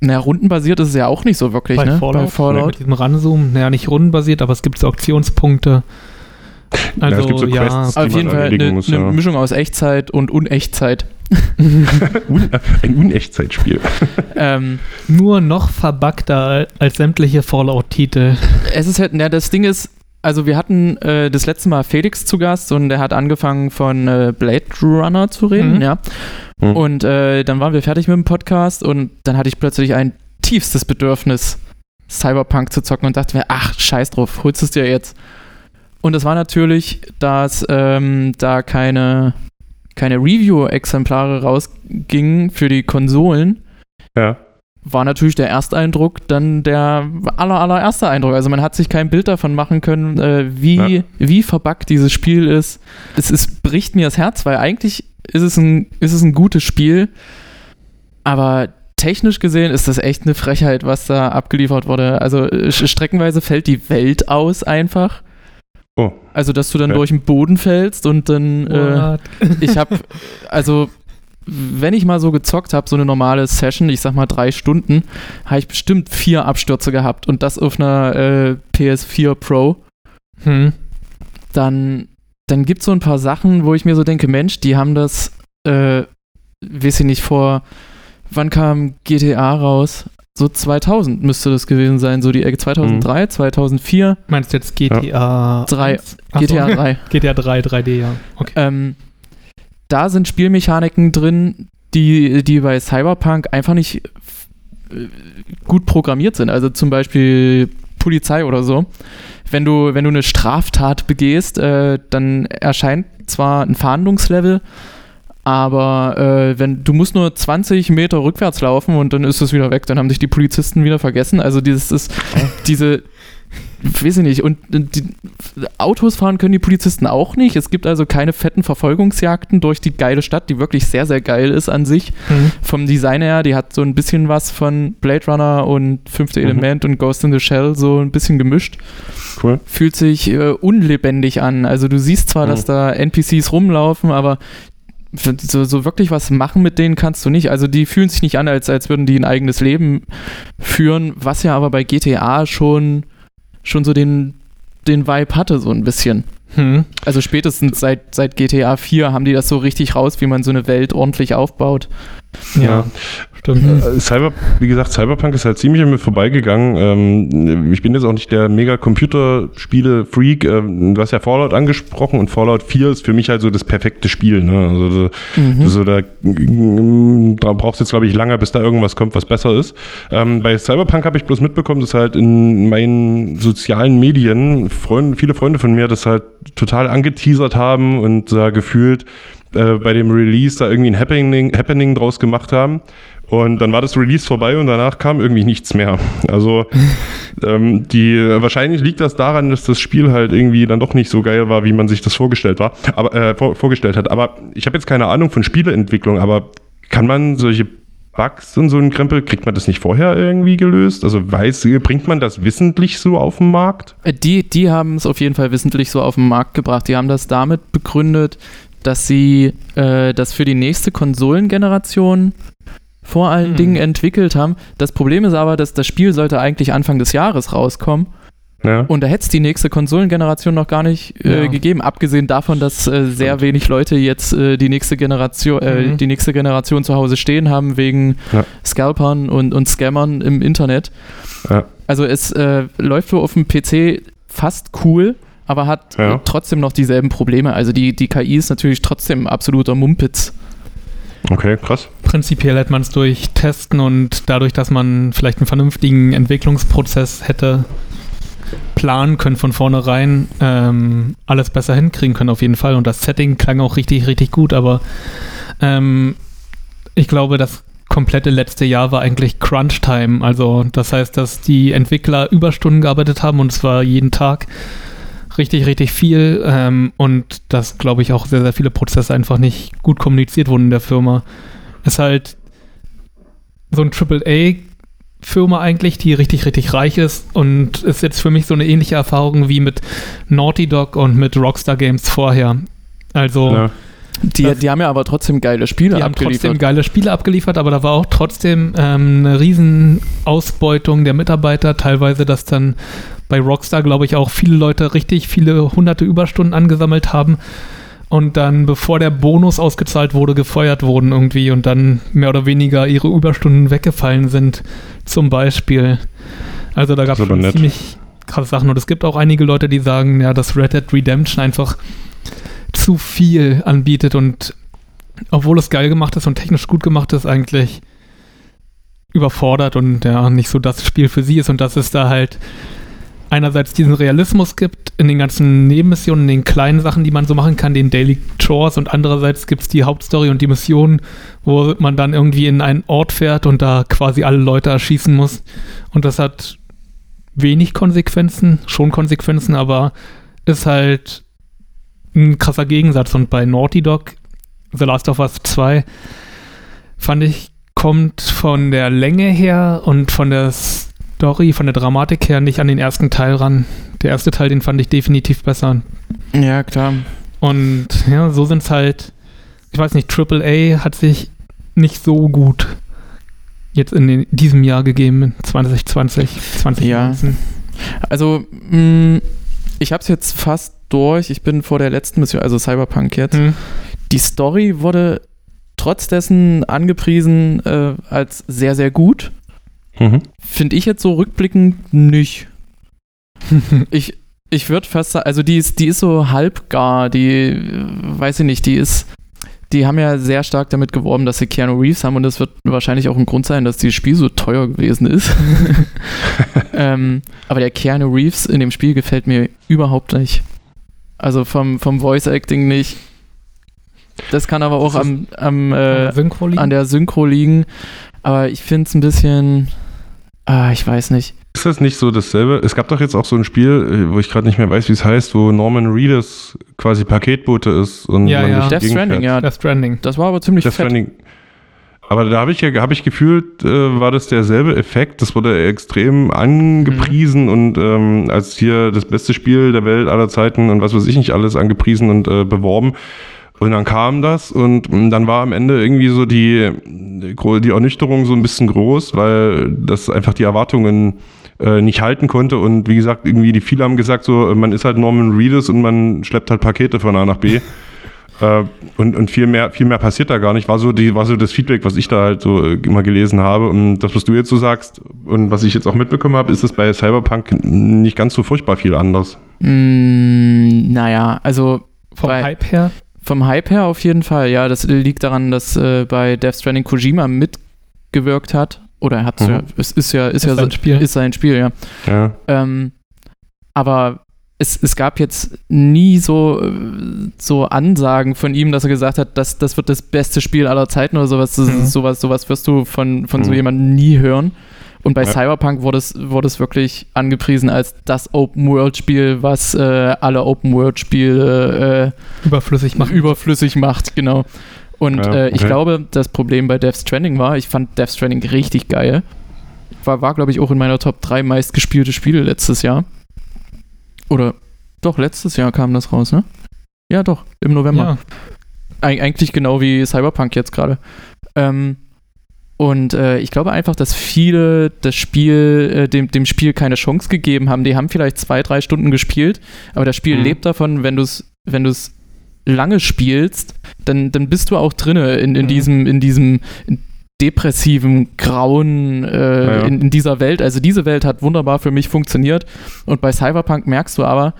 na, rundenbasiert ist es ja auch nicht so wirklich,
Bei
ne?
Fallout?
Bei Fallout.
Mit diesem Ranzoom, naja, nicht rundenbasiert, aber es gibt so Auktionspunkte.
Ja, es
Also,
gibt so
ja,
Quests, die
Auf jeden
man
Fall
erledigen
eine
muss,
eine
ja.
Mischung aus Echtzeit und Unechtzeit. [laughs]
Un ein Unechtzeitspiel. [laughs]
ähm,
nur noch verbuggter als sämtliche Fallout-Titel.
es ist halt, na, das Ding ist, also wir hatten äh, das letzte Mal Felix zu Gast und der hat angefangen von äh, Blade Runner zu reden,
Mhm.
ja.
Mhm.
Und äh, dann waren wir fertig mit dem Podcast und dann hatte ich plötzlich ein tiefstes Bedürfnis, Cyberpunk zu zocken und dachte mir, ach, scheiß drauf, holst es dir jetzt. Und das war natürlich, dass ähm, da keine, keine Review-Exemplare rausgingen für die Konsolen,
Ja.
war natürlich der Ersteindruck dann der aller, allererste Eindruck. Also man hat sich kein Bild davon machen können, äh, wie,
Ja.
wie verbuggt dieses Spiel ist. Es, es bricht mir das Herz, weil eigentlich ist es ein, ist es ein gutes Spiel, aber technisch gesehen ist das echt eine Frechheit, was da abgeliefert wurde. Also äh, streckenweise fällt die Welt aus einfach.
Oh.
Also, dass du dann
Okay.
durch den Boden fällst und dann äh, [laughs] ich habe, also, wenn ich mal so gezockt habe, so eine normale Session, ich sag mal drei Stunden, habe ich bestimmt vier Abstürze gehabt und das auf einer äh, PS4 Pro.
Hm.
Dann, dann gibt es so ein paar Sachen, wo ich mir so denke, Mensch, die haben das, äh, weiß ich nicht, vor, wann kam GTA raus? So 2000 müsste das gewesen sein, so die Ecke 2003, 2004,
Meinst du jetzt GTA
Drei.
1? Ach so.
GTA 3.
GTA 3, 3D, ja. Okay.
Ähm, da sind Spielmechaniken drin, die, die bei Cyberpunk einfach nicht äh, gut programmiert sind. Also zum Beispiel Polizei oder so. Wenn du, wenn du eine Straftat begehst, äh, dann erscheint zwar ein Fahndungslevel, aber äh, wenn du musst nur 20 Meter rückwärts laufen und dann ist es wieder weg, dann haben sich die Polizisten wieder vergessen. Also dieses ist diese weiß ich nicht, und die Autos fahren können die Polizisten auch nicht. Es gibt also keine fetten Verfolgungsjagden durch die geile Stadt, die wirklich sehr, sehr geil ist an sich.
Hm.
Vom Design her, die hat so ein bisschen was von Blade Runner und Fünfte
Mhm.
Element und Ghost in the Shell so ein bisschen gemischt.
Cool.
Fühlt sich äh, unlebendig an. Also du siehst zwar,
Mhm.
dass da NPCs rumlaufen, aber so, so wirklich was machen mit denen kannst du nicht. Also die fühlen sich nicht an, als, als würden die ein eigenes Leben führen, was ja aber bei GTA schon, schon so den, den Vibe hatte, so ein bisschen.
Hm.
Also spätestens seit, seit GTA 4 haben die das so richtig raus, wie man so eine Welt ordentlich aufbaut.
Ja,
Ja.
stimmt.
Äh, Cyber, wie gesagt, Cyberpunk ist halt ziemlich an mir vorbeigegangen. Ähm, ich bin jetzt auch nicht der mega Computerspiele-Freak. Ähm, du hast ja Fallout angesprochen und Fallout 4 ist für mich halt so das perfekte Spiel. Ne? Also so,
Mhm.
so da, da brauchst du jetzt, glaube ich, lange, bis da irgendwas kommt, was besser ist. Ähm, bei Cyberpunk habe ich bloß mitbekommen, dass halt in meinen sozialen Medien Freunde, viele Freunde von mir das halt total angeteasert haben und da gefühlt äh, bei dem Release da irgendwie ein Happening, Happening draus gemacht haben. Und dann war das Release vorbei und danach kam irgendwie nichts mehr. Also [laughs] ähm, die wahrscheinlich liegt das daran, dass das Spiel halt irgendwie dann doch nicht so geil war, wie man sich das vorgestellt war, aber äh, vor, vorgestellt hat. Aber ich habe jetzt keine Ahnung von Spieleentwicklung, aber kann man solche Bugs und so ein Krempel, kriegt man das nicht vorher irgendwie gelöst? Also weiß, bringt man das wissentlich so auf den Markt?
Äh, die, die haben es auf jeden Fall wissentlich so auf den Markt gebracht. Die haben das damit begründet, dass sie äh, das für die nächste Konsolengeneration vor allen
Hm.
Dingen entwickelt haben. Das Problem ist aber, dass das Spiel sollte eigentlich Anfang des Jahres rauskommen
Ja.
und da hätte es die nächste Konsolengeneration noch gar nicht äh,
Ja.
gegeben, abgesehen davon, dass äh, sehr wenig Leute jetzt äh, die nächste Generation, äh,
Mhm.
die nächste Generation zu Hause stehen haben wegen
Ja.
Scalpern und, und Scammern im Internet.
Ja.
Also es äh, läuft wohl auf dem PC fast cool, aber hat
Ja.
trotzdem noch dieselben Probleme. Also die, die KI ist natürlich trotzdem absoluter Mumpitz.
Okay, krass.
Prinzipiell hätte man es durch Testen und dadurch, dass man vielleicht einen vernünftigen Entwicklungsprozess hätte planen können von vornherein, ähm, alles besser hinkriegen können auf jeden Fall. Und das Setting klang auch richtig, richtig gut, aber ähm, ich glaube, das komplette letzte Jahr war eigentlich Crunch-Time. Also das heißt, dass die Entwickler Überstunden gearbeitet haben und zwar jeden Tag richtig, richtig viel ähm, und dass, glaube ich, auch sehr, sehr viele Prozesse einfach nicht gut kommuniziert wurden in der Firma. Ist halt so ein AAA-Firma eigentlich, die richtig, richtig reich ist und ist jetzt für mich so eine ähnliche Erfahrung wie mit Naughty Dog und mit Rockstar Games vorher. Also
Ja.
Die, die haben ja aber trotzdem geile Spiele
die haben trotzdem
abgeliefert.
geile Spiele abgeliefert, aber da war auch trotzdem ähm, eine riesen Ausbeutung der Mitarbeiter. Teilweise, dass dann bei Rockstar, glaube ich, auch viele Leute richtig viele hunderte Überstunden angesammelt haben und dann, bevor der Bonus ausgezahlt wurde, gefeuert wurden irgendwie und dann mehr oder weniger ihre Überstunden weggefallen sind, zum Beispiel. Also da gab es ziemlich krasse Sachen und es gibt auch einige Leute, die sagen, ja, dass Red Dead Redemption einfach zu viel anbietet und obwohl es geil gemacht ist und technisch gut gemacht ist, eigentlich überfordert und ja, nicht so das Spiel für sie ist und dass es da halt einerseits diesen Realismus gibt in den ganzen Nebenmissionen, den kleinen Sachen, die man so machen kann, den Daily Chores und andererseits gibt es die Hauptstory und die Mission, wo man dann irgendwie in einen Ort fährt und da quasi alle Leute erschießen muss. Und das hat wenig Konsequenzen, schon Konsequenzen, aber ist halt ein krasser Gegensatz. Und bei Naughty Dog, The Last of Us 2, fand ich, kommt von der Länge her und von der Story, von der Dramatik her nicht an den ersten Teil ran. Der erste Teil, den fand ich definitiv besser.
Ja, klar.
Und ja, so sind es halt, ich weiß nicht, AAA hat sich nicht so gut jetzt in den, diesem Jahr gegeben, 2020, 2019.
Also, mh, ich habe es jetzt fast durch. Ich bin vor der letzten Mission, also Cyberpunk jetzt.
Hm.
Die Story wurde trotz dessen angepriesen äh, als sehr, sehr gut.
Mhm.
Finde ich jetzt so rückblickend nicht. [laughs] Ich, ich würde fast sagen, also die ist, die ist so halbgar, die, äh, weiß ich nicht, die ist, die haben ja sehr stark damit geworben, dass sie Keanu Reeves haben und das wird wahrscheinlich auch ein Grund sein, dass dieses Spiel so teuer gewesen ist. [laughs] [laughs] ähm, aber der Keanu Reeves in dem Spiel gefällt mir überhaupt nicht. Also vom, vom Voice Acting nicht. Das kann aber auch am, am äh,
Synchro liegen?
an der Synchro liegen. Aber ich finde es ein bisschen. Ah, ich weiß nicht.
Ist das nicht so dasselbe? Es gab doch jetzt auch so ein Spiel, äh, wo ich gerade nicht mehr weiß, wie es heißt, wo Norman Reedus quasi Paketbote ist und
Ja,
man
ja.
Death Stranding, ja.
Death Stranding.
Das war aber ziemlich
Death
fett.
Stranding. Aber da habe ich ja, habe ich gefühlt, äh, war das derselbe Effekt. Das wurde extrem angepriesen und ähm, als hier das beste Spiel der Welt aller Zeiten und was weiß ich nicht alles angepriesen und äh, beworben. Und dann kam das und mh, dann war am Ende irgendwie so die, die Ernüchterung so ein bisschen groß, weil das einfach die Erwartungen äh, nicht halten konnte. Und wie gesagt, irgendwie die viele haben gesagt, so man ist halt Norman Reedus und man schleppt halt Pakete von A nach B. [laughs] Äh, und, und viel mehr, viel mehr passiert da gar nicht. War so die, war so das Feedback, was ich da halt so äh, immer gelesen habe. Und das, was du jetzt so sagst und was ich jetzt auch mitbekommen habe, ist es bei Cyberpunk nicht ganz so furchtbar viel anders.
Mm, naja, also
Vom
Bei-
Hype her.
vom Hype her auf jeden Fall. Ja, das liegt daran, dass äh, bei Death Stranding Kojima mitgewirkt hat. Oder er hat
Mhm.
ja, es ist ja, ist, ja
sein
sein
Spiel.
Ist sein Spiel, ja.
Ja.
Ähm, aber es, es gab jetzt nie so, so Ansagen von ihm, dass er gesagt hat, das, das wird das beste Spiel aller Zeiten oder sowas. Das,
Mhm.
sowas, sowas wirst du von, von so
Mhm.
jemandem nie hören. Und bei
Ja.
Cyberpunk wurde es, wurde es wirklich angepriesen als das Open-World-Spiel, was äh, alle Open-World-Spiele
Überflüssig
äh,
machen.
überflüssig macht, genau. Und
Ja,
äh, ich
okay.
glaube, das Problem bei Death Stranding war, ich fand Death Stranding richtig geil. War, war glaube ich, auch in meiner Top 3 meistgespielte Spiele letztes Jahr. Oder doch, letztes Jahr kam das raus, ne? Ja, doch, im November.
ja.
Eig eigentlich genau wie Cyberpunk jetzt gerade. Ähm, und äh, ich glaube einfach, dass viele das Spiel, äh, dem, dem Spiel keine Chance gegeben haben. Die haben vielleicht zwei, drei Stunden gespielt, aber das Spiel
Mhm.
lebt davon, wenn du es wenn du's lange spielst, dann, dann bist du auch drinne in, in
Mhm.
diesem, in diesem depressiven, grauen, äh,
Ja, ja.
In, in dieser Welt. Also diese Welt hat wunderbar für mich funktioniert. Und bei Cyberpunk merkst du aber,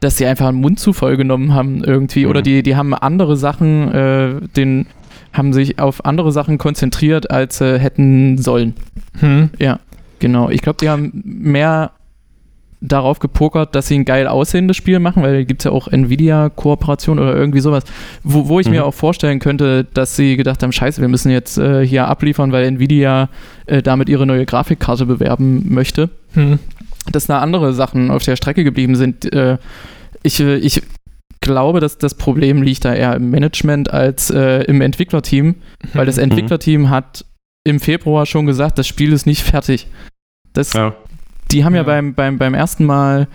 dass sie einfach einen Mund zu voll genommen haben irgendwie.
Mhm.
Oder die, die haben andere Sachen, äh, den, haben sich auf andere Sachen konzentriert, als sie hätten sollen.
Hm.
Ja, genau. Ich glaube, die haben mehr darauf gepokert, dass sie ein geil aussehendes Spiel machen, weil da gibt es ja auch Nvidia-Kooperation oder irgendwie sowas, wo, wo ich
Mhm.
mir auch vorstellen könnte, dass sie gedacht haben, scheiße, wir müssen jetzt äh, hier abliefern, weil Nvidia äh, damit ihre neue Grafikkarte bewerben möchte
Hm.
dass da andere Sachen auf der Strecke geblieben sind. Äh, ich, äh, ich glaube, dass das Problem liegt da eher im Management als äh, im Entwicklerteam, weil das
Hm.
Entwicklerteam hat im Februar schon gesagt, das Spiel ist nicht fertig. Das,
Ja.
Die haben ja,
Ja.
beim, beim, beim ersten Mal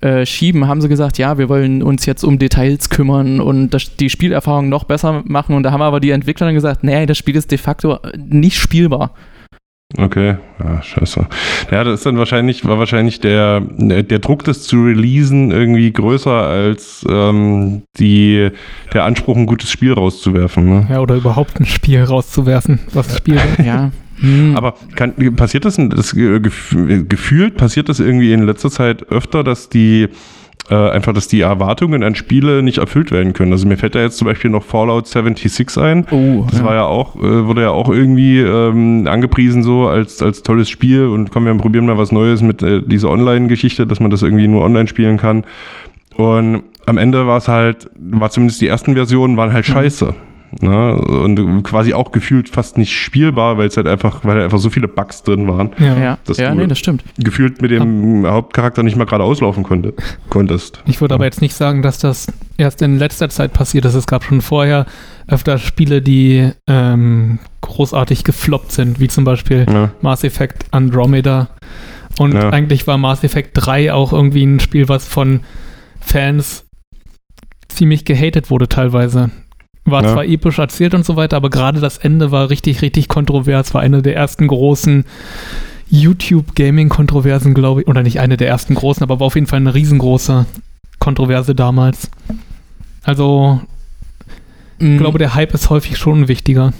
äh, schieben, haben sie gesagt, ja, wir wollen uns jetzt um Details kümmern und das, die Spielerfahrung noch besser machen. Und da haben aber die Entwickler dann gesagt, nee, das Spiel ist de facto nicht spielbar.
Okay, ja, scheiße. Ja, das ist dann wahrscheinlich, war wahrscheinlich der, der Druck, das zu releasen, irgendwie größer als ähm, die, der Anspruch, ein gutes Spiel rauszuwerfen. Ne?
Ja, oder überhaupt ein Spiel rauszuwerfen, was das Spiel [laughs] ist.
Ja. Hm.
Aber kann, passiert das, das gef- gefühlt, passiert das irgendwie in letzter Zeit öfter, dass die äh, einfach, dass die Erwartungen an Spiele nicht erfüllt werden können. Also mir fällt da jetzt zum Beispiel noch Fallout 76 ein.
oh,
Das war ja auch, äh, wurde ja auch irgendwie ähm, angepriesen so als, als tolles Spiel und komm, wir probieren mal was Neues mit äh, dieser Online-Geschichte, dass man das irgendwie nur online spielen kann. Und am Ende war es halt, war zumindest die ersten Versionen waren halt scheiße. Ne? Und quasi auch gefühlt fast nicht spielbar, weil es halt einfach, weil halt einfach so viele Bugs drin waren,
Ja.
ja,
das
ja
du-
nee, das stimmt.
gefühlt mit dem Hauptcharakter nicht mal gerade auslaufen konnte, konntest.
Ich würde aber jetzt nicht sagen, dass das erst in letzter Zeit passiert ist. Es gab schon vorher öfter Spiele, die ähm, großartig gefloppt sind, wie zum Beispiel
Ja.
Mass Effect Andromeda. Und
Ja.
eigentlich war Mass Effect 3 auch irgendwie ein Spiel, was von Fans ziemlich gehatet wurde teilweise. War
Ja.
zwar episch erzählt und so weiter, aber gerade das Ende war richtig, richtig kontrovers. War eine der ersten großen YouTube-Gaming-Kontroversen, glaube ich. Oder nicht eine der ersten großen, aber war auf jeden Fall eine riesengroße Kontroverse damals. Also,
Mhm.
ich glaube, der Hype ist häufig schon wichtiger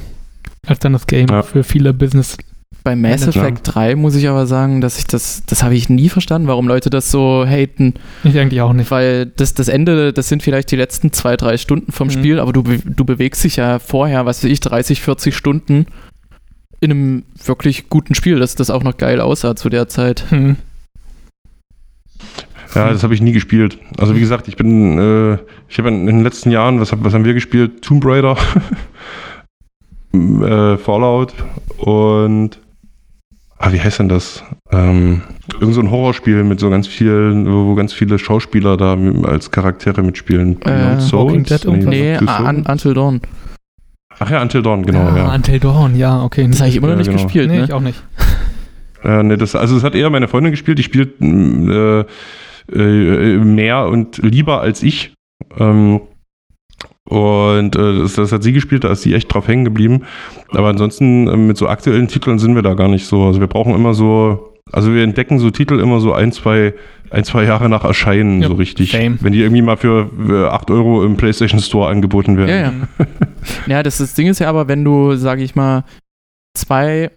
als dann das Game
Ja.
für viele Business.
Bei Mass
Ja.
Effect 3 muss ich aber sagen, dass ich das, das habe ich nie verstanden, warum Leute das so haten.
Ich eigentlich auch nicht.
Weil das, das Ende, das sind vielleicht die letzten zwei, drei Stunden vom
Mhm.
Spiel, aber du, du bewegst dich ja vorher, was weiß ich, 30, 40 Stunden in einem wirklich guten Spiel, dass das auch noch geil aussah zu der Zeit.
Hm.
Ja, das habe ich nie gespielt. Also wie gesagt, ich bin, äh, ich habe in den letzten Jahren, was, was haben wir gespielt? Tomb Raider, [laughs] äh, Fallout und ah, wie heißt denn das? Ähm, irgend so ein Horrorspiel mit so ganz vielen, wo, ganz viele Schauspieler da als Charaktere mitspielen.
Äh,
Walking Dead irgendwas?
Nee,
Two
ah,
Souls?
un, Until Dawn.
Ach ja, Until Dawn, genau,
ah,
ja.
Until Dawn, ja, okay.
Das habe ich immer noch
Ja,
nicht
genau.
gespielt,
nee,
ne?
ich auch nicht. [laughs]
Äh, nee, das, also es hat eher meine Freundin gespielt, die spielt mm, äh, äh, mehr und lieber als ich. Ähm, und äh, das, das hat sie gespielt, da ist sie echt drauf hängen geblieben. Aber ansonsten äh, mit so aktuellen Titeln sind wir da gar nicht so. Also wir brauchen immer so, also wir entdecken so Titel immer so ein, zwei, ein, zwei Jahre nach Erscheinen
Ja,
so richtig.
same.
Wenn die irgendwie mal für, für 8 Euro im PlayStation Store angeboten werden.
Ja, ja. [laughs] Ja, das, das Ding ist ja aber, wenn du, sage ich mal, zwei,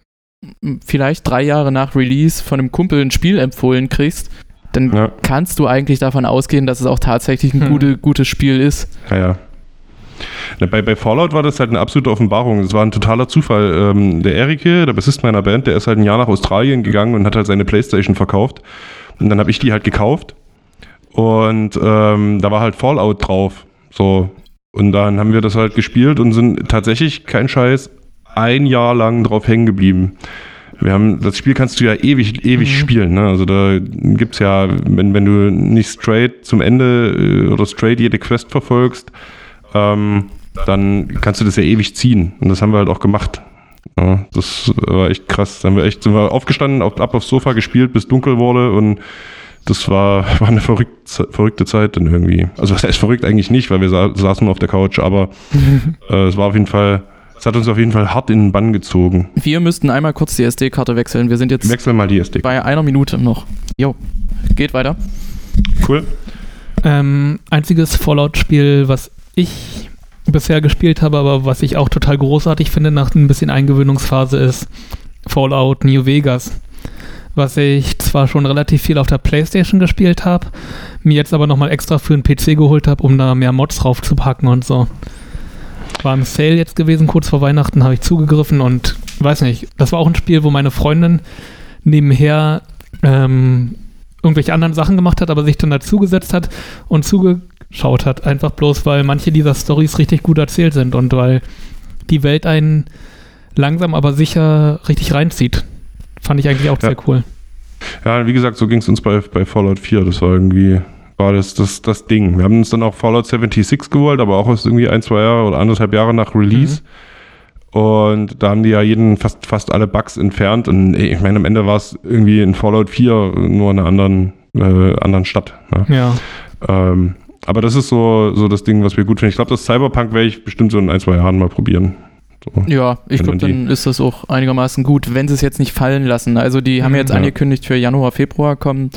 vielleicht drei Jahre nach Release von einem Kumpel ein Spiel empfohlen kriegst, dann
Ja,
kannst du eigentlich davon ausgehen, dass es auch tatsächlich ein
Hm.
gute, gutes Spiel ist.
ja. ja. Bei, bei Fallout war das halt eine absolute Offenbarung. Es war ein totaler Zufall. Ähm, der Erike, der Bassist meiner Band, der ist halt ein Jahr nach Australien gegangen und hat halt seine Playstation verkauft. Und dann habe ich die halt gekauft. Und ähm, da war halt Fallout drauf. So. Und dann haben wir das halt gespielt und sind tatsächlich, kein Scheiß, ein Jahr lang drauf hängen geblieben. Wir haben, das Spiel kannst du ja ewig, ewig
Mhm.
spielen. Ne? Also da gibt's ja, wenn, wenn du nicht straight zum Ende äh, oder straight jede Quest verfolgst, ähm, dann kannst du das ja ewig ziehen. Und das haben wir halt auch gemacht. Ja, das war echt krass. Da haben wir echt, sind wir aufgestanden, auf, ab aufs Sofa gespielt, bis dunkel wurde und das war, [laughs] war eine verrückt, verrückte Zeit dann irgendwie. Also was heißt verrückt eigentlich nicht, weil wir sa saßen nur auf der Couch, aber [laughs] äh, es war auf jeden Fall, es hat uns auf jeden Fall hart in den Bann gezogen.
Wir müssten einmal kurz die SD-Karte wechseln. Wir sind jetzt
Wechsel mal die SD.
bei einer Minute noch. Jo, geht weiter.
Cool.
Ähm, einziges Fallout-Spiel, was ich bisher gespielt habe, aber was ich auch total großartig finde nach ein bisschen Eingewöhnungsphase, ist Fallout New Vegas. Was ich zwar schon relativ viel auf der Playstation gespielt habe, mir jetzt aber nochmal extra für einen PC geholt habe, um da mehr Mods draufzupacken und so. War im Sale jetzt gewesen, kurz vor Weihnachten habe ich zugegriffen und weiß nicht, das war auch ein Spiel, wo meine Freundin nebenher ähm, irgendwelche anderen Sachen gemacht hat, aber sich dann dazugesetzt hat und zugeschaut hat. Einfach bloß, weil manche dieser Stories richtig gut erzählt sind und weil die Welt einen langsam aber sicher richtig reinzieht. Fand ich eigentlich auch
Ja.
sehr cool.
Ja, wie gesagt, so ging es uns bei, bei Fallout 4. Das war irgendwie, war das, das das Ding. Wir haben uns dann auch Fallout 76 geholt, aber auch erst irgendwie ein, zwei Jahre oder anderthalb Jahre nach Release. Und da haben die ja jeden fast, fast alle Bugs entfernt. Und ey, ich meine, am Ende war es irgendwie in Fallout 4 nur in einer anderen, äh, anderen Stadt. Ne?
Ja.
Ähm, aber das ist so, so das Ding, was wir gut finden. Ich glaube, das Cyberpunk werde ich bestimmt so in ein, zwei Jahren mal probieren. So.
Ja, ich glaube, dann ist das auch einigermaßen gut, wenn sie es jetzt nicht fallen lassen. Also die haben
Mhm.
jetzt
Ja.
angekündigt, für Januar, Februar kommen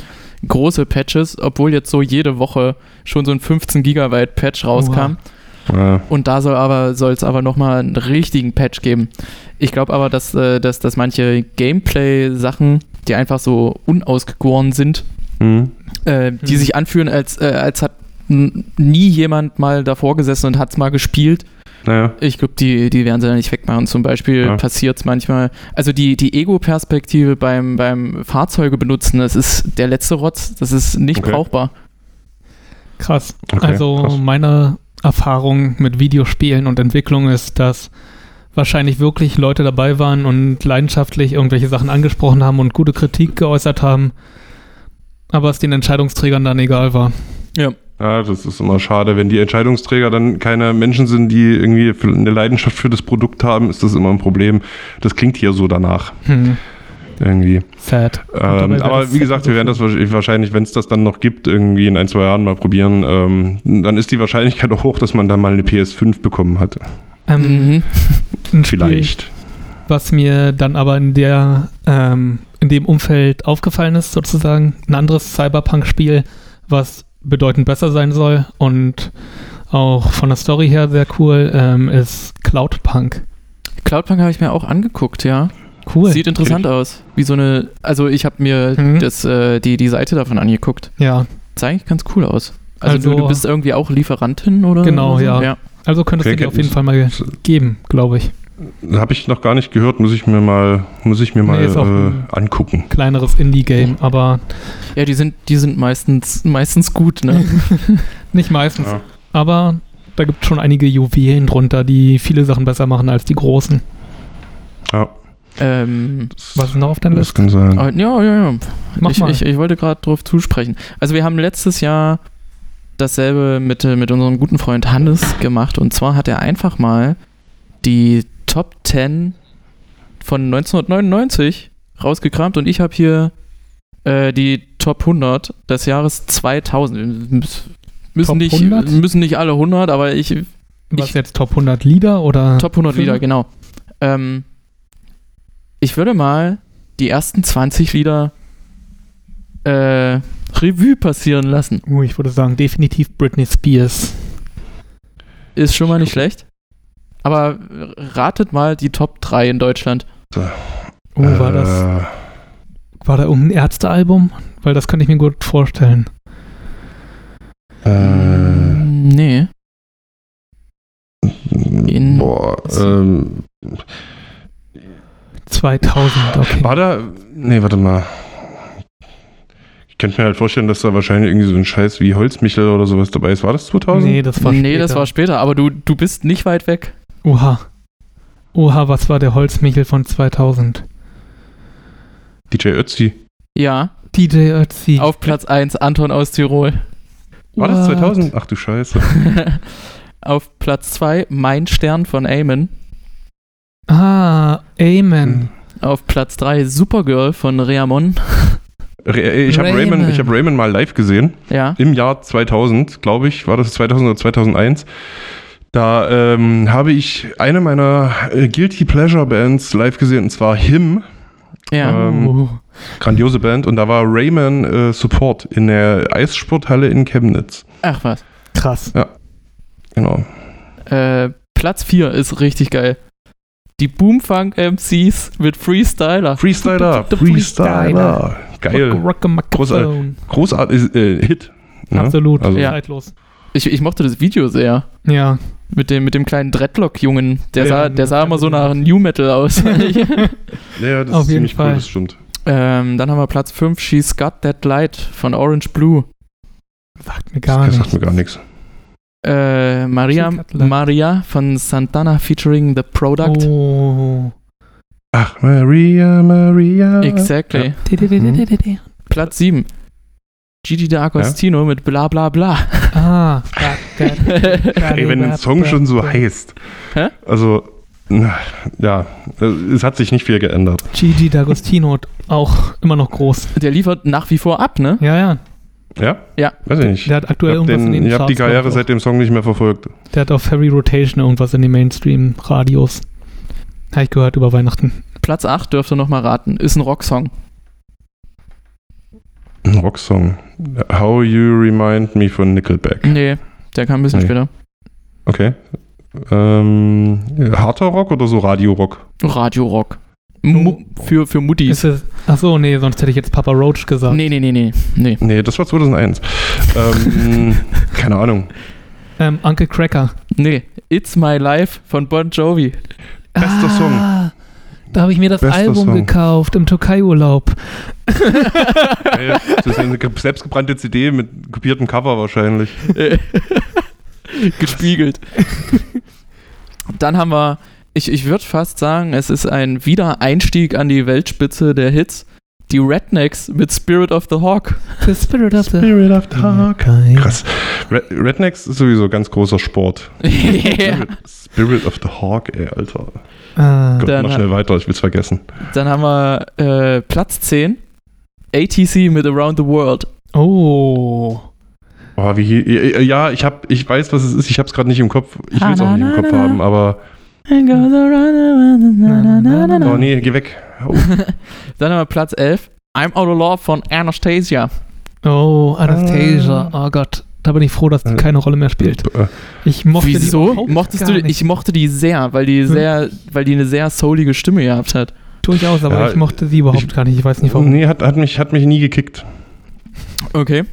große Patches, obwohl jetzt so jede Woche schon so ein 15 Gigabyte Patch rauskam.
Ja.
Und da soll aber soll es aber nochmal einen richtigen Patch geben. Ich glaube aber, dass, äh, dass, dass manche Gameplay-Sachen, die einfach so unausgegoren sind,
Hm.
äh, die
Mhm.
sich anfühlen, als, äh, als hat nie jemand mal davor gesessen und hat es mal gespielt.
Naja.
Ich glaube, die, die werden sie da nicht wegmachen. Zum Beispiel
Ja.
passiert es manchmal, also die, die Ego-Perspektive beim, beim Fahrzeuge benutzen, das ist der letzte Rotz. Das ist nicht
Okay.
brauchbar.
Krass.
Okay,
also
krass.
meine Erfahrung mit Videospielen und Entwicklung ist, dass wahrscheinlich wirklich Leute dabei waren und leidenschaftlich irgendwelche Sachen angesprochen haben und gute Kritik geäußert haben, aber es den Entscheidungsträgern dann egal war.
Ja.
Ja, das ist immer schade. Wenn die Entscheidungsträger dann keine Menschen sind, die irgendwie eine Leidenschaft für das Produkt haben, ist das immer ein Problem. Das klingt hier so danach.
Hm.
Irgendwie.
Sad.
Ähm, aber wie gesagt, wir werden das wahrscheinlich- wahrscheinlich, wenn es das dann noch gibt, irgendwie in ein, zwei Jahren mal probieren. Ähm, dann ist die Wahrscheinlichkeit auch [laughs] hoch, dass man dann mal eine PS5 bekommen hat.
Ähm,
Mhm.
Spiel, [laughs]
Vielleicht.
was mir dann aber in der ähm, in dem Umfeld aufgefallen ist, sozusagen ein anderes Cyberpunk-Spiel, was bedeutend besser sein soll und auch von der Story her sehr cool, ähm, ist Cloudpunk.
Cloudpunk habe ich mir auch angeguckt, ja.
Cool.
Sieht interessant aus. Wie so eine, also ich habe mir
Mhm.
das, äh, die, die Seite davon angeguckt.
ja,
Sah eigentlich ganz cool aus. Also,
Also-
du, du bist irgendwie auch Lieferantin oder?
Genau,
oder so?
ja.
ja.
also könnte es
Okay,
dir auf jeden. Fall mal geben, glaube ich.
Habe ich noch gar nicht gehört, muss ich mir mal, muss ich mir
Nee,
mal
ist auch
äh,
ein-
angucken.
Kleineres Indie-Game, aber
Ja, die sind, die sind meistens, meistens gut, ne? [laughs]
nicht meistens.
Ja.
Aber da gibt es schon einige Juwelen drunter, die viele Sachen besser machen als die großen.
Ja,
ähm,
Was ist noch auf deiner
das
Liste?
kann sein.
aber ja, ja, ja.
Mach
ich,
mal.
Ich, ich wollte gerade drauf zusprechen. Also wir haben letztes Jahr dasselbe mit, mit unserem guten Freund Hannes gemacht. Und zwar hat er einfach mal die Top 10 von 1999 rausgekramt und ich habe hier äh, die Top 100 des Jahres 2000. Wir müssen- nicht,
100?
müssen nicht alle 100, aber ich,
Was
ich-
jetzt Top 100 Lieder oder?
Top 100
Filme?
Lieder, genau. Ähm, ich würde mal die ersten 20 Lieder äh, Revue passieren lassen.
Uh, ich würde sagen, definitiv Britney Spears.
Ist schon mal nicht schlecht. Aber ratet mal die Top 3 in Deutschland.
Oh, war das,
Äh,
war da irgendein Ärztealbum? Weil das könnte ich mir gut vorstellen.
äh,
Nee. In-
boah, ähm,
2000, okay.
war da, nee, warte mal. könnte mir halt vorstellen, dass da wahrscheinlich irgendwie so ein Scheiß wie Holzmichel oder sowas dabei ist. War das 2000?
Nee, das war
nee,
später.
das war später, aber du, du bist nicht weit weg.
Oha. Oha, was war der Holzmichel von 2000?
DJ Ötzi.
Ja,
DJ Ötzi.
auf Platz 1 Anton aus Tirol.
War das
What?
2000? Ach du Scheiße. [laughs]
auf Platz 2 Mein Stern von Eamon.
Ah, Amen.
Auf Platz 3 Supergirl von Reamon.
Re- äh, Ich habe
Raymond.
Raymond, ich hab Raymond mal live gesehen.
Ja.
Im Jahr 2000, glaube ich. War das 2000 oder 2001? Da ähm, habe ich eine meiner äh, Guilty Pleasure Bands live gesehen, und zwar Him.
Ja.
Ähm,
Oh.
Grandiose Band. Und da war Rayman äh, Support in der Eissporthalle in Chemnitz.
Ach was.
Krass.
Genau.
Äh, Platz 4 ist richtig geil. Die Boomfunk MCs mit Freestyler.
Freestyler. [laughs]
The Freestyler.
Geil.
Rock, rock Microphone.
Großartig. Äh, Hit. ne?
Absolut.
Also,
Ja.
Zeitlos.
Ich, ich mochte das Video sehr.
Ja.
Mit dem, mit dem kleinen Dreadlock-Jungen. Der,
Ja,
sah, der sah immer so nach New Metal aus. [laughs]
Ja, das [laughs]
Auf
ist
jeden
ziemlich
Fall.
cool, das stimmt.
ähm, dann haben wir Platz 5, She's Got That Light von Orange Blue.
Sagt mir gar
das
nicht.
sagt mir gar nichts.
Äh, Maria. Maria von Santana featuring The Product.
Oh.
Ach, Maria, Maria.
Exactly. Platz 7. Gigi D'Agostino mit Bla Bla Bla.
Ah. [laughs] [laughs]
Ey, wenn ein Song schon so heißt.
Hä?
Also, ja, es hat sich nicht viel geändert.
Gigi D'Agostino auch immer noch groß.
Der liefert nach wie vor ab, ne?
Ja, ja.
Ja?
Ja.
Weiß ich nicht.
Der hat
Ich
aktuell
habe
irgendwas in den
ich hab die Karriere seit dem Song nicht mehr verfolgt.
Der hat auf Heavy Rotation irgendwas in den Mainstream-Radios. Habe ich gehört über Weihnachten.
Platz 8 dürft ihr noch mal raten. Ist ein Rocksong.
Ein Rocksong. How You Remind Me von Nickelback.
Nee, der kam ein bisschen
Nee.
später.
Okay. Ähm, harter Rock oder so Radio-Rock?
Radio-Rock. Für, für Muttis.
Ist es, ach so, nee, sonst hätte ich jetzt Papa Roach gesagt.
Nee, nee, nee, nee. nee.
Nee, das war 2001. ähm, [laughs] keine Ahnung.
Ähm, Uncle Cracker.
Nee. It's My Life von Bon Jovi.
Bester Song.
Da habe ich mir das
Bester
Album
Song.
gekauft im Türkei-Urlaub.
Geil. Das ist eine ge- selbstgebrannte CD mit kopiertem Cover wahrscheinlich. [laughs]
Gespiegelt. Dann haben wir, ich, ich würde fast sagen, es ist ein Wiedereinstieg an die Weltspitze der Hits. Die Rednecks mit Spirit of the Hawk.
The Spirit of the
Spirit of the Hawk. Krass. Red, Rednecks ist sowieso ganz großer Sport.
ja.
Spirit, Spirit of the Hawk, ey, Alter.
Ah,
Gott,
Dann
mach schnell weiter, ich will's vergessen.
Dann haben wir äh, Platz 10. ATC mit Around the World.
oh.
Oh, wie, ja, ich hab, ich weiß, was es ist, ich hab's gerade nicht im Kopf. Ich will's auch nicht im Kopf haben, aber. Oh nee, geh weg. Oh. [laughs]
Dann haben wir Platz 11. I'm Out of Love von Anastasia.
Oh, Anastasia. Oh Gott. Da bin ich froh, dass die keine Rolle mehr spielt. Ich mochte die
Wieso?
überhaupt
Mochtest du, ich mochte die sehr, weil die
Hm.
sehr, weil die eine sehr soulige Stimme gehabt hat.
Durchaus, aber
Ja,
ich mochte sie überhaupt
ich-
gar nicht. Ich weiß nicht warum.
Nee, hat, hat, mich, hat mich nie gekickt.
Okay.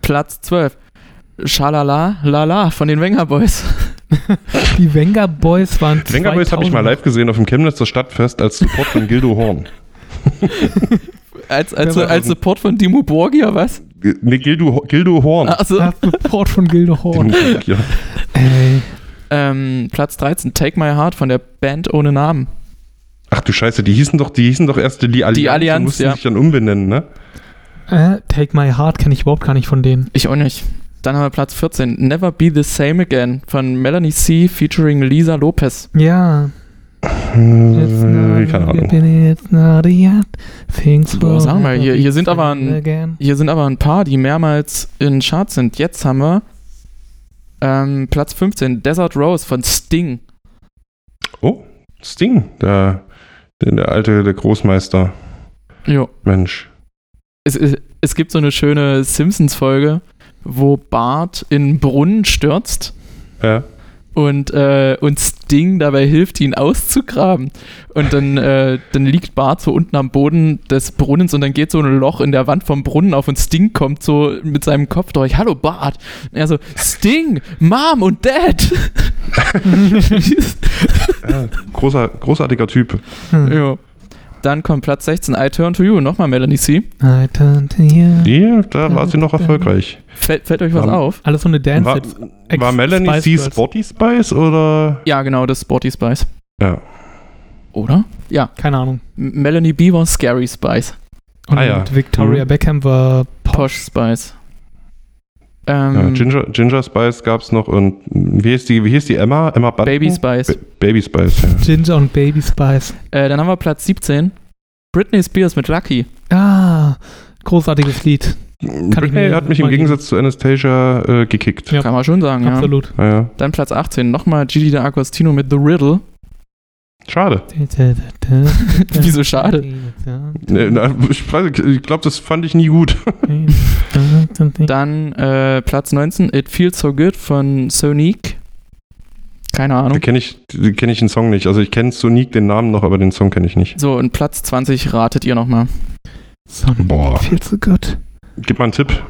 Platz 12. Schalala, lala von den Wenger Boys. [laughs]
Die Wenger Boys waren
Wenger Boys habe ich mal
2000.
live gesehen auf dem Chemnitzer Stadtfest als Support von Gildo Horn. [laughs]
Als, als, als Support von Dimo Borgia, was?
Ne, Gildo, Gildo Horn.
Also,
Ah, Support von Gildehorn.
Ja. [laughs]
Ey.
ähm, Platz 13. Take My Heart von der Band ohne Namen.
Ach du Scheiße, die hießen doch, die hießen doch erst die Allianz,
Allianz,
und mussten
ja.
sich dann umbenennen, ne?
Äh, Take My Heart kenne ich überhaupt gar nicht von denen.
Ich auch nicht. Dann haben wir Platz 14. Never Be the Same Again von Melanie C. featuring Lisa Lopez.
Ja. Not
keine Ahnung.
Boah, hier- sind aber ein-
again.
Hier sind aber ein paar, die mehrmals in Charts sind. Jetzt haben wir ähm, Platz 15. Desert Rose von Sting.
Oh, Sting, der, der, der alte, der Großmeister.
Jo.
Mensch.
Es, es, es gibt so eine schöne Simpsons-Folge, wo Bart in einen Brunnen stürzt
Ja.
und, äh, und Sting dabei hilft, ihn auszugraben. Und dann, äh, dann liegt Bart so unten am Boden des Brunnens und dann geht so ein Loch in der Wand vom Brunnen auf und Sting kommt so mit seinem Kopf durch. Hallo Bart. Und er so, Sting, Mom und Dad. [laughs] [laughs]
ja großer, großartiger Typ.
Hm.
ja. Dann kommt Platz 16, I Turn to You, nochmal Melanie C.
I turn to you.
Die, da war sie noch erfolgreich.
Fällt, fällt euch was
War-
auf?
Alles so eine Dance
War, war Melanie
Spice
C
Girls.
Sporty Spice oder?
Ja, genau, das Sporty Spice.
Ja.
Oder? Ja.
Keine Ahnung.
Melanie B war Scary Spice.
Und
Ah, ja.
Victoria
Mhm.
Beckham war Posh.
Posh Spice.
Ja
Ähm,
Ginger, Ginger Spice gab's noch und wie hieß die, wie hieß die Emma? Emma Button?
Baby Spice.
Ba Baby Spice, ja.
Ginger und Baby Spice.
Äh, dann haben wir Platz 17. Britney Spears mit Lucky.
Ah, großartiges Lied.
Britney
mir
hat mich im. Gegensatz zu Anastasia äh, gekickt.
Ja.
Kann man schon sagen, ja.
Absolut.
Naja,
Dann Platz 18. Nochmal Gigi D'Agostino mit The Riddle.
Schade. [laughs]
Wieso schade?
Ich glaube, das fand ich nie gut. [laughs]
Dann äh, Platz 19. It Feels So Good von Sonique. Keine
Da
Ahnung.
kenne ich, da kenn ich den Song nicht. Also ich kenne Sonic den Namen noch, aber den Song kenne ich nicht.
So, und Platz 20 ratet ihr nochmal.
Boah.
Viel zu gut.
Gib mal einen Tipp.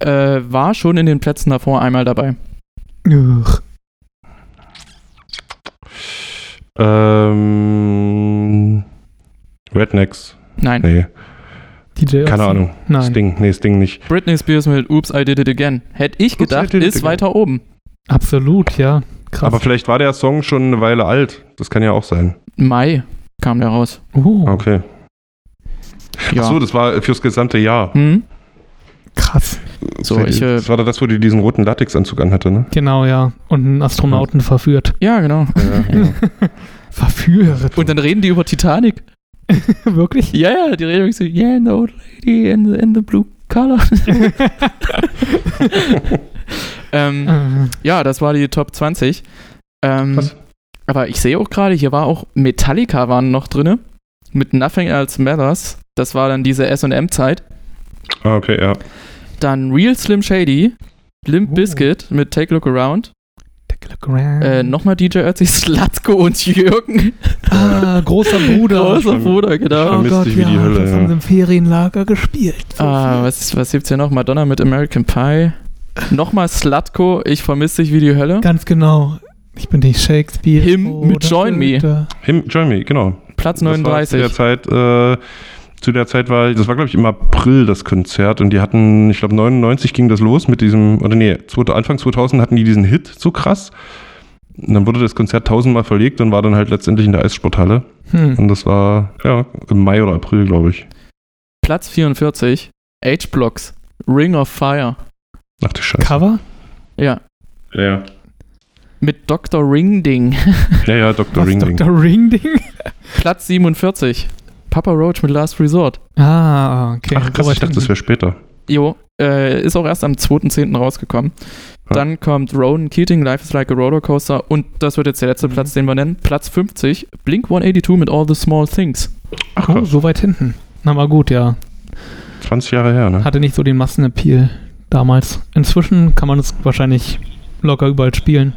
Äh, war schon in den Plätzen davor einmal dabei.
Ugh.
Ähm, Rednecks.
Nein.
Nee,
DJ
keine. Ahnung.
Nein.
Sting. Nee, Sting nicht.
Britney Spears mit Oops, I Did It Again. Hätte ich
Oops,
gedacht, ist
Again.
weiter oben.
Absolut, ja. Krass.
Aber vielleicht war der Song schon eine Weile alt. Das kann ja auch sein.
Mai kam der raus.
oh,
Okay.
Ja.
Ach so, das war fürs gesamte Jahr.
Hm?
krass.
So,
das,
ich, äh,
das war doch das, wo die diesen roten Latexanzug anhatte, ne?
Genau, ja. Und einen Astronauten verführt.
Ja, genau.
Ja, ja. [laughs]
Verführt.
Und dann reden die über Titanic. [laughs]
Wirklich?
Ja, ja, die reden so, yeah, an old lady in the, in the blue color. [laughs] ähm,
Äh,
ja, das war die Top 20. Ähm,
Krass.
aber ich sehe auch gerade, hier war auch Metallica waren noch drinne mit Nothing Else Matters. Das war dann diese S&M-Zeit.
ah, okay, ja.
Dann Real Slim Shady, Limp
Oh.
Bizkit mit Take a Look Around.
take a look around.
Äh, Nochmal DJ Ötzi, [laughs] Slatko und Jürgen.
Ah, großer Bruder. [laughs]
Großer Bruder,
oh
genau.
dich wie die Hölle,
das
ja.
haben sie im Ferienlager gespielt. So
Ah, was, was gibt's hier noch? Madonna mit American Pie. Nochmal Slatko, ich vermisse dich wie die Hölle.
Ganz genau. Ich bin nicht Shakespeare.
Him mit Join Me.
Him, Join Me, genau.
Platz
Das war zu
39.
der Zeit, äh, zu der Zeit war, das war glaube ich im April das Konzert und die hatten, ich glaube 99 ging das los mit diesem, oder nee, 2000, Anfang 2000 hatten die diesen Hit so krass. Und dann wurde das Konzert tausendmal verlegt und war dann halt letztendlich in der Eissporthalle.
Hm.
Und das war, ja, im Mai oder April, glaube ich.
Platz 44. H-Blocks. Ring of Fire.
Ach du Scheiße.
Cover?
Ja.
Ja.
Mit Dr. Ringding.
Ja, ja, Dr.
Was,
Ring Ding.
Dr. Ring-Ding? [laughs]
Platz 47. Papa Roach mit Last Resort.
Ah, okay.
Ach krass, ich dachte, das wäre später.
Jo, äh, ist auch erst am 2.10. rausgekommen.
Ja.
Dann kommt Ronan Keating, Life is Like a Rollercoaster und das wird jetzt der letzte
Mhm.
Platz, den wir nennen. Platz 50, Blink 182 mit All the Small Things.
Ach
Oh, so weit hinten. Na mal gut, ja.
20 Jahre her, ne?
Hatte nicht so den Massenappeal damals. Inzwischen kann man es wahrscheinlich locker überall spielen.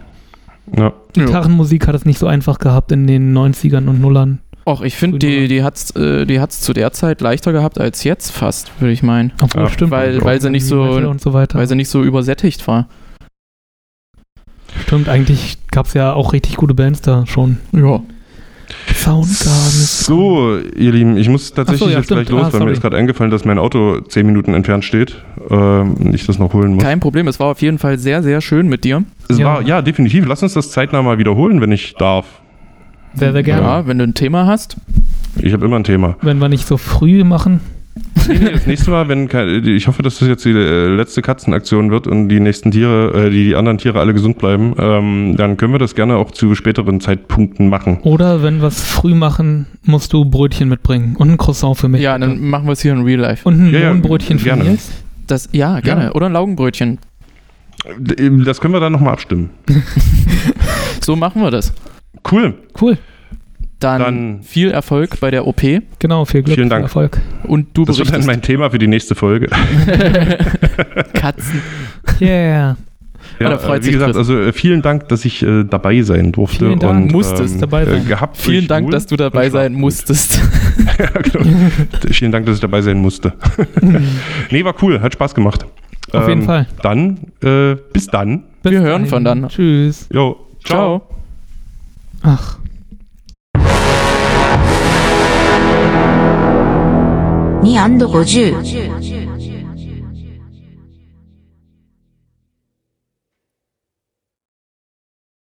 Ja.
Gitarrenmusik hat es nicht so einfach gehabt in den 90ern und Nullern.
Och, ich finde, die, die hat es äh, die hat's zu der Zeit leichter gehabt als jetzt fast, würde ich meinen.
Obwohl,
Ja,
stimmt.
weil- weil sie nicht so-
so weiter.
Weil sie nicht so übersättigt war.
Stimmt, eigentlich gab es ja auch richtig gute Bands da schon.
Ja.
Soundgarden ist
So, ihr Lieben, ich muss tatsächlich
so, ja,
jetzt gleich los,
Ah,
weil mir ist gerade eingefallen, dass mein Auto 10 Minuten entfernt steht ähm, und ich das noch holen muss.
Kein Problem, es war auf jeden Fall sehr, sehr schön mit dir.
es
Ja.
war, ja, definitiv. Lass uns das zeitnah mal wiederholen, wenn ich darf.
Sehr, sehr gerne.
Ja, wenn du ein Thema hast.
Ich habe immer ein Thema.
Wenn wir nicht so früh machen.
Nee, das nächste Mal, wenn kein, ich hoffe, dass das jetzt die äh, letzte Katzenaktion wird und die nächsten Tiere, äh, die, die anderen Tiere alle gesund bleiben, ähm, dann können wir das gerne auch zu späteren Zeitpunkten machen.
Oder wenn wir es früh machen, musst du Brötchen mitbringen. Und ein Croissant für mich.
Ja, dann machen wir es hier in Real Life.
Und ein
Ja, ja,
Mohnbrötchen für
gerne.
Nils.
Das, ja, gerne.
Ja.
Oder ein Laugenbrötchen.
Das können wir dann nochmal abstimmen. [laughs]
So machen wir das.
Cool.
Cool.
Dann,
Dann-
viel Erfolg bei der OP
Genau, viel Glück,
Vielen
viel
Dank.
Erfolg.
und du
Das wird dann mein Thema für die nächste Folge. [laughs]
Katzen.
Yeah.
Ja, da freut
wie
sich
gesagt,
Chris.
also äh, vielen Dank, dass ich äh, dabei sein durfte.
Vielen Dank.
und,
Musstest
dabei sein.
Äh, gehabt
Vielen Dank, dass du dabei sein musstest. [laughs]
ja, genau. [laughs] Vielen Dank, dass ich dabei sein musste. nee, war cool, hat Spaß gemacht.
Auf jeden
Ähm,
Fall.
Dann, äh, bis dann.
Bis
Wir hören
dahin.
von dann.
Tschüss.
Jo, ciao.
Ciao.
Ach.
Ni and 50.